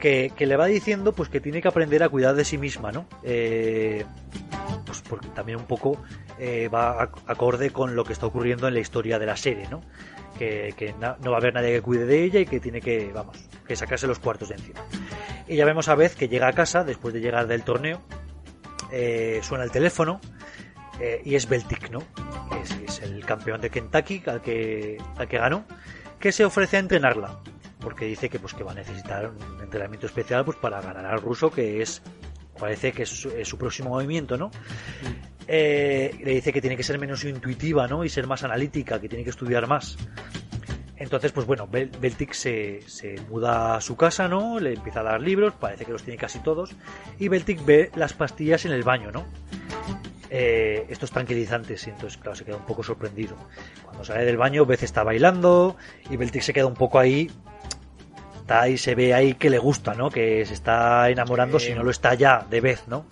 que, que le va diciendo pues que tiene que aprender a cuidar de sí misma, ¿no? Eh, pues porque también un poco eh, va ac- acorde con lo que está ocurriendo en la historia de la serie, ¿no? Que, que na- no va a haber nadie que cuide de ella y que tiene que, vamos, que sacarse los cuartos de encima. Y ya vemos a Beth que llega a casa después de llegar del torneo, eh, suena el teléfono eh, y es Beltic, ¿no? Es, es el campeón de Kentucky al que, al que ganó, que se ofrece a entrenarla, porque dice que pues que va a necesitar un entrenamiento especial pues para ganar al ruso, que es parece que es su, es su próximo movimiento, ¿no? Eh, le dice que tiene que ser menos intuitiva, ¿no? Y ser más analítica, que tiene que estudiar más. Entonces, pues bueno, Bel- Beltic se, se muda a su casa, ¿no? Le empieza a dar libros, parece que los tiene casi todos. Y Beltic ve las pastillas en el baño, ¿no? Eh, estos tranquilizantes, y entonces, claro, se queda un poco sorprendido. Cuando sale del baño, Beth está bailando y Beltic se queda un poco ahí. Está ahí, se ve ahí que le gusta, ¿no? Que se está enamorando, Sí. si no lo está ya, de Beth, ¿no?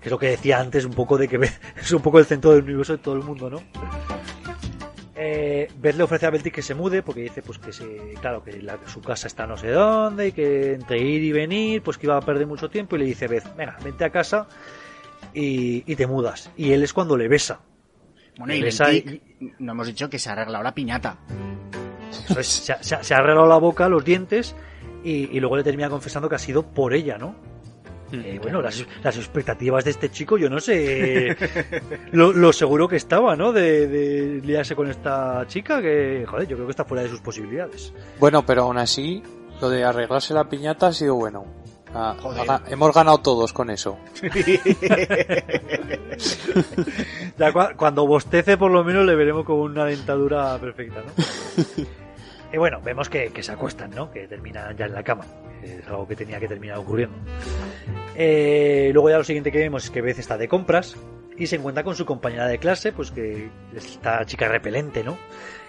Que es lo que decía antes, un poco de que Beth es un poco el centro del universo de todo el mundo, ¿no? Eh, Beth le ofrece a Beltic que se mude porque dice pues que se, claro que la- su casa está no sé dónde y que entre ir y venir pues que iba a perder mucho tiempo y le dice Beth venga vente a casa y, y te mudas y él es cuando le besa. Bueno, y Besa no hemos dicho que se ha arreglado la piñata. Eso es, se, ha- se ha- se ha arreglado la boca los dientes y, y luego le termina confesando que ha sido por ella no Eh, bueno, las, las expectativas de este chico, yo no sé lo, lo seguro que estaba, ¿no? De, de liarse con esta chica, que, joder, yo creo que está fuera de sus posibilidades. Bueno, pero aún así, lo de arreglarse la piñata ha sido bueno. Ah, hemos ganado todos con eso. Ya cuando bostece, por lo menos le veremos con una dentadura perfecta, ¿no? y bueno, vemos que, se acuestan, ¿no? Que terminan ya en la cama. Es algo que tenía que terminar ocurriendo. Eh, luego ya lo siguiente que vemos es que Beth está de compras y se encuentra con su compañera de clase, pues que es esta chica repelente, ¿no?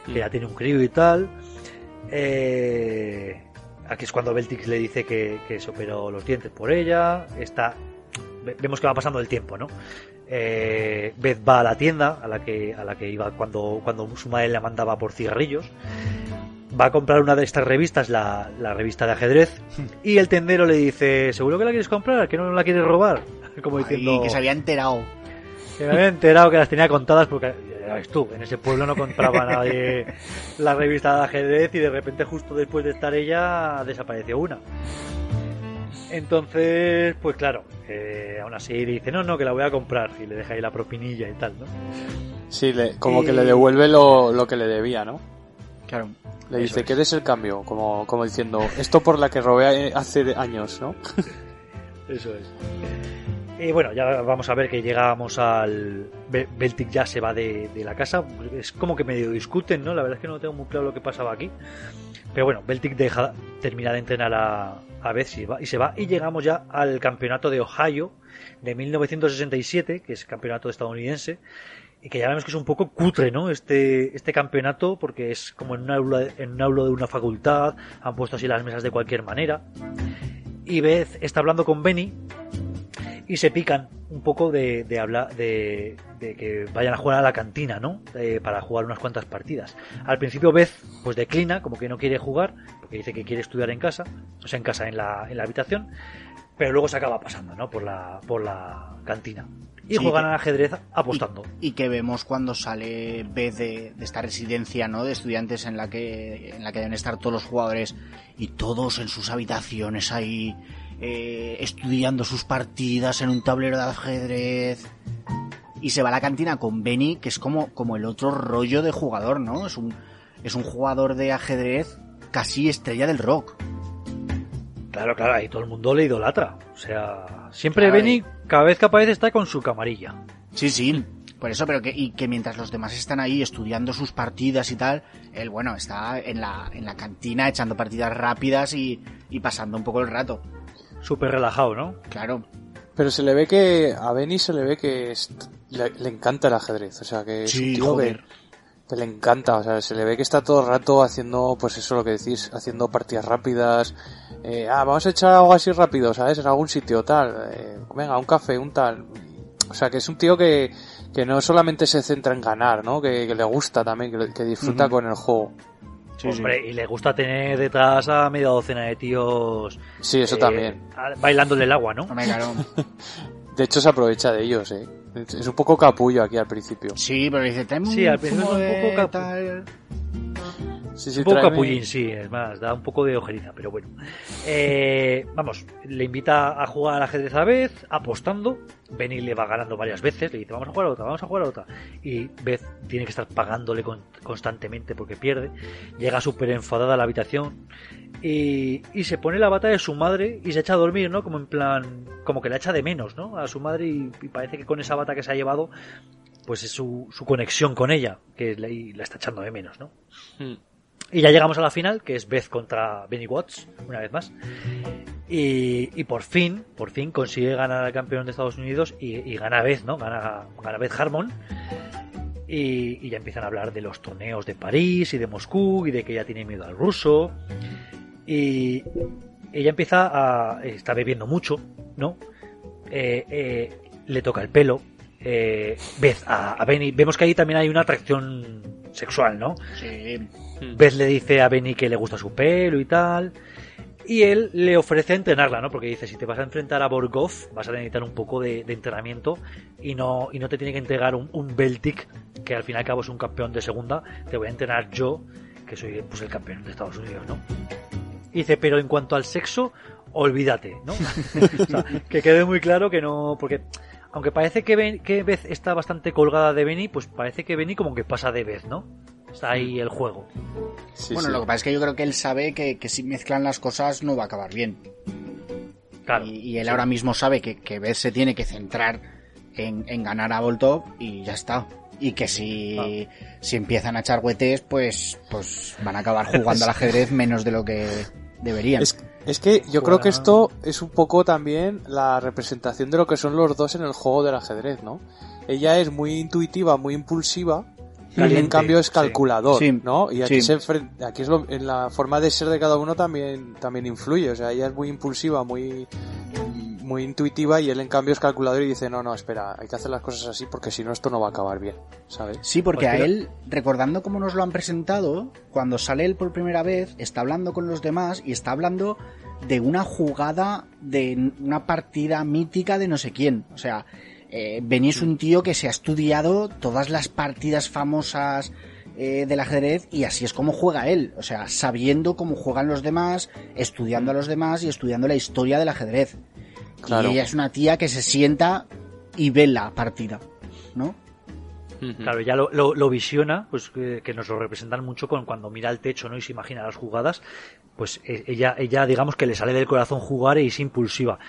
Que ya tiene un crío y tal. Eh, aquí es cuando Beltix le dice que, que se operó los dientes por ella. Está, ve- vemos que va pasando el tiempo, ¿no? Eh, Beth va a la tienda a la que, a la que iba cuando, cuando su madre le mandaba por cigarrillos. Va a comprar una de estas revistas, la, la revista de ajedrez, y el tendero le dice, ¿seguro que la quieres comprar? ¿Que no la quieres robar? Como diciendo... Ay, que se había enterado. Que me había enterado que las tenía contadas porque, ya ves tú, en ese pueblo no compraba nadie la revista de ajedrez y de repente justo después de estar ella desapareció una. Entonces, pues claro, eh, aún así dice, no, no, que la voy a comprar y le deja ahí la propinilla y tal, ¿no? Sí, le- como que le devuelve lo, lo que le debía, ¿no? Claro. Le dice. ¿qué es el cambio? Como, como diciendo, esto por la que robé hace años, ¿no? Eso es. Y bueno, ya vamos a ver que llegamos al... Be- Beltic ya se va de, de la casa. Es como que medio discuten, ¿no? La verdad es que no tengo muy claro lo que pasaba aquí. Pero bueno, Beltic deja, termina de entrenar a, a Beth y y se va. Y llegamos ya al campeonato de Ohio de 1967, que es campeonato estadounidense. Y que ya vemos que es un poco cutre, ¿no? Este, este campeonato, porque es como en un, aula, en un aula de una facultad, han puesto así las mesas de cualquier manera. Y Beth está hablando con Benny y se pican un poco de, de hablar de, de que vayan a jugar a la cantina, ¿no? Para jugar unas cuantas partidas. Al principio Beth pues declina, como que no quiere jugar, porque dice que quiere estudiar en casa, o sea, en casa, en la, en la habitación, pero luego se acaba pasando, ¿no? Por la, por la cantina. Y Sí, juegan que- al ajedrez apostando. Y que vemos cuando sale Beth de, de esta residencia, ¿no? De estudiantes en la que en la que deben estar todos los jugadores y todos en sus habitaciones ahí eh, estudiando sus partidas en un tablero de ajedrez. Y se va a la cantina con Benny, que es como, como el otro rollo de jugador, ¿no? Es un, es un jugador de ajedrez casi estrella del rock. Claro, claro, ahí todo el mundo le idolatra. O sea, siempre Claro, Benny, cada vez que aparece, está con su camarilla. Sí, sí. Por eso, pero que, y que mientras los demás están ahí estudiando sus partidas y tal, él, bueno, está en la, en la cantina echando partidas rápidas y, y pasando un poco el rato. Súper relajado, ¿no? Claro. Pero se le ve que a Benny se le ve que es- le, le encanta el ajedrez, o sea que es Sí, un tío joder. que, le encanta, o sea, se le ve que está todo el rato haciendo, pues eso lo que decís, haciendo partidas rápidas, eh, ah, vamos a echar algo así rápido, ¿sabes? En algún sitio, tal, eh, venga, un café, un tal, o sea que es un tío que, que no solamente se centra en ganar, ¿no? Que, que le gusta también, que, que disfruta con el juego. Sí, sí. Hombre, y le gusta tener detrás a media docena de tíos Sí, eso eh, también. bailándole el agua, ¿no? De hecho se aprovecha de ellos, eh. Es un poco capullo aquí al principio. Sí, pero dice, un Sí, al principio es un poco capu- tal. Sí, sí, un poco capullín, sí, es más, da un poco de ojeriza, pero bueno. Eh, vamos, le invita a jugar al ajedrez a Beth, apostando. Benny le va ganando varias veces, le dice, vamos a jugar a otra, vamos a jugar a otra. Y Beth tiene que estar pagándole con- constantemente porque pierde. Llega súper enfadada a la habitación y, y se pone la bata de su madre y se echa a dormir, ¿no? Como en plan, como que la echa de menos, ¿no? A su madre y, y parece que con esa bata que se ha llevado, pues es su, su conexión con ella, que la, y la está echando de menos, ¿no? Mm. Y ya llegamos a la final, que es Beth contra Benny Watts, una vez más. Y, y por fin, por fin consigue ganar al campeón de Estados Unidos y, gana Beth, ¿no? Gana, gana Beth Harmon. Y, y ya empiezan a hablar de los torneos de París y de Moscú y de que ella tiene miedo al ruso. Y ella empieza a... está bebiendo mucho, ¿no? Eh, eh, le toca el pelo. Eh, Beth a, a Benny. Vemos que ahí también hay una atracción sexual, ¿no? Sí. Beth le dice a Benny que le gusta su pelo y tal. Y él le ofrece entrenarla, ¿no? Porque dice, si te vas a enfrentar a Borgov, vas a necesitar un poco de, de entrenamiento y no, y no te tiene que entregar un, un Beltic, que al fin y al cabo es un campeón de segunda, te voy a entrenar yo, que soy pues el campeón de Estados Unidos, ¿no? Y dice, pero en cuanto al sexo, olvídate, ¿no? o sea, que quede muy claro que no, porque aunque parece que, Ben- que Beth está bastante colgada de Benny, pues parece que Benny como que pasa de Beth, ¿no? Está ahí el juego. Sí, bueno, sí. lo que pasa es que yo creo que él sabe que, que si mezclan las cosas no va a acabar bien. Claro. Y, y él Sí. ahora mismo sabe que, que Beth se tiene que centrar en, en ganar a Voltov y ya está. Y que si, si empiezan a echar huetes, pues, pues van a acabar jugando al ajedrez menos de lo que deberían. Es, es que yo creo que esto es un poco también la representación de lo que son los dos en el juego del ajedrez, ¿no? Ella es muy intuitiva, muy impulsiva, y él en Caliente, cambio es calculador, Sí, ¿no? Y aquí, sí. se aquí es lo- en la forma de ser de cada uno también, también influye, o sea, ella es muy impulsiva, muy, muy intuitiva y él en cambio es calculador y dice, no, no, espera, hay que hacer las cosas así porque si no esto no va a acabar bien, ¿sabes? Sí, porque Pues a él, recordando cómo nos lo han presentado, cuando sale él por primera vez, está hablando con los demás y está hablando de una jugada, de una partida mítica de no sé quién. O sea, eh, Benny es un tío que se ha estudiado todas las partidas famosas eh, del ajedrez y así es como juega él. O sea, sabiendo cómo juegan los demás, estudiando a los demás y estudiando la historia del ajedrez. Claro. Y ella es una tía que se sienta y ve la partida, ¿no? Claro, ya lo, lo, lo visiona, pues que, que nos lo representan mucho con cuando mira el techo, ¿no? Y se imagina las jugadas, pues eh, ella, ella digamos que le sale del corazón jugar y es impulsiva.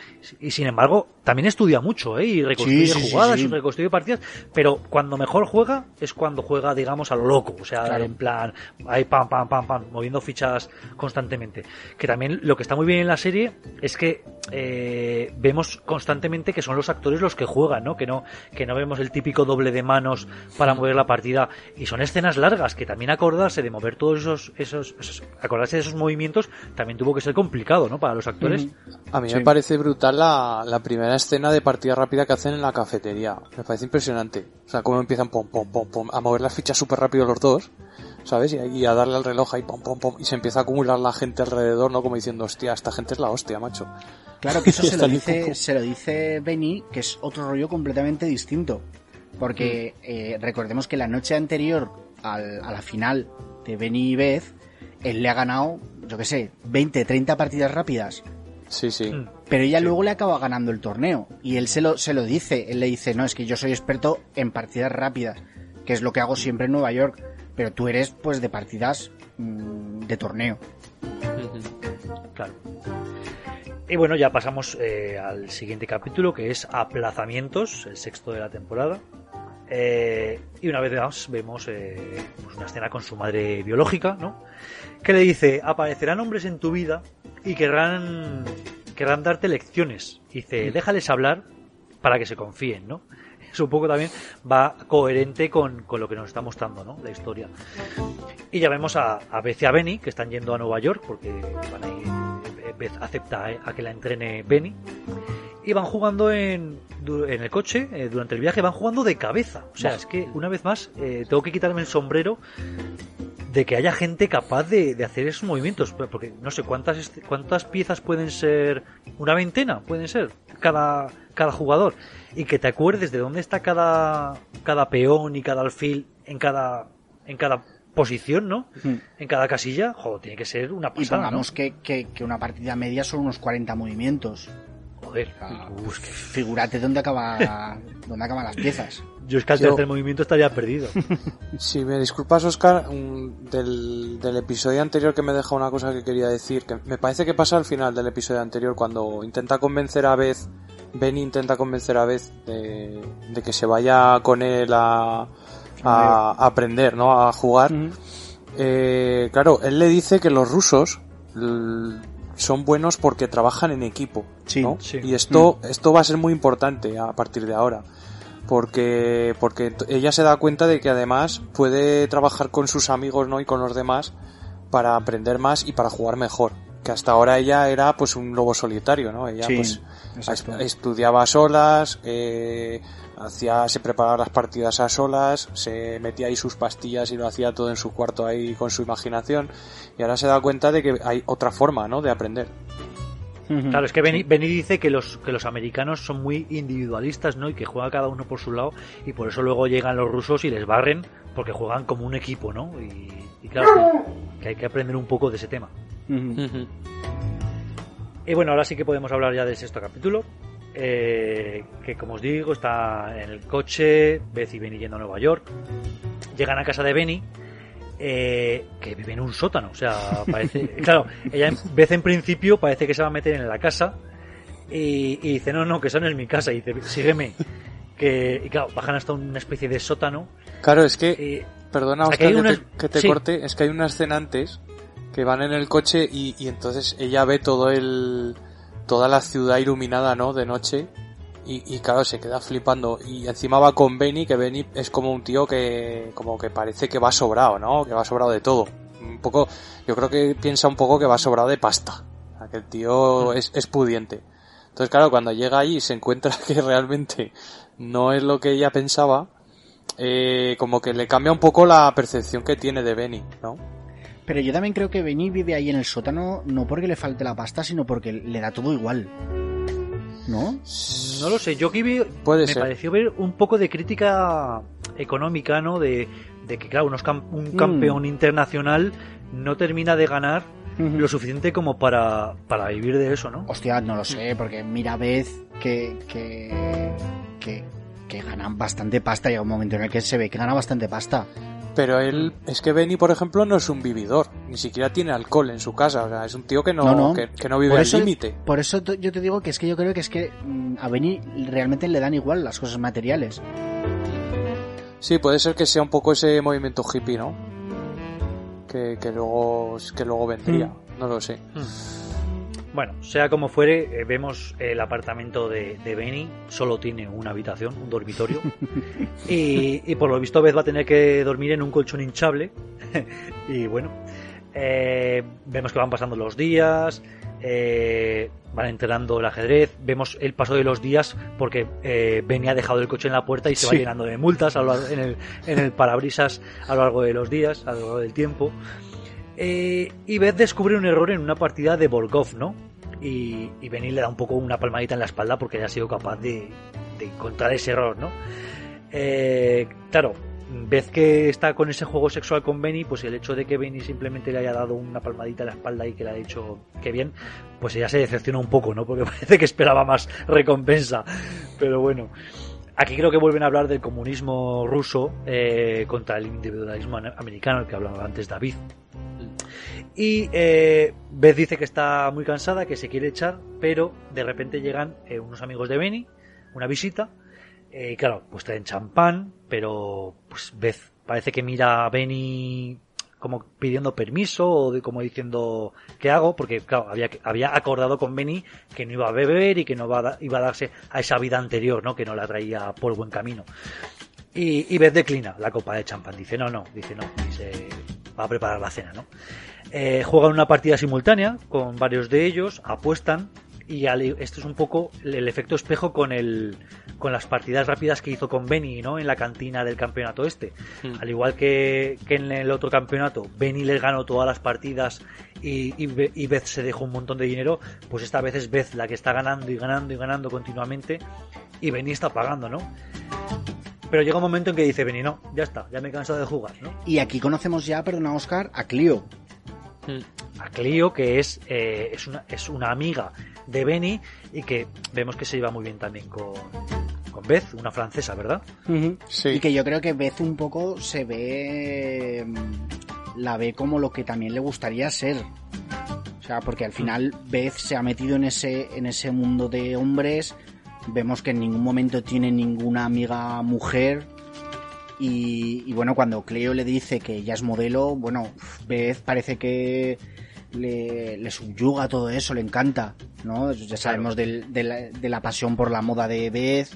Y sin embargo, también estudia mucho, ¿eh? Y reconstruye Sí, sí, sí, jugadas sí. y reconstruye partidas, pero cuando mejor juega es cuando juega, digamos, a lo loco, o sea, Claro. en plan, ahí pam, pam, pam, pam, moviendo fichas constantemente. Que también lo que está muy bien en la serie es que eh, vemos constantemente que son los actores los que juegan, ¿no? Que no, que no vemos el típico doble de manos para mover la partida. Y son escenas largas, que también acordarse de mover todos esos, esos, esos- acordarse de esos movimientos también tuvo que ser complicado, ¿no? Para los actores. Ujú. A mí Sí. me parece brutal la, la primera escena de partida rápida que hacen en la cafetería. Me parece impresionante. O sea, cómo empiezan pom, pom, pom, pom, a mover las fichas súper rápido los dos. ¿sabes? Y, y a darle al reloj ahí, pom, pom, pom, y se empieza a acumular la gente alrededor, ¿no? Como diciendo, hostia, esta gente es la hostia, macho. Claro que eso se lo, dice, se lo dice Benny, que es otro rollo completamente distinto. Porque eh, recordemos que la noche anterior al- a la final de Benny y Beth, él le ha ganado, yo qué sé, 20, 30 partidas rápidas. Sí, sí. Mm. Pero ella luego le acaba ganando el torneo. Y él se lo, se lo dice. Él le dice, no, es que yo soy experto en partidas rápidas, que es lo que hago siempre en Nueva York. Pero tú eres, pues, de partidas mm, de torneo. Claro. Y bueno, ya pasamos eh, al siguiente capítulo, que es Aplazamientos, el sexto de la temporada. Eh, y una vez más vemos eh, pues una escena con su madre biológica, ¿no? Que le dice, aparecerán hombres en tu vida y querrán, querrán darte lecciones. Dice, déjales hablar para que se confíen, ¿no? Eso un poco también va coherente con, con lo que nos está mostrando, ¿no? La historia. Y ya vemos a, a Beth y a Benny que están yendo a Nueva York porque van a ir, Beth acepta a que la entrene Benny y van jugando en, en el coche eh, durante el viaje van jugando de cabeza o sea es que una vez más eh, tengo que quitarme el sombrero de que haya gente capaz de, de hacer esos movimientos porque no sé cuántas cuántas piezas pueden ser una veintena pueden ser cada cada jugador y que te acuerdes de dónde está cada cada peón y cada alfil en cada en cada posición no Mm. en cada casilla joder tiene que ser una Y pasada pongamos ¿no? que, que- que una partida media son unos 40 movimientos. Joder Ah, Uf, es que- Figúrate dónde acaba dónde acaban las piezas. yo es que al tercer movimiento estaría perdido Si me disculpas, Oscar, del, del episodio anterior que me deja una cosa que quería decir, que me parece que pasa al final del episodio anterior cuando intenta convencer a Beth, Benny intenta convencer a Beth de, de que se vaya con él a, a, a aprender, ¿no? A jugar. Eh, claro, él le dice que los rusos son buenos porque trabajan en equipo, Sí, ¿no? sí. Y esto, esto va a ser muy importante a partir de ahora. Porque, porque ella se da cuenta de que además puede trabajar con sus amigos, ¿no? Y con los demás para aprender más y para jugar mejor. Que hasta ahora ella era pues un lobo solitario, ¿no? Ella Sí, pues estudiaba solas, eh, hacía, se preparaba las partidas a solas, se metía ahí sus pastillas y lo hacía todo en su cuarto ahí con su imaginación. Y ahora se da cuenta de que hay otra forma, ¿no? De aprender. Claro, es que Benny, Benny dice que los, que los americanos son muy individualistas, ¿no? Y que juega cada uno por su lado y por eso luego llegan los rusos y les barren porque juegan como un equipo, ¿no? Y, y claro, que, que hay que aprender un poco de ese tema. Y bueno, ahora sí que podemos hablar ya del sexto capítulo. Eh, que como os digo, está en el coche, Beth y Benny yendo a Nueva York. Llegan a casa de Benny, eh, que vive en un sótano. O sea, parece. claro, ella en Beth en principio parece que se va a meter en la casa. Y, y dice, no, no, que eso no es mi casa. Y dice, sígueme. Que, y claro, bajan hasta una especie de sótano. Claro, es que y- Perdona, que te, que te sí. corte. Es que hay una escena antes que van en el coche y, y entonces ella ve todo el toda la ciudad iluminada, ¿no? De noche y, y claro se queda flipando y encima va con Benny que Benny es como un tío que como que parece que va sobrado, ¿no? Que va sobrado de todo. Un poco, yo creo que piensa un poco que va sobrado de pasta. O sea, que el tío es, es pudiente. Entonces claro, cuando llega ahí y se encuentra que realmente no es lo que ella pensaba, eh, como que le cambia un poco la percepción que tiene de Benny, ¿no? Pero yo también creo que Benny vive ahí en el sótano no porque le falte la pasta, sino porque le da todo igual. ¿No? No lo sé, yo aquí vi- Puede me ser. pareció ver un poco de crítica económica, ¿no? De, de que, claro, unos cam- un Mm. campeón internacional no termina de ganar lo suficiente como para, para vivir de eso, ¿no? Hostia, no lo sé, porque mira que, que, que, que ganan bastante pasta. Llega un momento en el que se ve que gana bastante pasta. Pero él, es que Benny, por ejemplo, no es un vividor, ni siquiera tiene alcohol en su casa, o sea, es un tío que no, No, no. Que, que no vive Por al eso, límite. por eso yo te digo que es que yo creo que es que mm, a Benny realmente le dan igual las cosas materiales. Sí, puede ser que sea un poco ese movimiento hippie, ¿no? Que, que luego, que luego vendría, Mm. no lo sé. Bueno, sea como fuere, eh, vemos el apartamento de, de Benny, solo tiene una habitación, un dormitorio, y, y por lo visto Beth va a tener que dormir en un colchón hinchable, y bueno, eh, vemos que van pasando los días, eh, van entrenando el ajedrez, vemos el paso de los días porque eh, Benny ha dejado el coche en la puerta y se va llenando de multas a lo en, el, en el parabrisas a lo largo de los días, a lo largo del tiempo. Eh, y Beth descubre un error en una partida de Volkov, ¿no? Y, Benny le da un poco una palmadita en la espalda porque ha sido capaz de, encontrar ese error, ¿no? Eh, claro, vez que está con ese juego sexual con Benny, pues el hecho de que Benny simplemente le haya dado una palmadita en la espalda y que le ha dicho que bien, pues ella se decepciona un poco, ¿no? Porque parece que esperaba más recompensa. Pero bueno. Aquí creo que vuelven a hablar del comunismo ruso eh, contra el individualismo an- americano, el que hablaba antes David. Y eh, Beth dice que está muy cansada, que se quiere echar, pero de repente llegan eh, unos amigos de Benny, una visita, eh, y claro, pues traen champán, pero pues Beth parece que mira a Benny como pidiendo permiso o de, como diciendo qué hago porque claro había había acordado con Benny que no iba a beber y que no iba a darse a esa vida anterior no que no la traía por buen camino. Y, y Beth declina la copa de champán dice no no dice no dice va a preparar la cena no eh, juegan una partida simultánea con varios de ellos apuestan y al- esto es un poco el efecto espejo con el con las partidas rápidas que hizo con Benny no en la cantina del campeonato este Mm. al igual que, que en el otro campeonato, Benny les ganó todas las partidas y, y, y Beth se dejó un montón de dinero, pues esta vez es Beth la que está ganando y ganando y ganando continuamente y Benny está pagando, ¿no? Pero llega un momento en que dice Benny, no, ya está, ya me he cansado de jugar, ¿no? Y aquí conocemos ya, perdona Oscar, a Clio. Mm. A Clio, que es, eh, es, una, es una amiga de Benny y que vemos que se lleva muy bien también con, con Beth, una francesa, ¿verdad? Sí. Y que yo creo que Beth un poco se ve. mm, La ve como lo que también le gustaría ser. O sea, porque al final Beth se ha metido en ese, en ese mundo de hombres. Vemos que en ningún momento tiene ninguna amiga mujer. Y, y bueno, cuando Cleo le dice que ella es modelo, bueno, Beth parece que le, le subyuga todo eso, le encanta, ¿no? Ya sabemos del- de, la, de la pasión por la moda de Beth.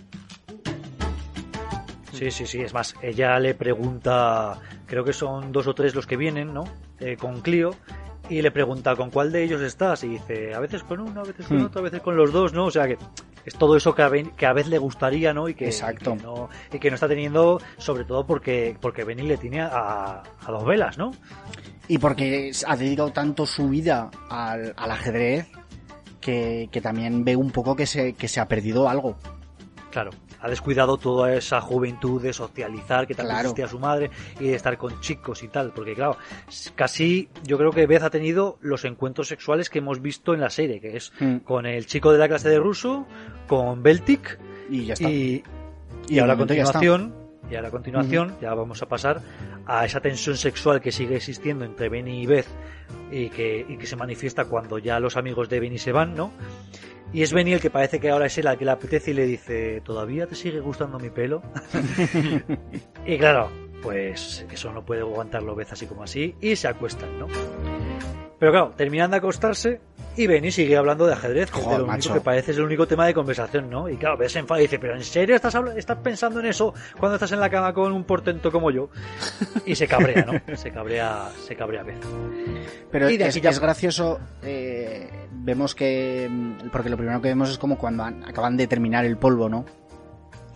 Sí, sí, sí. Es más, ella le pregunta, creo que son dos o tres los que vienen, ¿no? Eh, con Clio. Y le pregunta, ¿con cuál de ellos estás? Y dice, a veces con uno, a veces con Hmm. otro, a veces con los dos, ¿no? O sea que es todo eso que a, Ben- que a vez le gustaría, ¿no? Y que, Exacto. y que no, y que no está teniendo, sobre todo porque, porque Benny le tiene a, a dos velas, ¿no? Y porque ha dedicado tanto su vida al, al ajedrez que, que también ve un poco que se, que se ha perdido algo. Claro, ha descuidado toda esa juventud de socializar que tanto Claro. existía su madre y de estar con chicos y tal, porque claro, casi yo creo que Beth ha tenido los encuentros sexuales que hemos visto en la serie, que es Mm. con el chico de la clase de ruso, con Beltic Y ya está. y, Y y de ahora a continuación, y ahora a continuación ya vamos a pasar a esa tensión sexual que sigue existiendo entre Benny y Beth y que, y que se manifiesta cuando ya los amigos de Benny se van, ¿no? Y es Benny el que parece que ahora es él al que le apetece y le dice, ¿todavía te sigue gustando mi pelo? y claro, pues eso no puede aguantarlo Beth así como así y se acuestan, ¿no? Pero claro, terminan de acostarse y Benny sigue hablando de ajedrez, que es de Joder, lo único que parece es el único tema de conversación, ¿no? Y claro, se enfada y dice, ¿pero en serio estás, estás pensando en eso cuando estás en la cama con un portento como yo? Y se cabrea, ¿no? Se cabrea, se cabrea Beth. Pero y de es, aquí ya- es gracioso, eh, vemos que, mm, porque lo primero que vemos es como cuando han- acaban de terminar el polvo, ¿no?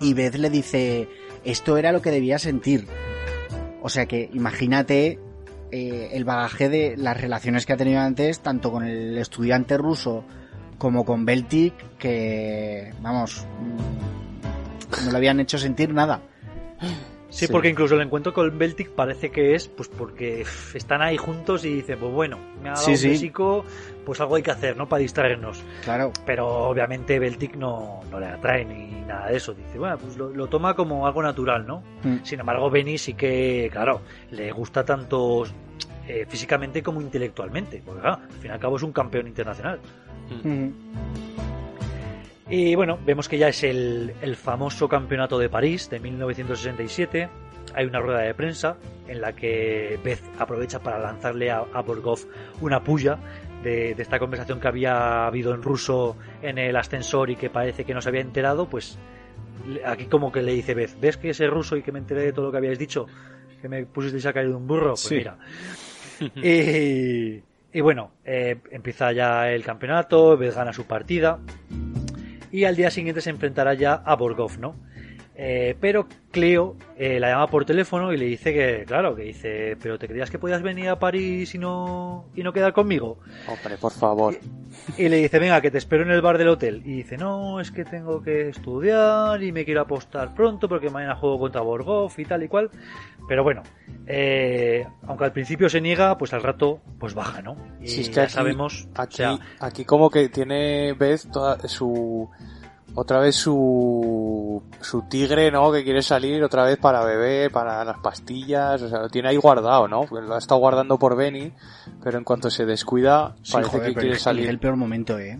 Y Beth le dice, esto era lo que debía sentir. O sea que imagínate eh, el bagaje de las relaciones que ha tenido antes, tanto con el estudiante ruso como con Beltic, que, vamos, mm, no le habían hecho sentir nada. Sí, Sí. porque incluso el encuentro con Beltic parece que es pues porque están ahí juntos y dicen, pues bueno, me ha dado Sí, un sí. besico, pues algo hay que hacer, ¿no? Para distraernos. Claro. Pero obviamente Beltic no, no le atrae ni nada de eso. Dice, bueno, pues lo, lo toma como algo natural, ¿no? Mm. Sin embargo, Benny sí que, claro, le gusta tanto eh, físicamente como intelectualmente. Porque, claro, al fin y al cabo es un campeón internacional. Mm. Y bueno, vemos que ya es el, el famoso campeonato de París de 1967. Hay una rueda de prensa en la que Beth aprovecha para lanzarle a, a Borgov una puya de, de esta conversación que había habido en ruso en el ascensor y que parece que no se había enterado. Pues aquí como que le dice Beth, ¿ves que ese ruso y que me enteré de todo lo que habíais dicho? Que me pusisteis a caer de un burro. Pues Sí. mira. Y, bueno, eh, empieza ya el campeonato, gana su partida y al día siguiente se enfrentará ya a Borgov, ¿no? Eh, pero Cleo eh, la llama por teléfono y le dice que, claro, que dice, pero ¿te creías que podías venir a París y no, y no quedar conmigo? Hombre, por favor. Y, y le dice, venga, que te espero en el bar del hotel. Y dice, no, es que tengo que estudiar y me quiero apostar pronto porque mañana juego contra Borgov y tal y cual. Pero bueno, eh, aunque al principio se niega, pues al rato pues baja, ¿no? Y Si es que ya aquí- sabemos, o Aquí, sea, aquí como que tiene Beth toda su otra vez su su tigre, ¿no? Que quiere salir otra vez para beber, para las pastillas, o sea, lo tiene ahí guardado, ¿no? Pues lo ha estado guardando por Benny, pero en cuanto se descuida Sí, parece joder, que quiere es el salir. peor momento, ¿eh?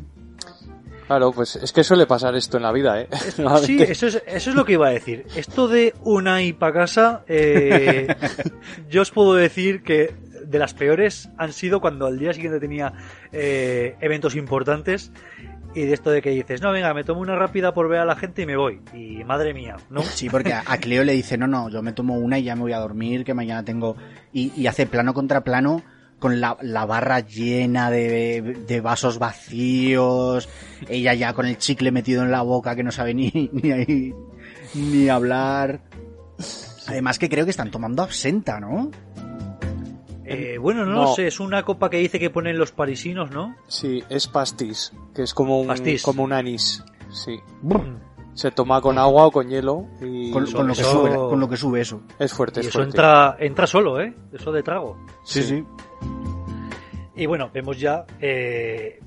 Claro, pues es que suele pasar esto en la vida, ¿eh? Sí, eso es, eso es lo que iba a decir. Esto de una y pa' casa, eh, yo os puedo decir que de las peores han sido cuando al día siguiente tenía eh, eventos importantes y de esto de que dices, no, venga, me tomo una rápida por ver a la gente y me voy. Y madre mía, ¿no? Sí, porque a Cleo le dice, no, no, yo me tomo una y ya me voy a dormir, que mañana tengo... Y, y hace plano contra plano con la, la barra llena de, de vasos vacíos, ella ya con el chicle metido en la boca que no sabe ni, ni, ahí- ni hablar. Además que creo que están tomando absenta, ¿no? Eh, bueno, no, No. lo sé, es una copa que dice que ponen los parisinos, ¿no? Sí, es pastis, que es como un Pastis. como un anís. Sí. Se toma con agua o con hielo y Con, Eso- con lo que eso- sube, con lo que sube eso. es fuerte, Y es eso fuerte. entra, entra solo, ¿eh? Eso de trago. Sí, sí. Y bueno, vemos ya eh,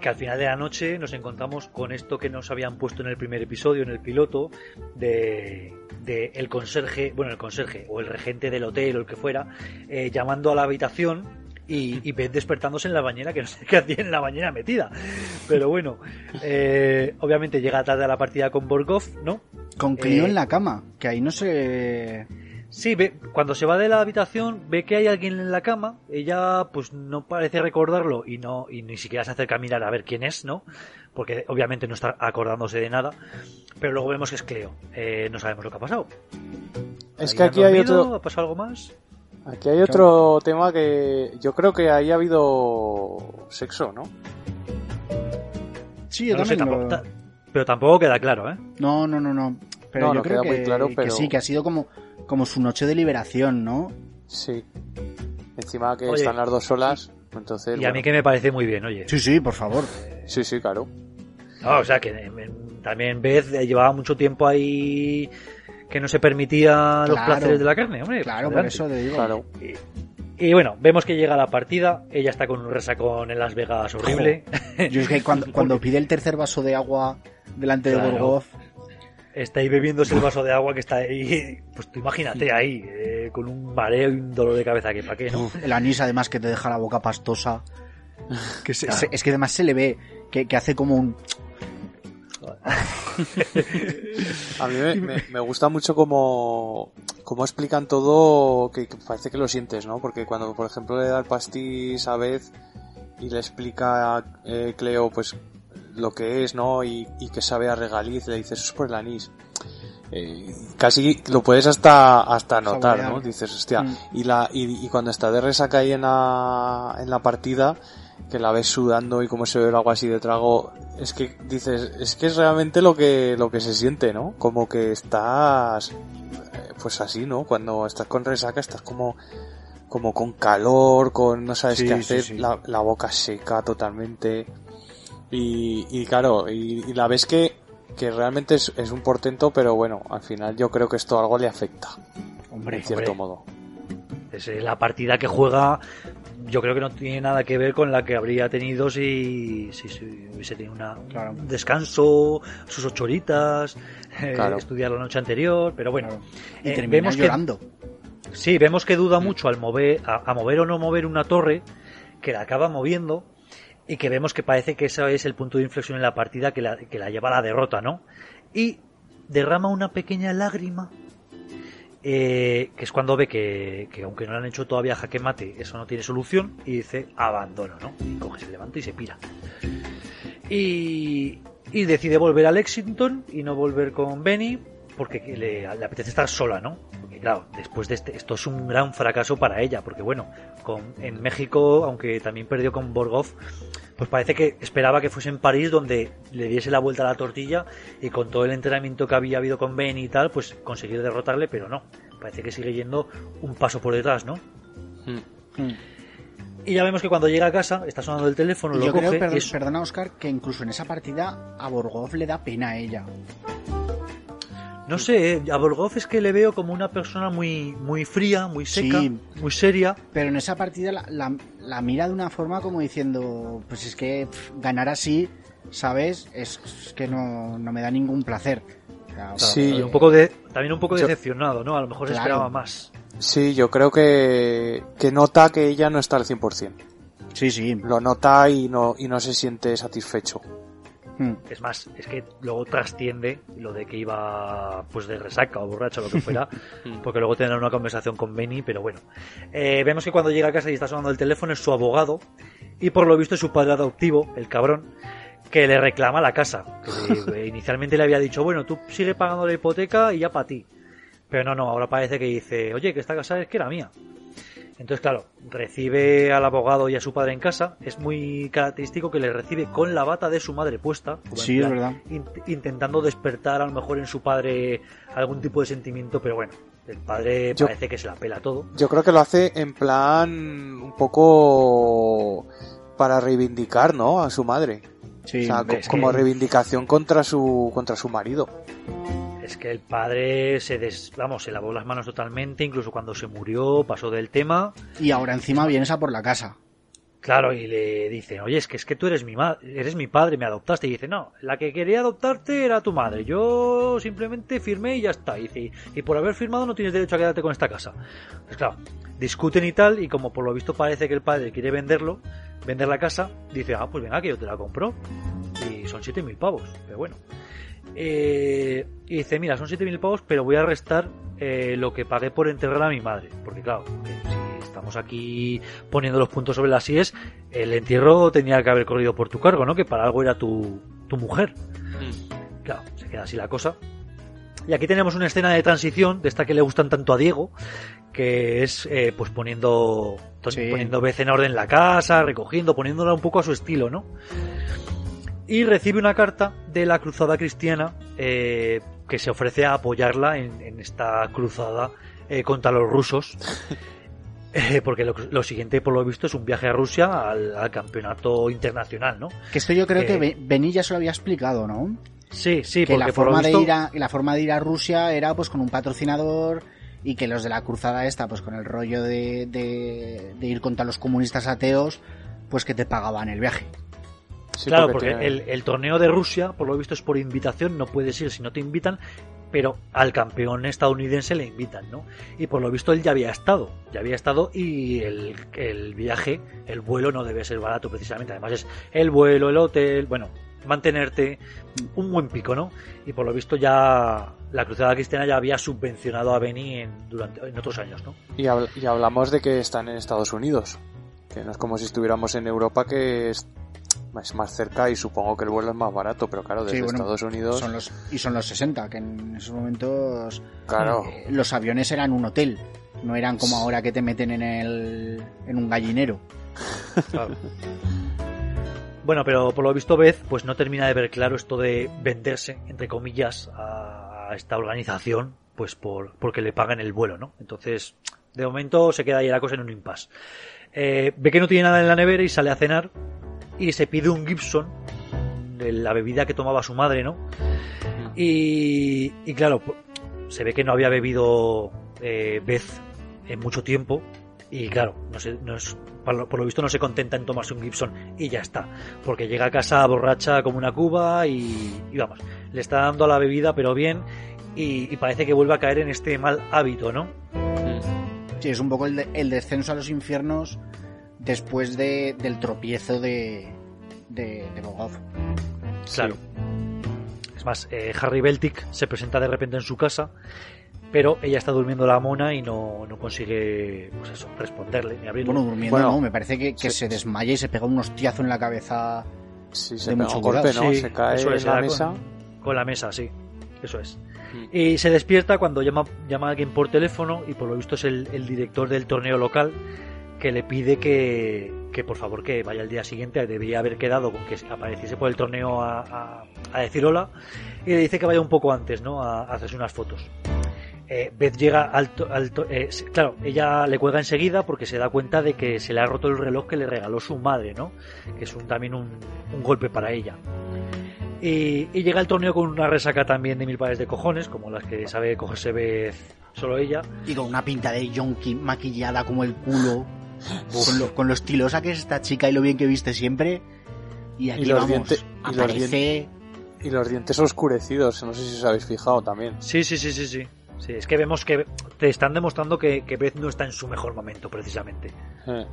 que al final de la noche nos encontramos con esto que nos habían puesto en el primer episodio, en el piloto, de, de el conserje, bueno, el conserje o el regente del hotel o el que fuera, eh, llamando a la habitación y, y Beth despertándose en la bañera, que no sé qué hacía en la bañera metida. Pero bueno, eh, obviamente llega tarde a la partida con Borgov, ¿no? Con Cleo Eh, en la cama, que ahí no se... Sí, ve, cuando se va de la habitación ve que hay alguien en la cama, ella pues no parece recordarlo y no y ni siquiera se acerca a mirar a ver quién es, ¿no? Porque obviamente no está acordándose de nada, pero luego vemos que es Cleo. Eh, no sabemos lo que ha pasado. Es que aquí hay otro ¿Ha pasado algo más? Aquí hay otro tema que yo creo que ahí ha habido sexo, ¿no? Sí, yo No sé, tampoco, lo- ta- pero tampoco queda claro, ¿eh? No, no, no, no. Pero No, yo no creo queda que, muy claro, que pero- sí, que ha sido como, como su noche de liberación, ¿no? Sí. Encima que Oye, están las dos solas, entonces... Y a mí que me parece muy bien, oye. Sí, sí, por favor. Sí, sí, claro. No, o sea que también Beth llevaba mucho tiempo ahí que no se permitía los placeres de la carne, hombre. Claro, por eso te digo. Claro. Y bueno, vemos que llega la partida, ella está con un resacón en Las Vegas horrible. Yo es que cuando, cuando pide el tercer vaso de agua delante de. Borgov, Está ahí bebiéndose el vaso de agua que está ahí. Pues tú imagínate ahí, eh, con un mareo y un dolor de cabeza que para qué, ¿no? el anís además que te deja la boca pastosa. Que se- Claro. se- es que además se le ve que, que hace como un... A mí me, me- me gusta mucho cómo, cómo explican todo, que, que parece que lo sientes, ¿no? Porque cuando, por ejemplo, le da el pastis a Beth y le explica a eh, Cleo, pues, lo que es, ¿no? Y, y que sabe a regaliz, le dices, eso es por el anís. Eh, casi lo puedes hasta, hasta notar. ¿no? Dices, hostia, Mm. y la, y, y cuando está de resaca ahí en la, en la partida, que la ves sudando y cómo se ve el agua así de trago, es que dices, es que es realmente lo que, lo que se siente, ¿no? Como que estás, eh, pues así, ¿no? Cuando estás con resaca estás como, como con calor, con no sabes Sí, qué hacer, sí. La, la boca seca totalmente. Y, y claro, y, y la ves que, que realmente es, es un portento, pero bueno, al final yo creo que esto algo le afecta, Hombre, en cierto hombre. modo. Es eh, la partida que juega, yo creo que no tiene nada que ver con la que habría tenido si, si, si hubiese tenido una, Claro. un descanso, sus ocho horitas, eh, estudiar la noche anterior, pero bueno. y eh, termina vemos que- llorando. Sí, vemos que duda mucho al mover, a, a mover o no mover una torre, que la acaba moviendo, y que vemos que parece que ese es el punto de inflexión en la partida que la, que la lleva a la derrota, ¿no? Y derrama una pequeña lágrima, eh, que es cuando ve que, que aunque no le han hecho todavía jaque mate, eso no tiene solución, y dice abandono, ¿no? Y coge, se levanta y se pira. Y, y decide volver a Lexington y no volver con Benny, porque que le, le apetece estar sola, ¿no? Porque claro, después de este, esto es un gran fracaso para ella, porque bueno, con, en México, aunque también perdió con Borgov, pues parece que esperaba que fuese en París donde le diese la vuelta a la tortilla y con todo el entrenamiento que había habido con Ben y tal, pues conseguir derrotarle, pero no, parece que sigue yendo un paso por detrás, ¿no? Mm. Mm. Y ya vemos que cuando llega a casa, está sonando el teléfono, lo yo coge creo, perdón, es- perdona Oscar, que incluso en esa partida a Borgov le da pena a ella. No sé, eh, a Borgov es que le veo como una persona muy, muy fría, muy seca, Sí. muy seria. Pero en esa partida la, la- la mira de una forma como diciendo, pues es que pff, ganar así, ¿sabes? Es, es que no, no me da ningún placer. Sí, Y un poco de, también un poco Yo- decepcionado, ¿no? A lo mejor se esperaba más. Sí, yo creo que, que nota que ella no está al 100%. Sí, sí. Lo nota y no, y no se siente satisfecho. Mm. Es más, es que luego trasciende lo de que iba pues de resaca o borracho o lo que fuera, porque luego tendrán una conversación con Benny, pero bueno. Eh, vemos que cuando llega a casa y está sonando el teléfono es su abogado y por lo visto es su padre adoptivo, el cabrón, que le reclama la casa. Que inicialmente le había dicho, bueno, tú sigue pagando la hipoteca y ya para ti. Pero no, no, ahora parece que dice, oye, que esta casa es que era mía. Entonces, claro, recibe al abogado y a su padre en casa. Es muy característico que le recibe con la bata de su madre puesta. Sí, es verdad. int- intentando despertar a lo mejor en su padre algún tipo de sentimiento, pero bueno, el padre Yo- parece que se la pela todo. Yo creo que lo hace en plan un poco para reivindicar, ¿no? A su madre. Sí, o sea, co- es que- como reivindicación contra su, contra su marido. Es que el padre se des, vamos, se lavó las manos totalmente, incluso cuando se murió, pasó del tema. Y ahora encima vienes a por la casa. Claro, y le dicen, oye, es que es que tú eres mi eres mi padre, me adoptaste. Y dice, no, la que quería adoptarte era tu madre. Yo simplemente firmé y ya está. Y dice, y por haber firmado no tienes derecho a quedarte con esta casa. Pues claro, discuten y tal, y como por lo visto parece que el padre quiere venderlo, vender la casa, dice, ah, pues venga, que yo te la compro. Y son 7.000 pavos, pero bueno. Eh, y dice, mira, son 7.000 pavos, pero voy a restar eh, lo que pagué por enterrar a mi madre. Porque claro, que si estamos aquí poniendo los puntos sobre las IES, el entierro tenía que haber corrido por tu cargo, ¿no? Que para algo era tu, tu mujer. Claro, se queda así la cosa. Y aquí tenemos una escena de transición, de esta que le gustan tanto a Diego, que es eh, pues poniendo, Sí. poniendo vez en orden la casa, recogiendo, poniéndola un poco a su estilo, ¿no? Y recibe una carta de la cruzada cristiana eh, que se ofrece a apoyarla en, en esta cruzada eh, contra los rusos. Eh, porque lo, lo siguiente, por lo visto, es un viaje a Rusia al, al campeonato internacional, ¿no? Que esto yo creo Eh, que Be- Benny ya se lo había explicado, ¿no? Sí, sí, que porque la por forma, de ir a, la forma de ir a Rusia era pues con un patrocinador y que los de la cruzada esta, pues con el rollo de, de, de ir contra los comunistas ateos, pues que te pagaban el viaje. Sí, claro, porque tiene- el, el torneo de Rusia, por lo visto, es por invitación, no puedes ir si no te invitan, pero al campeón estadounidense le invitan, ¿no? Y por lo visto él ya había estado, ya había estado y el, el viaje, el vuelo no debe ser barato precisamente, además es el vuelo, el hotel, bueno, mantenerte un buen pico, ¿no? Y por lo visto ya la Cruzada Cristiana ya había subvencionado a Beni en, durante, en otros años, ¿no? y, habl- y hablamos de que están en Estados Unidos. Que no es como si estuviéramos en Europa, que es, es más cerca y supongo que el vuelo es más barato, pero claro, desde Sí, bueno, Estados Unidos, Son los, y son los 60, que en esos momentos claro. eh, los aviones eran un hotel, no eran como ahora que te meten en, el, en un gallinero. Claro. Bueno, pero por lo visto Beth pues no termina de ver claro esto de venderse, entre comillas, a a esta organización, pues por porque le pagan el vuelo, ¿no? Entonces, de momento se queda ahí la cosa en un impasse. Eh, ve que no tiene nada en la nevera y sale a cenar y se pide un Gibson, de la bebida que tomaba su madre, ¿no? Y, y claro, pu- se ve que no había bebido eh, Beth en mucho tiempo y claro, no sé, no es, por, lo, por lo visto no se contenta en tomarse un Gibson y ya está, porque llega a casa borracha como una cuba y, y vamos, le está dando a la bebida pero bien y, y parece que vuelve a caer en este mal hábito, ¿no? Sí, es un poco el, de- el descenso a los infiernos después de, del tropiezo de, de, de Bogov. Claro. Es más, eh, Harry Beltic se presenta de repente en su casa, pero ella está durmiendo la mona y no, no consigue pues eso, responderle ni abrirlo. Bueno, durmiendo Bueno, no, me parece que, que sí. se desmaya y se pega un hostiazo en la cabeza. Sí, se de pega mucho un golpe. ¿no? Sí, se cae eso en la mesa. Con, con la mesa, sí. Eso es. Y se despierta cuando llama, llama a alguien por teléfono y por lo visto es el, el director del torneo local que le pide que, que por favor que vaya el día siguiente, debería haber quedado con que apareciese por el torneo a, a, decir hola y le dice que vaya un poco antes, ¿no? A, a hacerse unas fotos. Eh, Beth llega al, al eh, claro, ella le cuelga enseguida porque se da cuenta de que se le ha roto el reloj que le regaló su madre, ¿no? Que es un, también un, un golpe para ella. Y, y llega al torneo con una resaca también de mil pares de cojones, como las que sabe cogerse Beth solo ella. Y con una pinta de yonki maquillada como el culo. Con lo, con lo estilosa que es esta chica y lo bien que viste siempre. Y aquí Y los vamos, dientes- y los aparece... Y los dientes oscurecidos, no sé si os habéis fijado también. Sí, sí, sí, sí, sí. Sí, es que vemos que te están demostrando que, que Beth no está en su mejor momento, precisamente. Eh.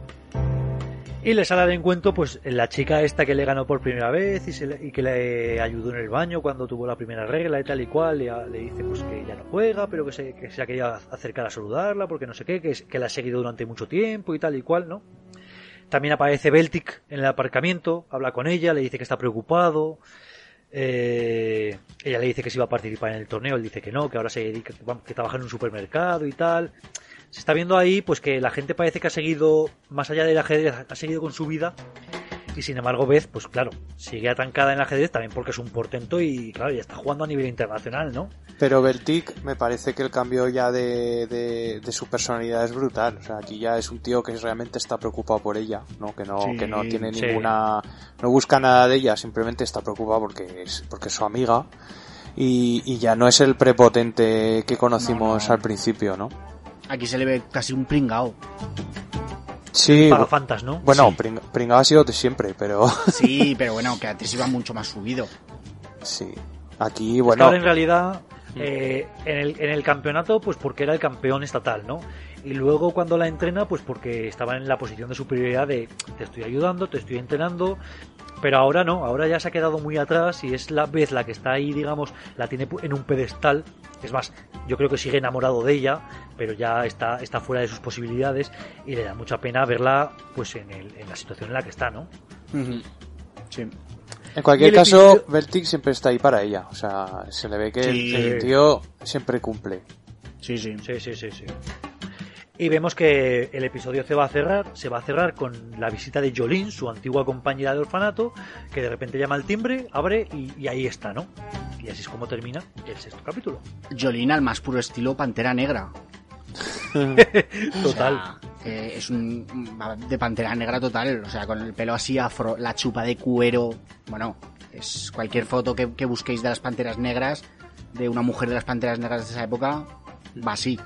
Y le sale al encuentro, pues, la chica esta que le ganó por primera vez y, que le ayudó en el baño cuando tuvo la primera regla y tal y cual. Le, le dice, pues, que ya no juega, pero que se, que se ha querido acercar a saludarla porque no sé qué, que, que la ha seguido durante mucho tiempo y tal y cual, ¿no? También aparece Beltic en el aparcamiento, habla con ella, le dice que está preocupado. Eh, ella le dice que si va a participar en el torneo, él dice que no, que ahora se dedica, que trabaja en un supermercado y tal. Se está viendo ahí pues que la gente parece que ha seguido, más allá del ajedrez, ha seguido con su vida. Y sin embargo, Beth, pues claro, sigue atancada en el ajedrez también porque es un portento y claro, ya está jugando a nivel internacional, ¿no? Pero Beltic me parece que el cambio ya de, de, de su personalidad es brutal. O sea, aquí ya es un tío que realmente está preocupado por ella, ¿no? Que no, Sí, que no tiene sí. ninguna, no busca nada de ella, simplemente está preocupado porque es, porque es su amiga. Y, y ya no es el prepotente que conocimos No, no. al principio, ¿no? Aquí se le ve casi un pringao. Sí, Paga fantas, ¿no? bueno, Sí. pring- pringado ha sido de siempre, pero Sí, pero bueno, que antes iba mucho más subido. sí. Aquí, Es que bueno, ahora en realidad eh, en, el, en el campeonato pues porque era el campeón estatal, ¿no? Y luego cuando la entrena pues porque estaba en la posición de superioridad de te estoy ayudando, te estoy entrenando, pero ahora no, ahora ya se ha quedado muy atrás y es la vez la que está ahí, digamos, la tiene pu- en un pedestal. Es más, yo creo que sigue enamorado de ella, pero ya está, está fuera de sus posibilidades y le da mucha pena verla pues en, el- en la situación en la que está, ¿no? Sí. En cualquier caso, episodio- Beltic siempre está ahí para ella. O sea, se le ve que Sí. el, el tío siempre cumple. Sí, sí. Sí, sí, sí, sí. Y vemos que el episodio se va a cerrar, se va a cerrar con la visita de Jolene, su antigua compañera de orfanato, que de repente llama al timbre, abre y, y ahí está, ¿no? Y así es como termina el sexto capítulo. Jolene al más puro estilo Pantera Negra. Total. O sea, eh, es un de Pantera Negra total. O sea, con el pelo así afro, la chupa de cuero. Bueno, es cualquier foto que, que busquéis de las Panteras Negras, de una mujer de las Panteras Negras de esa época, va así.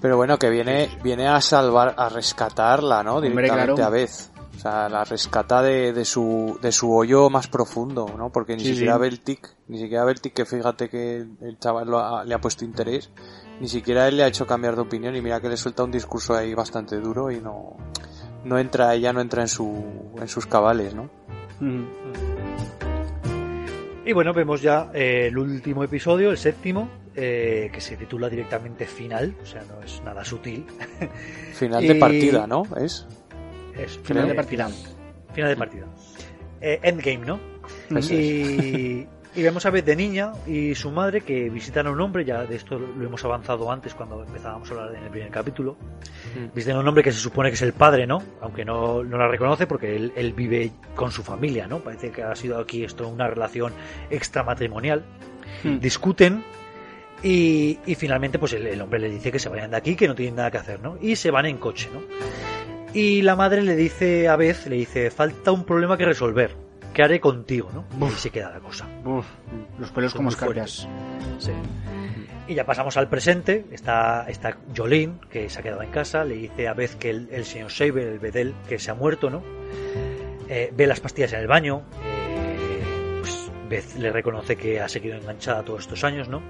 Pero bueno, que viene, viene a salvar, a rescatarla, ¿no? Hombre, Directamente claro. a Beth. O sea, la rescata de, de su, de su hoyo más profundo, ¿no? Porque ni Sí, siquiera sí. Beltic, ni siquiera Beltic, que fíjate que el chaval lo ha- le ha puesto interés, ni siquiera él le ha hecho cambiar de opinión y mira que le suelta un discurso ahí bastante duro y no, no entra, ella no entra en su, en sus cabales, ¿no? Y bueno, vemos ya eh, el último episodio, el séptimo, eh, que se titula directamente Final, o sea, no es nada sutil. Final Y- de partida, ¿no? Es. Es Final de partida. Final de partida. Eh, endgame, ¿no? Eso es. Y, y vemos a Beth de niña y su madre que visitan a un hombre, ya de esto lo hemos avanzado antes cuando empezábamos a hablar en el primer capítulo. Mm. Visitan a un hombre que se supone que es el padre, ¿no? Aunque no, no la reconoce porque él, él vive con su familia, ¿no? Parece que ha sido aquí esto una relación extramatrimonial. Mm. Discuten y, y finalmente pues el, el hombre le dice que se vayan de aquí, que no tienen nada que hacer, ¿no? Y se van en coche, ¿no? Y la madre le dice a Beth, le dice, falta un problema que resolver. ¿Qué haré contigo, no? Y se queda la cosa. Los pelos Son como escarpias. Sí. Y ya pasamos al presente. Está, está Jolene, que se ha quedado en casa. Le dice a Beth que el, el señor Saber, el Bedel, que se ha muerto, ¿no? Eh, ve las pastillas en el baño. eh, pues Beth le reconoce que ha seguido enganchada todos estos años, ¿no?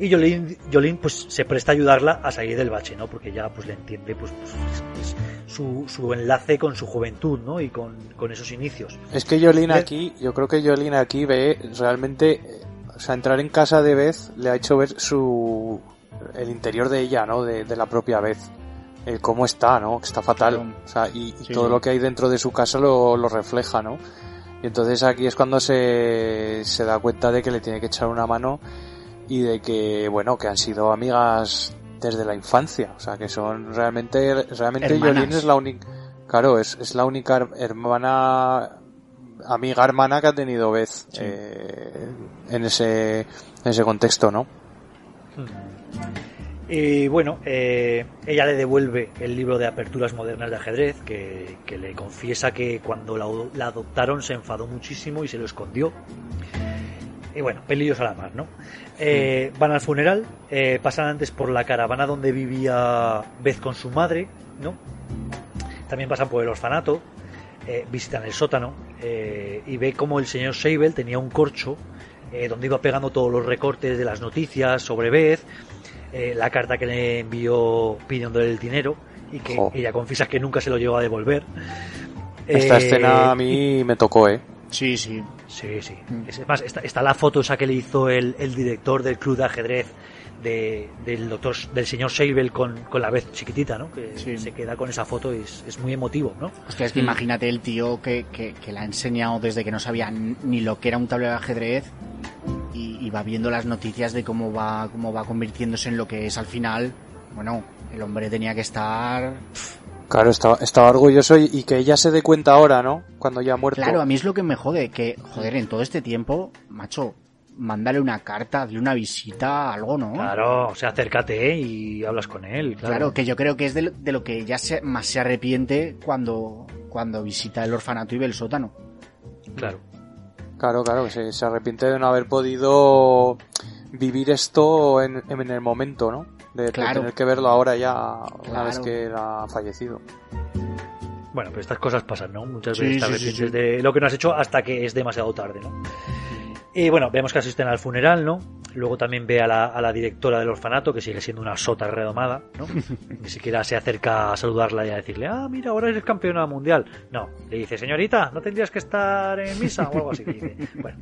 Y Jolene pues se presta a ayudarla a salir del bache, ¿no? Porque ya pues le entiende pues, pues, es- es su, su enlace con su juventud, ¿no? Y con, con esos inicios. Es que Beth- aquí, yo creo que Jolene aquí ve realmente, o sea, entrar en casa de Beth le ha hecho ver su, el interior de ella, ¿no? De, de la propia Beth. El cómo está, ¿no? Que está fatal. O sea, y, y Sí. todo lo que hay dentro de su casa lo, lo refleja, ¿no? Y entonces aquí es cuando se, se da cuenta de que le tiene que echar una mano y de que, bueno, que han sido amigas desde la infancia. O sea, que son realmente, realmente Hermanas. Es la única, claro, es, es la única her- hermana, amiga hermana que ha tenido Beth eh, en ese, en ese contexto, ¿no? Y bueno, eh, ella le devuelve el libro de aperturas modernas de ajedrez, que, que le confiesa que cuando la, la adoptaron se enfadó muchísimo y se lo escondió. Y bueno, pelillos a la mar, ¿no? Eh, van al funeral, eh, pasan antes por la caravana donde vivía Beth con su madre, ¿no? También pasan por el orfanato, eh, visitan el sótano eh, y ve como el señor Seibel tenía un corcho eh, donde iba pegando todos los recortes de las noticias sobre Beth, la carta que le envió pidiéndole el dinero y que Jo. ella confiesa que nunca se lo llegó a devolver. Esta escena a mí me tocó, ¿eh? Sí, sí. Sí, sí. Mm. Es más, está, está la foto esa que le hizo el, el director del club de ajedrez de, del doctor, del señor Seibel con, con la vez chiquitita, ¿no? Que Sí. se queda con esa foto y es, es muy emotivo, ¿no? Hostia, es que imagínate el tío que, que, que la ha enseñado desde que no sabía ni lo que era un tablero de ajedrez y, y va viendo las noticias de cómo va, cómo va convirtiéndose en lo que es al final. Bueno, el hombre tenía que estar... Claro, estaba, estaba orgulloso y, y que ella se dé cuenta ahora, ¿no? Cuando ya ha muerto. Claro, a mí es lo que me jode, que, joder, en todo este tiempo, macho, mándale una carta, hazle una visita, algo, ¿no? Claro, o sea, acércate y hablas con él. Claro, Claro, que yo creo que es de, lo- de lo que ya se, más se arrepiente cuando, cuando visita el orfanato y ve el sótano. claro. Claro, claro, que se, se arrepiente de no haber podido vivir esto en, en el momento, ¿no? De, tener que verlo ahora ya, una vez que él ha fallecido. Bueno, pero estas cosas pasan, ¿no? Muchas Sí, veces sí, sí, arrepientes sí. de lo que no has hecho hasta que es demasiado tarde, ¿no? Y bueno, vemos que asisten al funeral, ¿no? Luego también ve a la, a la directora del orfanato, que sigue siendo una sota redomada, ¿no? Ni siquiera se acerca a saludarla y a decirle, ah, mira, ahora eres campeona mundial. No, le dice, señorita, ¿no tendrías que estar en misa? O algo así. que dice. Bueno.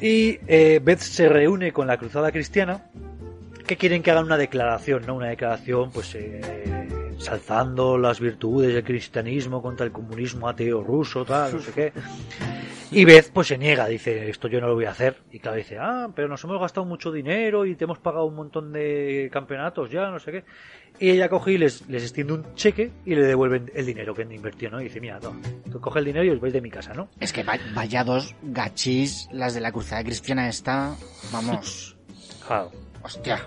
Y eh, Beth se reúne con la cruzada cristiana, que quieren que hagan una declaración, ¿no? Una declaración, pues, eh, ensalzando las virtudes del cristianismo contra el comunismo ateo ruso, tal, no sé qué. Y Beth, pues, se niega, dice, esto yo no lo voy a hacer. Y claro, dice, ah, pero nos hemos gastado mucho dinero y te hemos pagado un montón de campeonatos ya, no sé qué. Y ella coge y les, les extiende un cheque y le devuelven el dinero que invirtió, ¿no? Y dice, mira, no, tú coge el dinero y os vais de mi casa, ¿no? Es que va- vaya dos gachis, las de la cruzada cristiana esta, vamos, Claro. Hostia.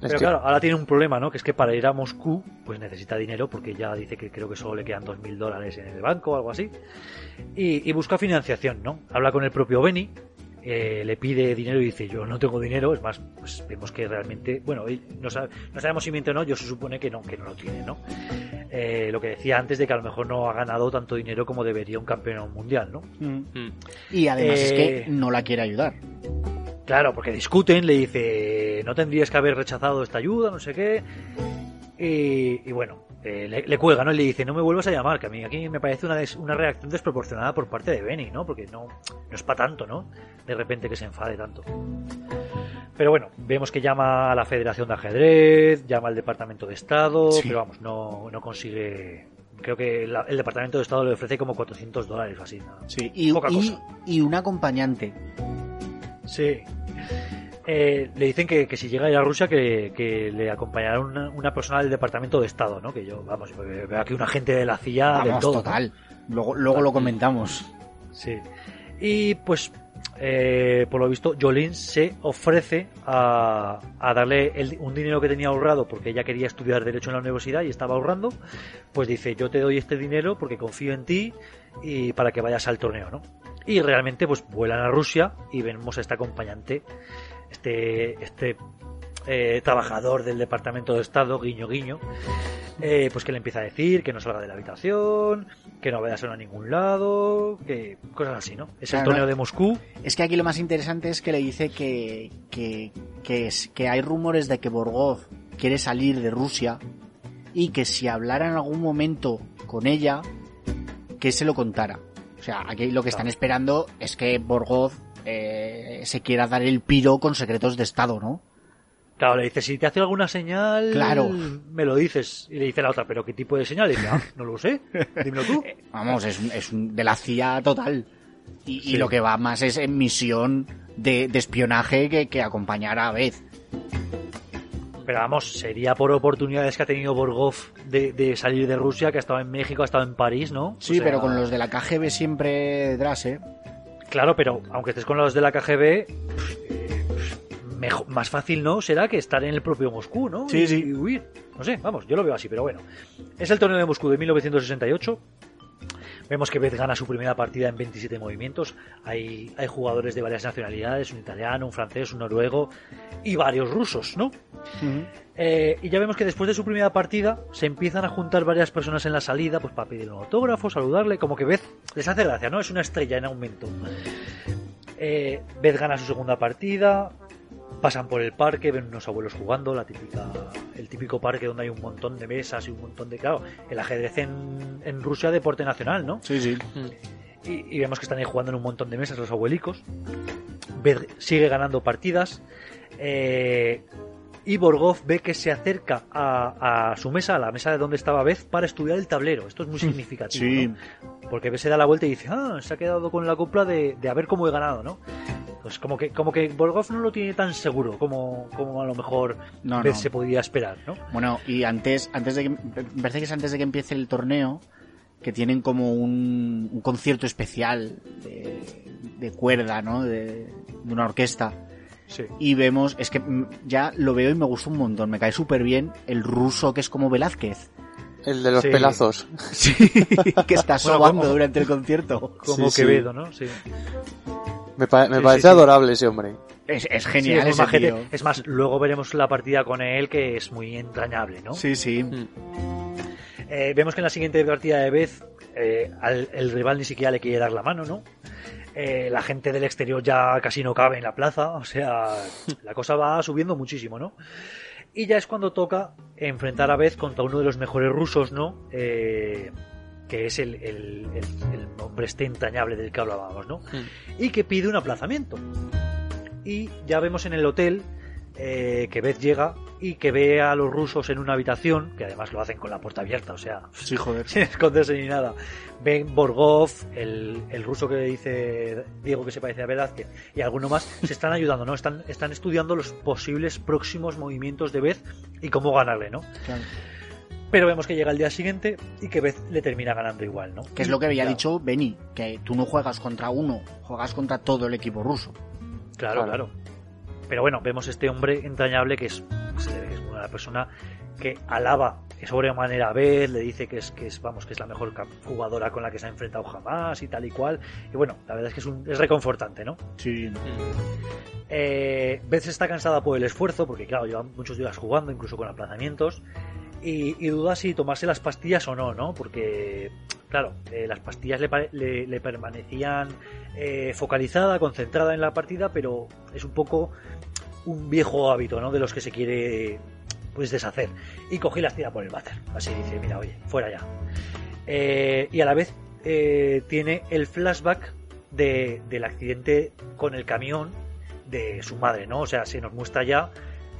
Pero claro, ahora tiene un problema, ¿no? Que es que para ir a Moscú, pues necesita dinero porque ya dice que creo que solo le quedan dos mil dólares en el banco o algo así. Y, y busca financiación, ¿no? Habla con el propio Benny, eh, le pide dinero y dice, yo no tengo dinero. Es más, pues vemos que realmente, bueno, no, sabe- no sabemos si miente o no, yo se supone que no, que no lo tiene, ¿no? Eh, lo que decía antes de que a lo mejor no ha ganado tanto dinero como debería un campeón mundial, ¿no? Mm. Y además es Eh, que no la quiere ayudar. Claro, porque discuten, le dice, no tendrías que haber rechazado esta ayuda, no sé qué. Y, y bueno, eh, le, le cuelga, ¿no? Y le dice, no me vuelvas a llamar, que a mí aquí me parece una, des- una reacción desproporcionada por parte de Benny, ¿no? Porque no, no es para tanto, ¿no? De repente que se enfade tanto. Pero bueno, vemos que llama a la Federación de Ajedrez, llama al Departamento de Estado, Sí. pero vamos, no, no consigue... Creo que la- el Departamento de Estado le ofrece como 400 dólares o así. ¿no? Sí, y, Poca y, cosa. y un acompañante. Sí. Eh, le dicen que, que si llega a ir a Rusia que, que le acompañará una, una persona del Departamento de Estado, ¿no? Que yo, vamos, veo aquí un agente de la CIA del Vamos, todo. ¿no? total. Luego, luego lo comentamos. Sí. Y pues, eh, por lo visto, Jolene se ofrece a, a darle un dinero que tenía ahorrado porque ella quería estudiar Derecho en la universidad y estaba ahorrando. Pues dice, yo te doy este dinero porque confío en ti y para que vayas al torneo, ¿no? Y realmente, pues vuelan a Rusia y vemos a este acompañante, este, este eh, trabajador del Departamento de Estado, guiño guiño, eh, pues que le empieza a decir que no salga de la habitación, que no vaya a a ningún lado, que cosas así, ¿no? Es el torneo de Moscú. Es que aquí lo más interesante es que le dice que, que, que, es- que hay rumores de que Borgov quiere salir de Rusia y que si hablara en algún momento con ella, que se lo contara. O sea, aquí lo que están esperando es que Borgov eh, se quiera dar el piro con secretos de Estado, ¿no? Claro, le dice, si te hace alguna señal, Claro. me lo dices. Y le dice la otra, ¿pero qué tipo de señal? Y dice, ah, no lo sé, dímelo tú. Vamos, es, un- es de la CIA total. Y, y lo que va más es en misión de, de espionaje que, que acompañara a Beth. Pero vamos, sería por oportunidades que ha tenido Borgov de, de salir de Rusia, que ha estado en México, ha estado en París, ¿no? Sí, O sea, pero con los de la KGB siempre detrás, ¿eh? Claro, pero aunque estés con los de la KGB, pff, eh, pff, mejo- más fácil no será que estar en el propio Moscú, ¿no? Sí, y, sí. y huir. No sé, vamos, yo lo veo así, pero bueno. Es el torneo de Moscú de 1968. Vemos que Beth gana su primera partida en 27 movimientos. Hay, hay jugadores de varias nacionalidades, un italiano, un francés, un noruego y varios rusos, ¿no? Eh, y ya vemos que después de su primera partida se empiezan a juntar varias personas en la salida pues para pedir un autógrafo, saludarle, como que Beth les hace gracia, ¿no? Es una estrella en aumento. Eh, Beth gana su segunda partida, pasan por el parque, ven unos abuelos jugando, la típica, el típico parque donde hay un montón de mesas y un montón de... Claro, el ajedrez en, en Rusia deporte nacional, ¿no? Sí, sí. y, y vemos que están ahí jugando en un montón de mesas los abuelicos. Sigue ganando partidas. eh, y Borgov ve que se acerca a, a su mesa, a la mesa de donde estaba Beth, para estudiar el tablero. Esto es muy significativo. Sí. ¿no? Porque Beth se da la vuelta y dice, ah, se ha quedado con la copla de, de a ver cómo he ganado, ¿no? Pues como que, como que Borgov no lo tiene tan seguro como, como a lo mejor No, Beth no. se podía esperar, ¿no? Bueno, y antes, antes de que, me parece que es antes de que empiece el torneo, que tienen como un, un concierto especial de, de cuerda, ¿no? De, de una orquesta. Sí. Y vemos, es que mm, ya lo veo y me gusta un montón, me cae súper bien el ruso que es como Velázquez. El de los Sí. pelazos. Sí, que está sobando durante el concierto. Como Sí, sí. Quevedo, ¿no? Sí. Me, pa- me Sí, parece sí, sí. adorable ese hombre. Es, es Sí, genial es, ese tío. Es más, luego veremos la partida con él que es muy entrañable, ¿no? Sí, sí. Mm. Eh, vemos que en la siguiente partida de Beth eh, al- el rival ni siquiera le quiere dar la mano, ¿no? Eh, la gente del exterior ya casi no cabe en la plaza, o sea, la cosa va subiendo muchísimo, ¿no? Y ya es cuando toca enfrentar a Beth contra uno de los mejores rusos, ¿no? Eh, que es el, el, el- el hombre este entrañable del que hablábamos, ¿no? Mm. y que pide un aplazamiento. Y ya vemos en el hotel eh, que Beth llega y que ve a los rusos en una habitación, que además lo hacen con la puerta abierta, o sea, Sí, joder. sin esconderse ni nada. Ven Borgov, el, el ruso que dice Diego que se parece a Velázquez, y alguno más, se están ayudando, ¿no? Están, están estudiando los posibles próximos movimientos de Beth y cómo ganarle, ¿no? Claro. Pero vemos que llega el día siguiente y que Beth le termina ganando igual, ¿no? Que es lo que había Claro. dicho Benny, que tú no juegas contra uno, juegas contra todo el equipo ruso. Claro, Claro. claro. Pero bueno, vemos este hombre entrañable que es, una persona que alaba sobremanera a Beth, le dice que es, que es, vamos, que es la mejor jugadora con la que se ha enfrentado jamás y tal y cual. Y bueno, la verdad es que es, un- es reconfortante, ¿no? Sí. Eh, Beth está cansada por el esfuerzo, porque claro, lleva muchos días jugando, incluso con aplazamientos, y, y duda si tomarse las pastillas o no, ¿no? Porque, claro, eh, las pastillas le, le- le permanecían eh, focalizada, concentrada en la partida, pero es un poco un viejo hábito, ¿no? De los que se quiere, pues, deshacer. Y cogí las tira por el váter. Así dice, mira, oye, fuera ya. Eh, y a la vez eh, tiene el flashback de- del accidente con el camión de su madre, ¿no? O sea, se nos muestra ya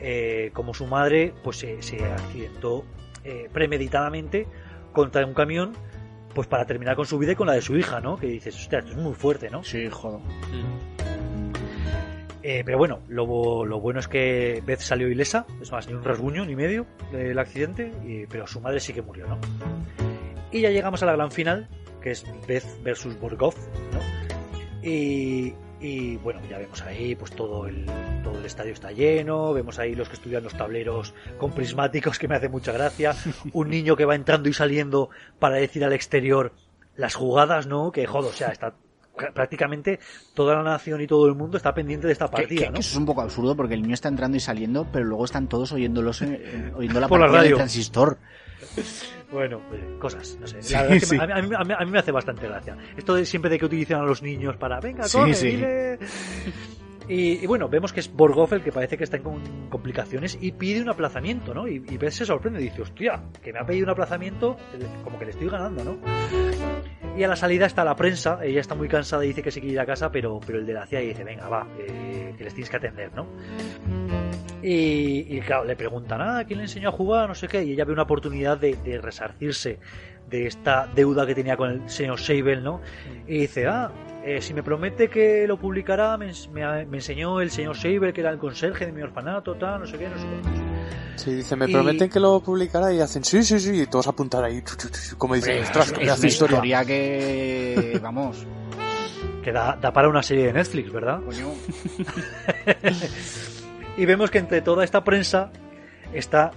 eh, como su madre pues se, se accidentó eh, premeditadamente contra un camión pues para terminar con su vida y con la de su hija, ¿no? Que dices, hostia, esto es muy fuerte, ¿no? Sí, joder. Eh, pero bueno, lo, lo bueno es que Beth salió ilesa, es más, ni un rasguño ni medio del accidente, pero su madre sí que murió, ¿no? Y ya llegamos a la gran final, que es Beth versus Borgov, ¿no? Y, y, bueno, ya vemos ahí, pues todo el, todo el estadio está lleno, vemos ahí los que estudian los tableros con prismáticos, que me hace mucha gracia, un niño que va entrando y saliendo para decir al exterior las jugadas, ¿no? Que joder, o sea, está prácticamente toda la nación y todo el mundo está pendiente de esta Que, partida, que- ¿no? que eso es un poco absurdo porque el niño está entrando y saliendo, pero luego están todos oyéndolos, en- en- oyendo la Por la del transistor. Bueno, pues, cosas, no sé. Sí, La que sí. me- a, mí, a mí- a mí- me hace bastante gracia. Esto de siempre de que utilizan a los niños para, venga, sí. dile". Y, bueno, vemos que es Borgov el que parece que está con complicaciones y pide un aplazamiento, ¿no? Y, y se sorprende y dice, hostia, que me ha pedido un aplazamiento, como que le estoy ganando, ¿no? Y a la salida está la prensa, ella está muy cansada y dice que se quiere ir a casa, pero, pero el de la CIA dice, venga, va, eh, que les tienes que atender, ¿no? Y, claro, le preguntan, ah, ¿quién le enseñó a jugar? No sé qué, y ella ve una oportunidad de resarcirse de esta deuda que tenía con el señor Sable, ¿no? Y dice, ah, eh, si me promete que lo publicará, me, me- me enseñó el señor Sable, que era el conserje de mi orfanato, tal, no sé qué, no sé qué. Sí, dice, me Y- prometen que lo publicará y hacen, sí, sí, sí, y todos apuntar ahí, como dicen, ostras, es una historia. historia que, vamos, Que da, da para una serie de Netflix, ¿verdad? coño. Y vemos que entre toda esta prensa está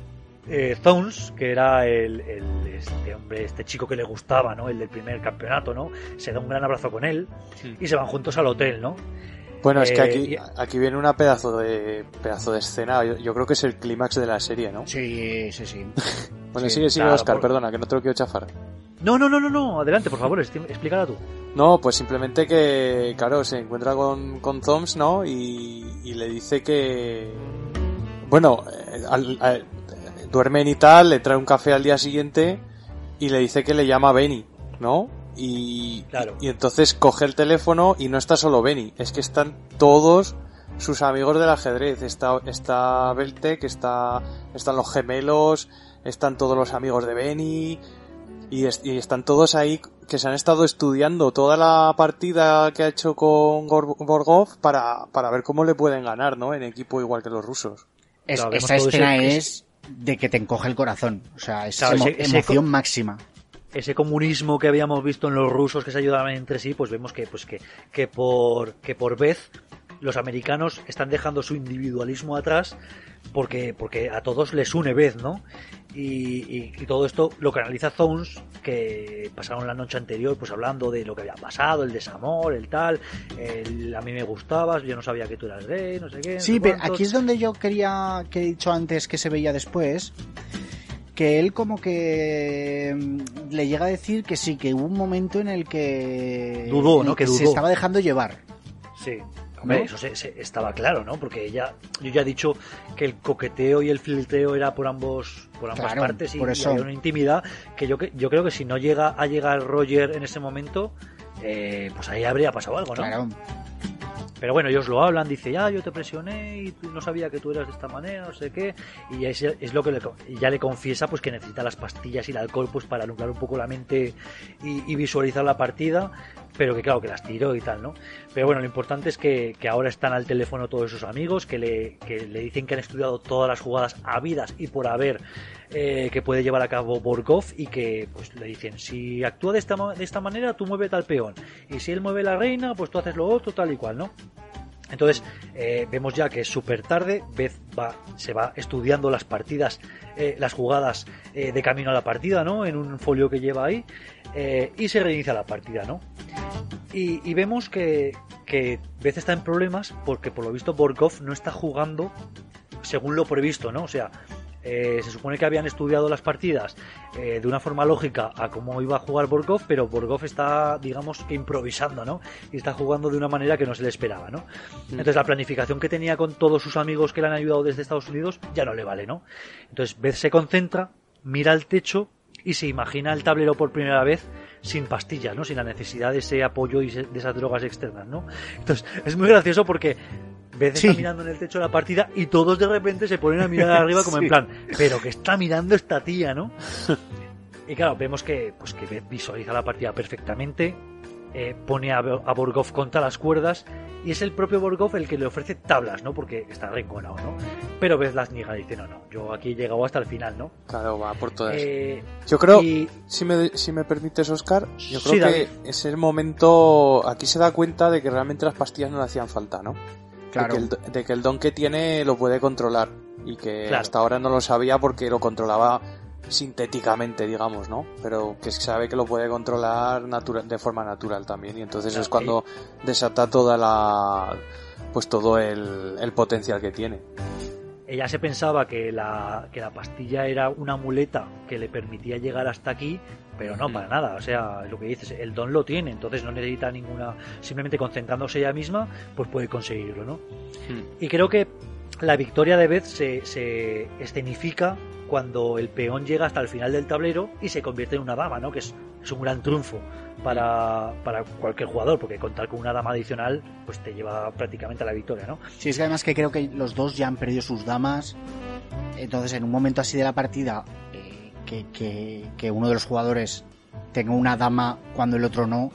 eh, Thorns, que era el, el- este hombre, este chico que le gustaba, ¿no? El del primer campeonato, ¿no? Se da un gran abrazo con él Sí. y se van juntos al hotel, ¿no? Bueno, es que Eh, aquí, y- aquí viene una pedazo de pedazo de escena, yo, yo creo que es el clímax de la serie, ¿no? Sí, sí, sí. Bueno, Sí, sigue, sigue, claro, Oscar, por- perdona, que no te lo quiero chafar. No, no, no, no, no, adelante, por favor, explícala tú. No, pues simplemente que, claro, se encuentra con, con Thoms, ¿no? Y, y le dice que... Bueno, eh, al- al- duermen y tal, le trae un café al día siguiente y le dice que le llama Benny, ¿no? Y, Claro. y entonces coge el teléfono y no está solo Benny, es que están todos sus amigos del ajedrez. Está, está Beltec, está, están los gemelos, están todos los amigos de Benny, y, es- y están todos ahí que se han estado estudiando toda la partida que ha hecho con Gor- Borgov para, para ver cómo le pueden ganar, ¿no? En equipo igual que los rusos. Es- esa escena es de que te encoge el corazón. O sea, es Claro, emo- ese- ese emoción máxima. Ese comunismo que habíamos visto en los rusos que se ayudaban entre sí, pues vemos que, pues que, que por, que por vez los americanos están dejando su individualismo atrás porque, porque a todos les une vez, ¿no? Y, y- y todo esto lo canaliza Zones, que pasaron la noche anterior pues hablando de lo que había pasado, el desamor, el tal, el, a mí me gustabas, yo no sabía que tú eras gay, no sé qué. no Sí, sé pero aquí es donde yo quería, que he dicho antes que se veía después, que él como que mm, le llega a decir que sí, que hubo un momento en el que... Dudó, ¿no? Que se dudó. estaba dejando llevar. Sí. Hombre, eso se- se- estaba claro, ¿no? Porque ella, yo ya he dicho que el coqueteo y el filtreo era por ambos, por ambas Claro, partes y, por y eso. había una intimidad que yo, que yo creo que si no llega a llegar Roger en ese momento, eh, pues ahí habría pasado algo, ¿no? Claro. Pero bueno, ellos lo hablan, dice, ya, yo te presioné y no sabía que tú eras de esta manera, no sé qué. Y es, es lo que le, ya le confiesa pues que necesita las pastillas y el alcohol pues para alumbrar un poco la mente y, y visualizar la partida, pero que claro, que las tiró y tal, ¿no? Pero bueno, lo importante es que, que ahora están al teléfono todos sus amigos, que le, que le dicen que han estudiado todas las jugadas habidas y por haber eh, que puede llevar a cabo Borgov y que pues le dicen, si actúa de esta, de esta manera, tú mueve tal peón. Y si él mueve la reina, pues tú haces lo otro, tal y cual, ¿no? Entonces, eh, vemos ya que es súper tarde, Beth va, se va estudiando las partidas, eh, las jugadas de camino a la partida, ¿no? En un folio que lleva ahí, y se reinicia la partida, ¿no? Y, y vemos que, que Beth está en problemas porque por lo visto Borgov no está jugando según lo previsto, ¿no? O sea, eh, se supone que habían estudiado las partidas eh, de una forma lógica a cómo iba a jugar Borgov, pero Borgov está, digamos, que improvisando, ¿no? Y está jugando de una manera que no se le esperaba, ¿no? Entonces la planificación que tenía con todos sus amigos que le han ayudado desde Estados Unidos ya no le vale, ¿no? Entonces Beth se concentra, mira al techo y se imagina el tablero por primera vez sin pastillas, ¿no? Sin la necesidad de ese apoyo y de esas drogas externas, ¿no? Entonces es muy gracioso porque Sí. está mirando en el techo de la partida y todos de repente se ponen a mirar arriba como Sí. en plan, pero que está mirando esta tía, ¿no? Y claro, vemos que, pues que Beth visualiza la partida perfectamente, eh, pone a, a Borgov contra las cuerdas y es el propio Borgov el que le ofrece tablas, ¿no? Porque está renconado, ¿no? Pero Beth las niega y dice, no, no, yo aquí he llegado hasta el final, ¿no? Claro, va por todas. Eh, Yo creo, y si me, si me permites, Oscar, yo Sí, creo David. que es el momento, aquí se da cuenta de que realmente las pastillas no le hacían falta, ¿no? Claro. De, que el, de que el don que tiene lo puede controlar y que Claro. hasta ahora no lo sabía porque lo controlaba sintéticamente, digamos, ¿no? Pero que sabe que lo puede controlar de forma natural también y entonces es cuando desata toda la pues todo el, el potencial que tiene. ella se pensaba que la, que la pastilla era una muleta que le permitía llegar hasta aquí, pero no, para nada. O sea, lo que dices, el don lo tiene, entonces no necesita ninguna. Simplemente concentrándose ella misma, pues puede conseguirlo, ¿no? Y creo que la victoria de Beth se, se escenifica cuando el peón llega hasta el final del tablero y se convierte en una dama, ¿no? Que es, es un gran triunfo para, para cualquier jugador, porque contar con una dama adicional, pues te lleva prácticamente a la victoria, ¿no? Sí, es que además que creo que los dos ya han perdido sus damas. Entonces, en un momento así de la partida, eh, que, que- que uno de los jugadores tenga una dama cuando el otro no,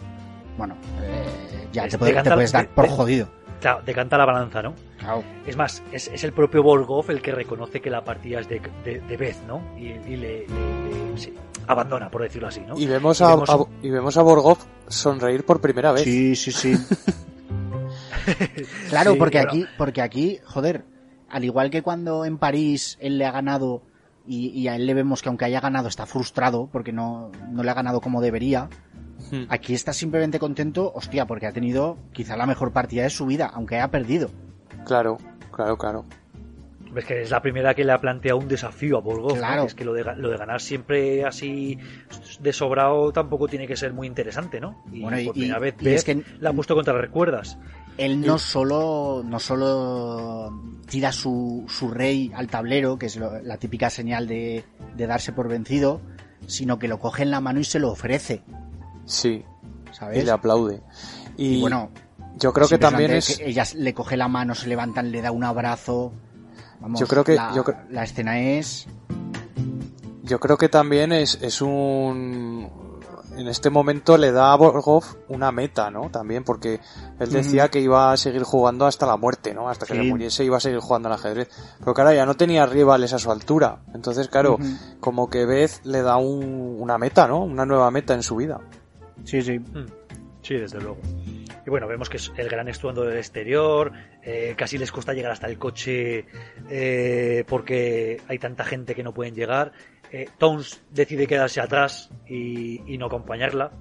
bueno, eh, ya te, puede- te puedes dar por jodido. Claro, decanta la balanza, ¿no? Claro. Es más, es, es el propio Borgov el que reconoce que la partida es de, de, de Beth, ¿no? Y, y le, le- le- sí, abandona, por decirlo así, ¿no? Y vemos, Y a, vemos- a- y vemos a Borgov sonreír por primera vez. Sí, sí, sí. claro, Sí, porque aquí, porque aquí, joder, al igual que cuando en París él le ha ganado y, y a él le vemos que aunque haya ganado está frustrado porque no, no le ha ganado como debería, Hmm. aquí está simplemente contento, hostia, porque ha tenido quizá la mejor partida de su vida, aunque haya perdido. Claro, claro, claro. Ves que es la primera que le ha planteado un desafío a Borgov. ¿no? Claro. Es que lo de, ga- lo de ganar siempre así de sobrado tampoco tiene que ser muy interesante, ¿no? Y Bueno, y- por y- primera vez y es que- la ha puesto contra recuerdas. Él no solo, no solo tira su, su rey al tablero, que es lo- la típica señal de, de darse por vencido, sino que lo coge en la mano y se lo ofrece, Sí, y le aplaude. Y, Y bueno, yo creo que también es... que ella le coge la mano, se levantan, le da un abrazo. Vamos, Yo creo que- la, yo creo- la escena es Yo creo que también es, es un... En este momento le da a Borgov una meta, ¿no? También, porque él decía que iba a seguir jugando hasta la muerte, ¿no? Hasta que Sí. se muriese iba a seguir jugando al ajedrez. Pero claro, ya no tenía rivales a su altura. Entonces, claro, como que Beth le da un- una meta, ¿no? Una nueva meta en su vida. Sí, sí. Mm, Sí, desde luego. Y bueno, vemos que es el gran estruendo del exterior, eh, casi les cuesta llegar hasta el coche eh, porque hay tanta gente que no pueden llegar. Eh, decide quedarse atrás y no acompañarla.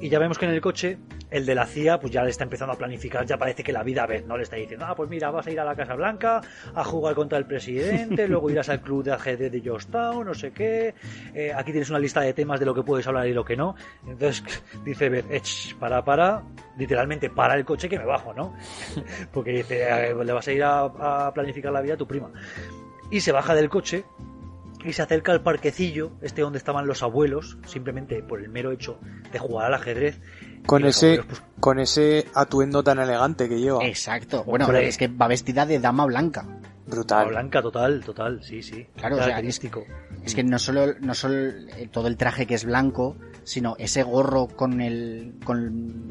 Y ya vemos que en el coche, el de la CIA, pues ya le está empezando a planificar, ya parece que la vida a ver, ¿no? Le está diciendo, ah, pues mira, vas a ir a la Casa Blanca a jugar contra el presidente, luego irás al club de ajedrez de Georgetown, no sé qué, eh, aquí tienes una lista de temas de lo que puedes hablar y lo que no. Entonces dice Beth, "Eh, ch, para, para, literalmente para el coche que me bajo, ¿no? Porque dice, "Eh, le vas a ir a, a planificar la vida a tu prima. Y se baja del coche y se acerca al parquecillo, este donde estaban los abuelos, simplemente por el mero hecho de jugar al ajedrez. Con ese, abuelos, pues, con ese atuendo tan elegante que lleva. Exacto. Bueno, Hombre. es que va vestida de dama blanca. la Brutal. blanca total, total, sí, sí. Claro, o sea, característico. Es que no solo, no solo todo el traje que es blanco, sino ese gorro con el, con,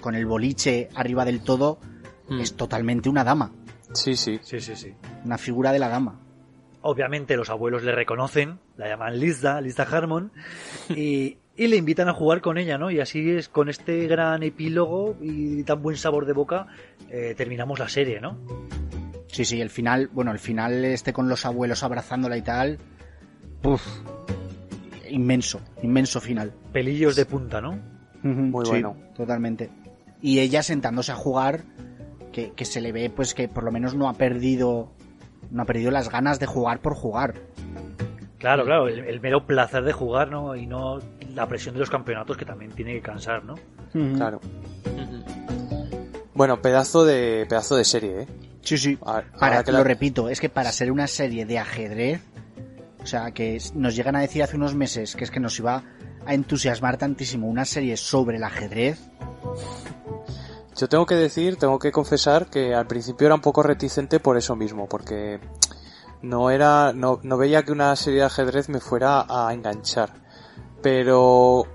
con el boliche arriba del todo, Mm. es totalmente una dama. Sí, sí. Sí, sí, sí. Una figura de la dama. Obviamente los abuelos le reconocen, la llaman Lisa, Lisa Harmon, y, y le invitan a jugar con ella, ¿no? Y así es, con este gran epílogo y tan buen sabor de boca, eh, terminamos la serie, ¿no? Sí, sí, el final, bueno, el final este con los abuelos abrazándola y tal, uf, inmenso, inmenso final. Pelillos de punta, ¿no? Muy Sí, bueno. Totalmente. Y ella sentándose a jugar, que, que se le ve pues que por lo menos no ha perdido, no ha perdido las ganas de jugar por jugar. Claro, claro, el, el mero placer de jugar, ¿no? Y no la presión de los campeonatos que también tiene que cansar, ¿no? Claro. Bueno, pedazo de pedazo de serie, ¿eh? Sí, sí. A- Para, ahora que lo la- repito, es que para ser una serie de ajedrez, o sea, que nos llegan a decir hace unos meses que es que nos iba a entusiasmar tantísimo una serie sobre el ajedrez. Yo tengo que decir, tengo que confesar que al principio era un poco reticente por eso mismo, porque no era, no, no veía que una serie de ajedrez me fuera a enganchar. Pero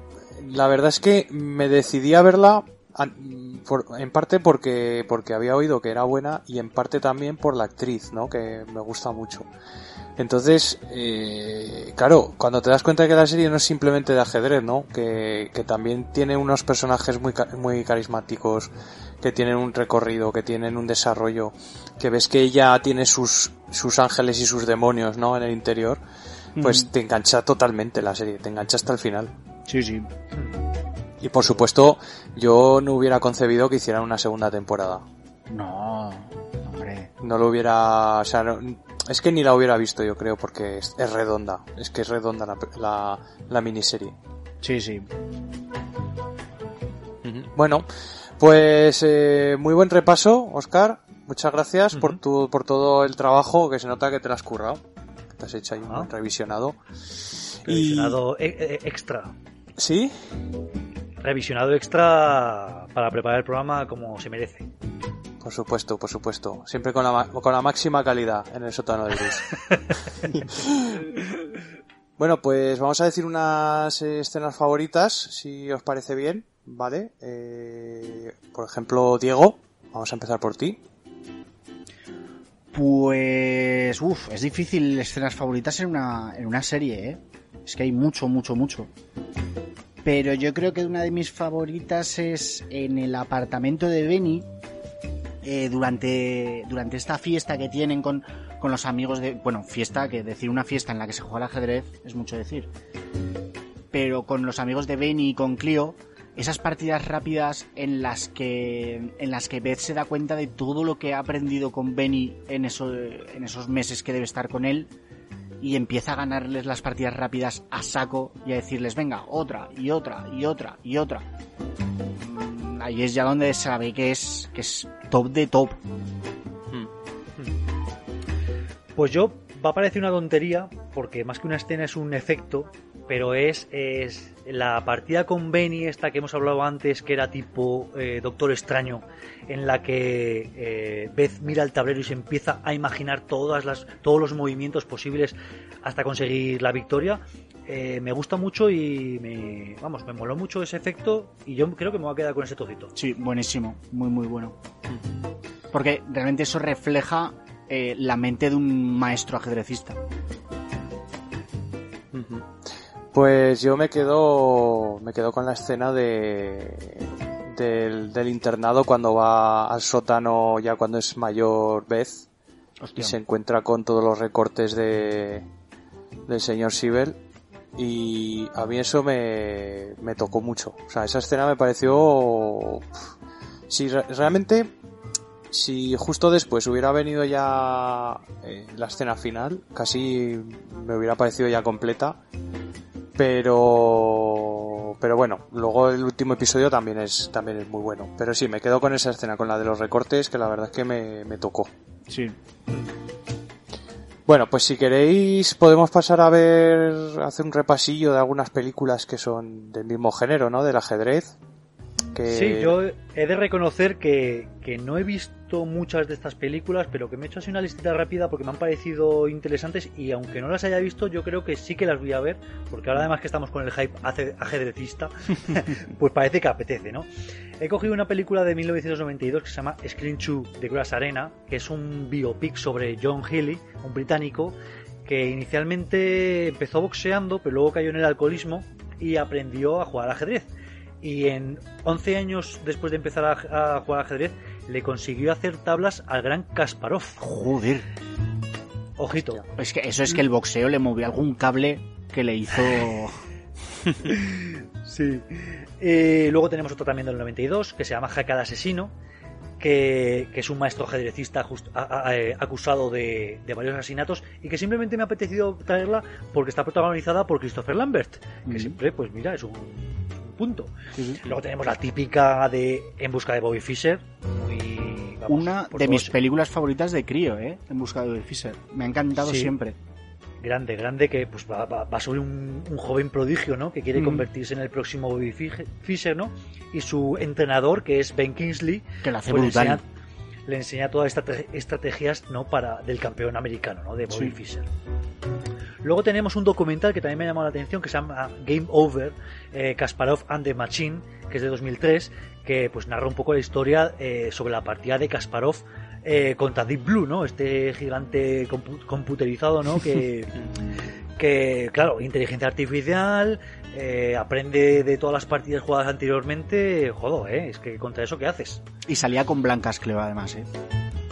la verdad es que me decidí a verla en parte porque, porque había oído que era buena y en parte también por la actriz, ¿no? Que me gusta mucho. Entonces, eh, claro, cuando te das cuenta de que la serie no es simplemente de ajedrez, ¿no? Que, que también tiene unos personajes muy, muy carismáticos, que tienen un recorrido, que tienen un desarrollo, que ves que ella tiene sus, sus ángeles y sus demonios, ¿no? En el interior, pues te engancha totalmente la serie, te engancha hasta el final. Sí, sí. Y por supuesto, yo no hubiera concebido que hicieran una segunda temporada. No, hombre. No lo hubiera, o sea, no- es que ni la hubiera visto yo creo porque es, es redonda, es que es redonda la, la, la miniserie. Sí, sí. Bueno, pues eh, muy buen repaso, Oscar. Muchas gracias por tu, por todo el trabajo que se nota que te lo has currado. que Te has hecho ahí un Ah. buen revisionado. Revisionado e- e- extra. Y... ¿Sí? Revisionado extra para preparar el programa como se merece. Por supuesto, por supuesto. Siempre con la, ma- con la máxima calidad en el sótano de Gris. Bueno, pues vamos a decir unas escenas favoritas, si os parece bien, ¿vale? Eh, por ejemplo, Diego, vamos a empezar por ti. Pues, uff, es difícil escenas favoritas en una, en una serie, ¿eh? Es que hay mucho, mucho, mucho. Pero yo creo que una de mis favoritas es en el apartamento de Benny, eh, durante, durante esta fiesta que tienen con, con los amigos de... Bueno, fiesta, que decir una fiesta en la que se juega al ajedrez es mucho decir. Pero con los amigos de Benny y con Clio, esas partidas rápidas en las que en las que Beth se da cuenta de todo lo que ha aprendido con Benny en, eso, en esos meses que debe estar con él y empieza a ganarles las partidas rápidas a saco y a decirles venga otra y otra y otra y otra ahí es ya donde se ve que es que es top de top. Pues yo va a parecer una tontería, porque más que una escena es un efecto, pero es, es la partida con Benny, esta que hemos hablado antes, que era tipo eh, Doctor Extraño, en la que eh, Beth mira el tablero y se empieza a imaginar todas las, todos los movimientos posibles hasta conseguir la victoria. Eh, me gusta mucho y me, vamos, me moló mucho ese efecto y yo creo que me voy a quedar con ese trocito. sí buenísimo muy muy bueno porque realmente eso refleja eh, la mente de un maestro ajedrecista Pues yo me quedo, me quedo con la escena de del, del internado cuando va al sótano ya cuando es mayor Beth y se encuentra con todos los recortes de del señor Sibel y a mí eso me, me tocó mucho. O sea, esa escena me pareció... Si re- realmente, si justo después hubiera venido ya eh, la escena final, casi me hubiera parecido ya completa. Pero... Pero bueno, luego el último episodio también es, también es muy bueno. Pero sí, me quedo con esa escena, con la de los recortes, que la verdad es que me, me tocó. sí Bueno, pues si queréis podemos pasar a ver, hacer un repasillo de algunas películas que son del mismo género, ¿no? Del ajedrez. Que... Sí, yo he de reconocer que, que no he visto muchas de estas películas, pero que me he hecho así una listita rápida porque me han parecido interesantes y aunque no las haya visto, yo creo que sí que las voy a ver, porque ahora además que estamos con el hype ajedrecista, pues parece que apetece, ¿no? He cogido una película de 1992 que se llama Screen 2 de Grass Arena, que es un biopic sobre John Healy, un británico, que inicialmente empezó boxeando, pero luego cayó en el alcoholismo y aprendió a jugar al ajedrez y en 11 años después de empezar a, a jugar ajedrez le consiguió hacer tablas al gran Kasparov. joder Ojito. es que eso es que el boxeo le movió algún cable que le hizo Sí. Eh, luego tenemos otro también del 92 que se llama Jaque al Asesino, que, que es un maestro ajedrecista just- a- a- eh, acusado de, de varios asesinatos y que simplemente me ha apetecido traerla porque está protagonizada por Christopher Lambert, que Mm. siempre, pues mira, es un, un punto. Luego tenemos la típica de En busca de Bobby Fischer, muy... vamos, una de mis películas favoritas de crío eh en busca de Fisher me ha encantado Sí. siempre grande, grande, que pues va, va- va sobre un, un joven prodigio, ¿no? Que quiere Mm. convertirse en el próximo Bobby Fischer, ¿no? Y su entrenador, que es Ben Kingsley, que la hace pues le brutal enseña, le enseña todas estas estrate- estrategias, ¿no? Para del campeón americano, ¿no? De Bobby Sí. Fischer. Luego tenemos un documental que también me ha llamado la atención que se llama Game Over, eh, Kasparov and the Machine, que es de 2003, que pues narra un poco la historia eh, sobre la partida de Kasparov eh, contra Deep Blue, ¿no? Este gigante compu- computerizado, ¿no? Que, que claro, inteligencia artificial, eh, aprende de todas las partidas jugadas anteriormente, jodo, ¿eh? Es que contra eso, ¿qué haces? y salía con Blancas Cleva además eh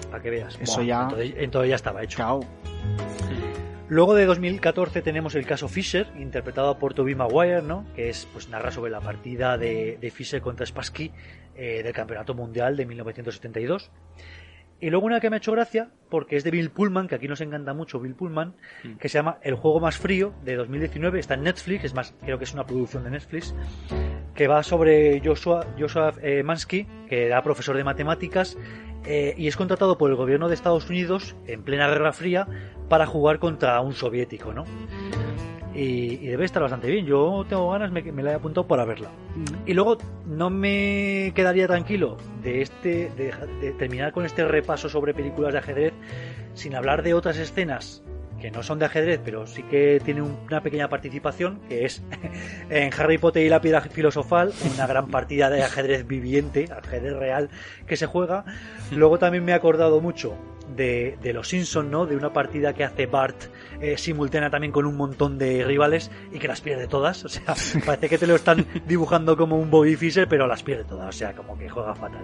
Para que veas. Eso Buah, ya- Entonces, entonces ya estaba hecho. chao Luego de 2014 tenemos el caso Fisher, interpretado por Toby Maguire, ¿no? Que es, pues narra sobre la partida de, de Fisher contra Spassky eh, del Campeonato Mundial de 1972. Y luego una que me ha hecho gracia, porque es de Bill Pullman, que aquí nos encanta mucho Bill Pullman, que se llama El juego más frío de 2019, está en Netflix, es más, creo que es una producción de Netflix, que va sobre Joshua, Joshua eh, Mansky, que era profesor de matemáticas eh, y es contratado por el gobierno de Estados Unidos en plena Guerra Fría para jugar contra un soviético, ¿no? Y, y debe estar bastante bien. Yo tengo ganas, me, me la he apuntado para verla. Y luego no me quedaría tranquilo de este de, de terminar con este repaso sobre películas de ajedrez sin hablar de otras escenas que no son de ajedrez, pero sí que tienen una pequeña participación, que es en Harry Potter y la piedra filosofal, una gran partida de ajedrez viviente, ajedrez real, que se juega. Luego también me he acordado mucho de, de los Simpsons, ¿no? De una partida que hace Bart eh, simultánea también con un montón de rivales y que las pierde todas. O sea, parece que te lo están dibujando como un Bobby Fischer, pero las pierde todas. O sea, como que juega fatal.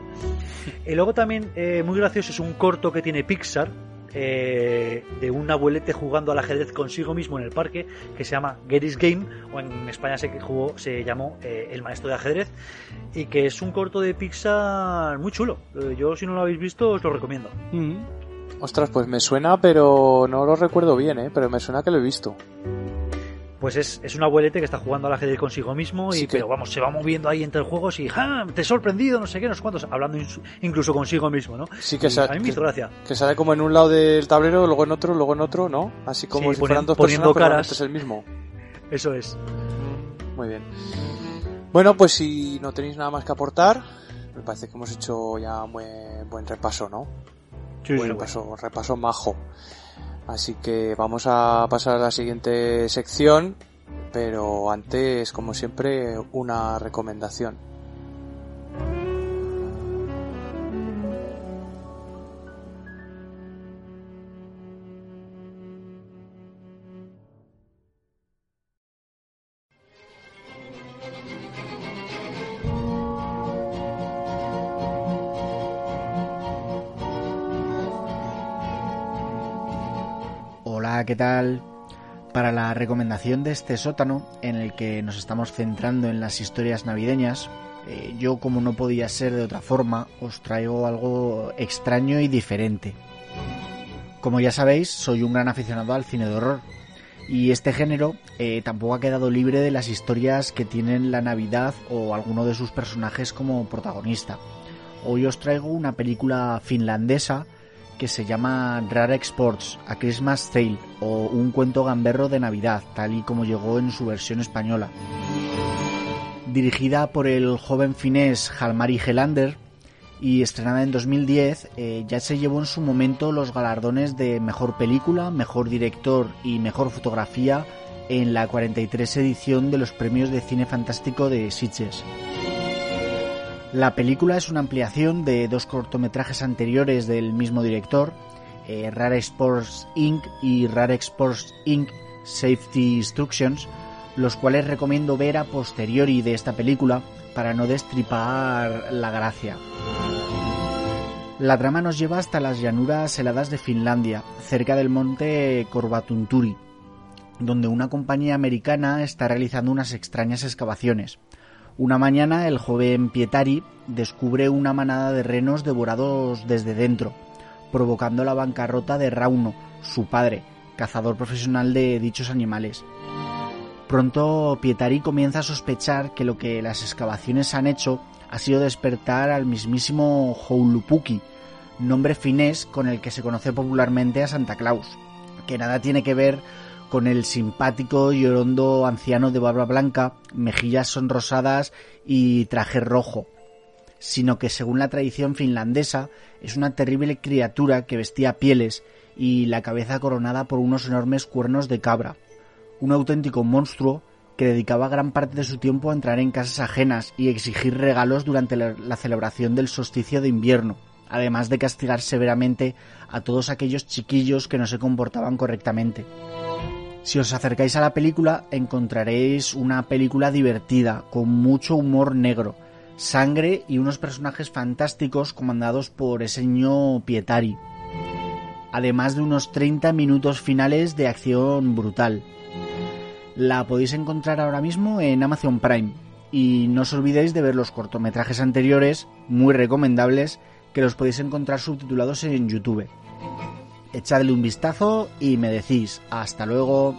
Y luego también, eh, muy gracioso, es un corto que tiene Pixar, eh, de un abuelete jugando al ajedrez consigo mismo en el parque que se llama Getty's Game o en España se jugó se llamó eh, El maestro de ajedrez y que es un corto de Pixar muy chulo yo si no lo habéis visto os lo recomiendo Mm. Ostras, pues me suena, pero no lo recuerdo bien, ¿eh? Pero me suena que lo he visto. pues es, es un abuelete que está jugando al ajedrez consigo mismo y Sí que- pero vamos se va moviendo ahí entre juegos y ¡ja! te he sorprendido no sé qué no sé cuántos hablando incluso consigo mismo no Sí que Y sa- a mí me hizo gracia Que sale como en un lado del tablero, luego en otro, luego en otro, ¿no? Así como Sí, si ponen- fueran dos poniendo personas, pero caras. realmente es el mismo. eso es Muy bien. Bueno, pues si no tenéis nada más que aportar, me parece que hemos hecho ya un buen, buen repaso, ¿no? Sí, buen sí, repaso, repaso majo. Así que vamos a pasar a la siguiente sección, pero antes, como siempre, una recomendación. ¿Qué tal? Para la recomendación de este sótano, en el que nos estamos centrando en las historias navideñas, eh, yo como no podía ser de otra forma, os traigo algo extraño y diferente. Como ya sabéis, soy un gran aficionado al cine de horror, y este género eh, tampoco ha quedado libre de las historias que tienen la Navidad o alguno de sus personajes como protagonista. Hoy os traigo una película finlandesa que se llama Rare Exports, A Christmas Tale o Un cuento gamberro de Navidad, tal y como llegó en su versión española. Dirigida por el joven finés Halmari Helander y estrenada en 2010, eh, ya se llevó en su momento los galardones de Mejor Película, Mejor Director y Mejor Fotografía en la 43 edición de los premios de cine fantástico de Sitges. La película es una ampliación de dos cortometrajes anteriores del mismo director, eh, Rare Sports Inc. y Rare Sports Inc. Safety Instructions, los cuales recomiendo ver a posteriori de esta película para no destripar la gracia. La trama nos lleva hasta las llanuras heladas de Finlandia, cerca del monte Korvatunturi, donde una compañía americana está realizando unas extrañas excavaciones. Una mañana el joven Pietari descubre una manada de renos devorados desde dentro, provocando la bancarrota de Rauno, su padre, cazador profesional de dichos animales. Pronto Pietari comienza a sospechar que lo que las excavaciones han hecho ha sido despertar al mismísimo Houlupuki, nombre finés con el que se conoce popularmente a Santa Claus, que nada tiene que ver con el simpático y orondo anciano de barba blanca, mejillas sonrosadas y traje rojo, sino que según la tradición finlandesa es una terrible criatura que vestía pieles y la cabeza coronada por unos enormes cuernos de cabra, un auténtico monstruo que dedicaba gran parte de su tiempo a entrar en casas ajenas y exigir regalos durante la celebración del solsticio de invierno, además de castigar severamente a todos aquellos chiquillos que no se comportaban correctamente. Si os acercáis a la película encontraréis una película divertida, con mucho humor negro, sangre y unos personajes fantásticos comandados por ese niño Pietari, además de unos 30 minutos finales de acción brutal. La podéis encontrar ahora mismo en Amazon Prime y no os olvidéis de ver los cortometrajes anteriores, muy recomendables, que los podéis encontrar subtitulados en YouTube. Echadle un vistazo y me decís hasta luego.